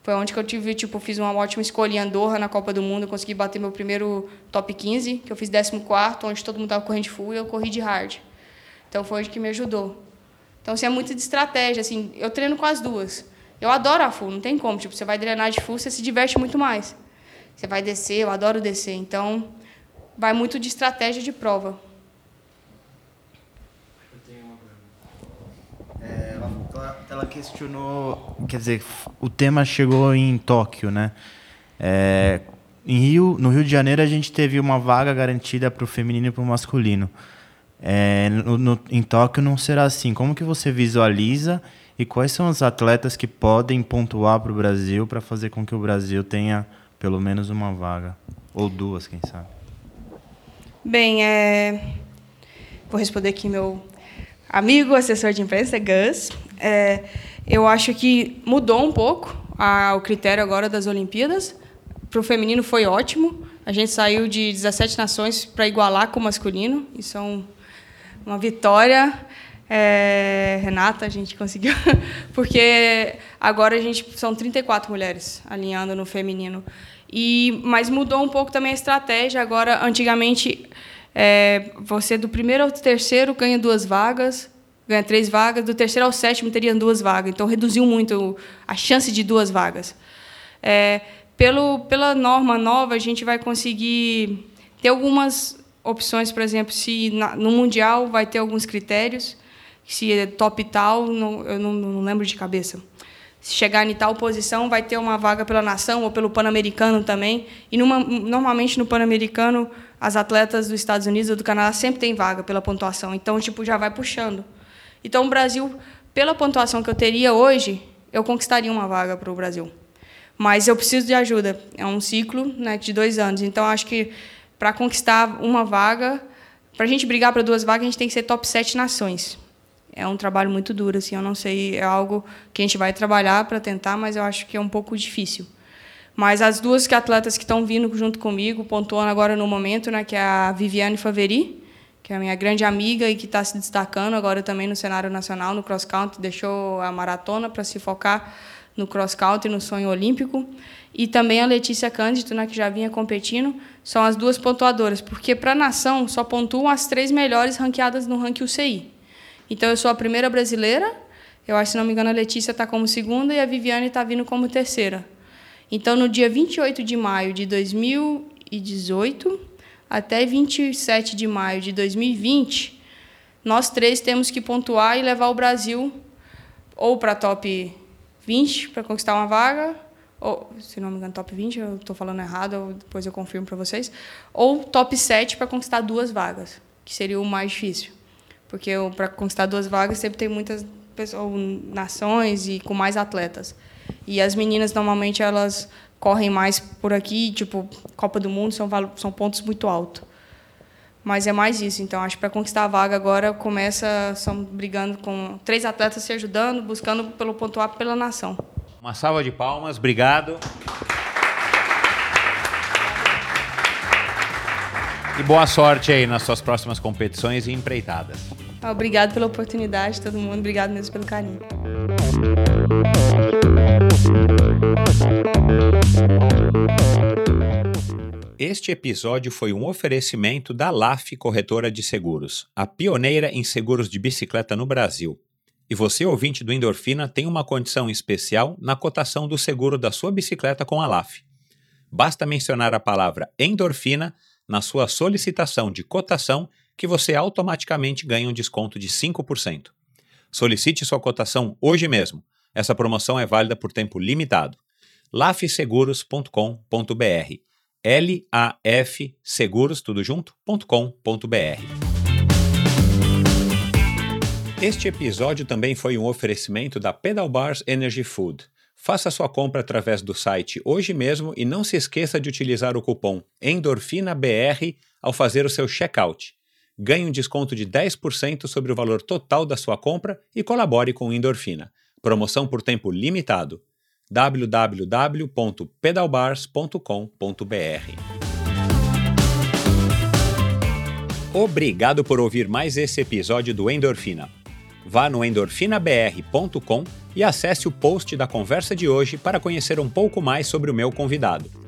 Foi onde que eu tive, tipo, fiz uma ótima escolha em Andorra na Copa do Mundo, consegui bater meu primeiro top 15, que eu fiz 14 onde todo mundo estava correndo de full e eu corri de hard. Então foi onde que me ajudou. Então, assim, é muito de estratégia, assim, eu treino com as duas. Eu adoro a full, não tem como, tipo, você vai drenar de full, você se diverte muito mais. Você vai descer, eu adoro descer, então vai muito de estratégia de prova. Ela questionou, quer dizer, o tema chegou em Tóquio, né? É, em Rio, no Rio de Janeiro a gente teve uma vaga garantida para o feminino e para o masculino. É, no, no, em Tóquio não será assim. Como que você visualiza e quais são os atletas que podem pontuar para o Brasil para fazer com que o Brasil tenha pelo menos uma vaga ou duas, quem sabe? Bem, é... vou responder aqui meu amigo, assessor de imprensa, Gus. É, eu acho que mudou um pouco a, o critério agora das Olimpíadas. Para o feminino foi ótimo. A gente saiu de 17 nações para igualar com o masculino. Isso é um, uma vitória. É, Renata, a gente conseguiu, <laughs> porque agora a gente são 34 mulheres alinhando no feminino. E mas mudou um pouco também a estratégia. Agora, antigamente, é, você do primeiro ao terceiro ganha duas vagas, ganha três vagas, do terceiro ao sétimo teria duas vagas. Então, reduziu muito a chance de duas vagas. É, pelo, pela norma nova, a gente vai conseguir ter algumas opções, por exemplo, se na, no Mundial vai ter alguns critérios, se é top tal, não, eu não, não lembro de cabeça. Se chegar em tal posição, vai ter uma vaga pela nação ou pelo Pan-Americano também. E numa, normalmente no Pan-Americano, as atletas dos Estados Unidos ou do Canadá sempre têm vaga pela pontuação. Então, tipo, já vai puxando. Então, o Brasil, pela pontuação que eu teria hoje, eu conquistaria uma vaga para o Brasil. Mas eu preciso de ajuda. É um ciclo né, de dois anos. Então, acho que para conquistar uma vaga, para a gente brigar para duas vagas, a gente tem que ser top 7 nações. É um trabalho muito duro, assim. Eu não sei, é algo que a gente vai trabalhar para tentar, mas eu acho que é um pouco difícil. Mas as duas que atletas que estão vindo junto comigo, pontuando agora no momento, né, que é a Viviane Faveri, que é a minha grande amiga e que está se destacando agora também no cenário nacional, no cross country, deixou a maratona para se focar no cross country, no sonho olímpico. E também a Letícia Cândido, né, que já vinha competindo, são as duas pontuadoras, porque para a nação só pontuam as três melhores ranqueadas no ranking UCI. Então eu sou a primeira brasileira, eu acho, se não me engano, a Letícia está como segunda e a Viviane está vindo como terceira. Então, no dia 28 de maio de 2018, até 27 de maio de 2020, nós três temos que pontuar e levar o Brasil ou para top 20 para conquistar uma vaga, ou, se não me engano, top 20, eu estou falando errado, depois eu confirmo para vocês, ou top 7 para conquistar duas vagas, que seria o mais difícil. Porque para conquistar duas vagas sempre tem muitas pessoas, nações e com mais atletas. E as meninas normalmente elas correm mais por aqui, tipo, Copa do Mundo são, são pontos muito altos. Mas é mais isso. Então, acho que para conquistar a vaga agora começa são brigando com três atletas se ajudando, buscando pelo pontuar pela nação. Uma salva de palmas, obrigado. E boa sorte aí nas suas próximas competições e empreitadas. Ah, Obrigado pela oportunidade, todo mundo. Obrigado mesmo pelo carinho. Este episódio foi um oferecimento da LAF Corretora de Seguros, a pioneira em seguros de bicicleta no Brasil. E você, ouvinte do Endorfina, tem uma condição especial na cotação do seguro da sua bicicleta com a LAF. Basta mencionar a palavra endorfina na sua solicitação de cotação que você automaticamente ganha um desconto de 5%. Solicite sua cotação hoje mesmo. Essa promoção é válida por tempo limitado. lafseguros.com.br L-A-F seguros, tudo junto, .com.br. Este episódio também foi um oferecimento da Pedal Bars Energy Food. Faça sua compra através do site hoje mesmo e não se esqueça de utilizar o cupom ENDORFINABR ao fazer o seu checkout. Ganhe um desconto de 10% sobre o valor total da sua compra e colabore com o Endorfina. Promoção por tempo limitado www.pedalbars.com.br. Obrigado por ouvir mais esse episódio do Endorfina. Vá no endorfinabr.com e acesse o post da conversa de hoje para conhecer um pouco mais sobre o meu convidado.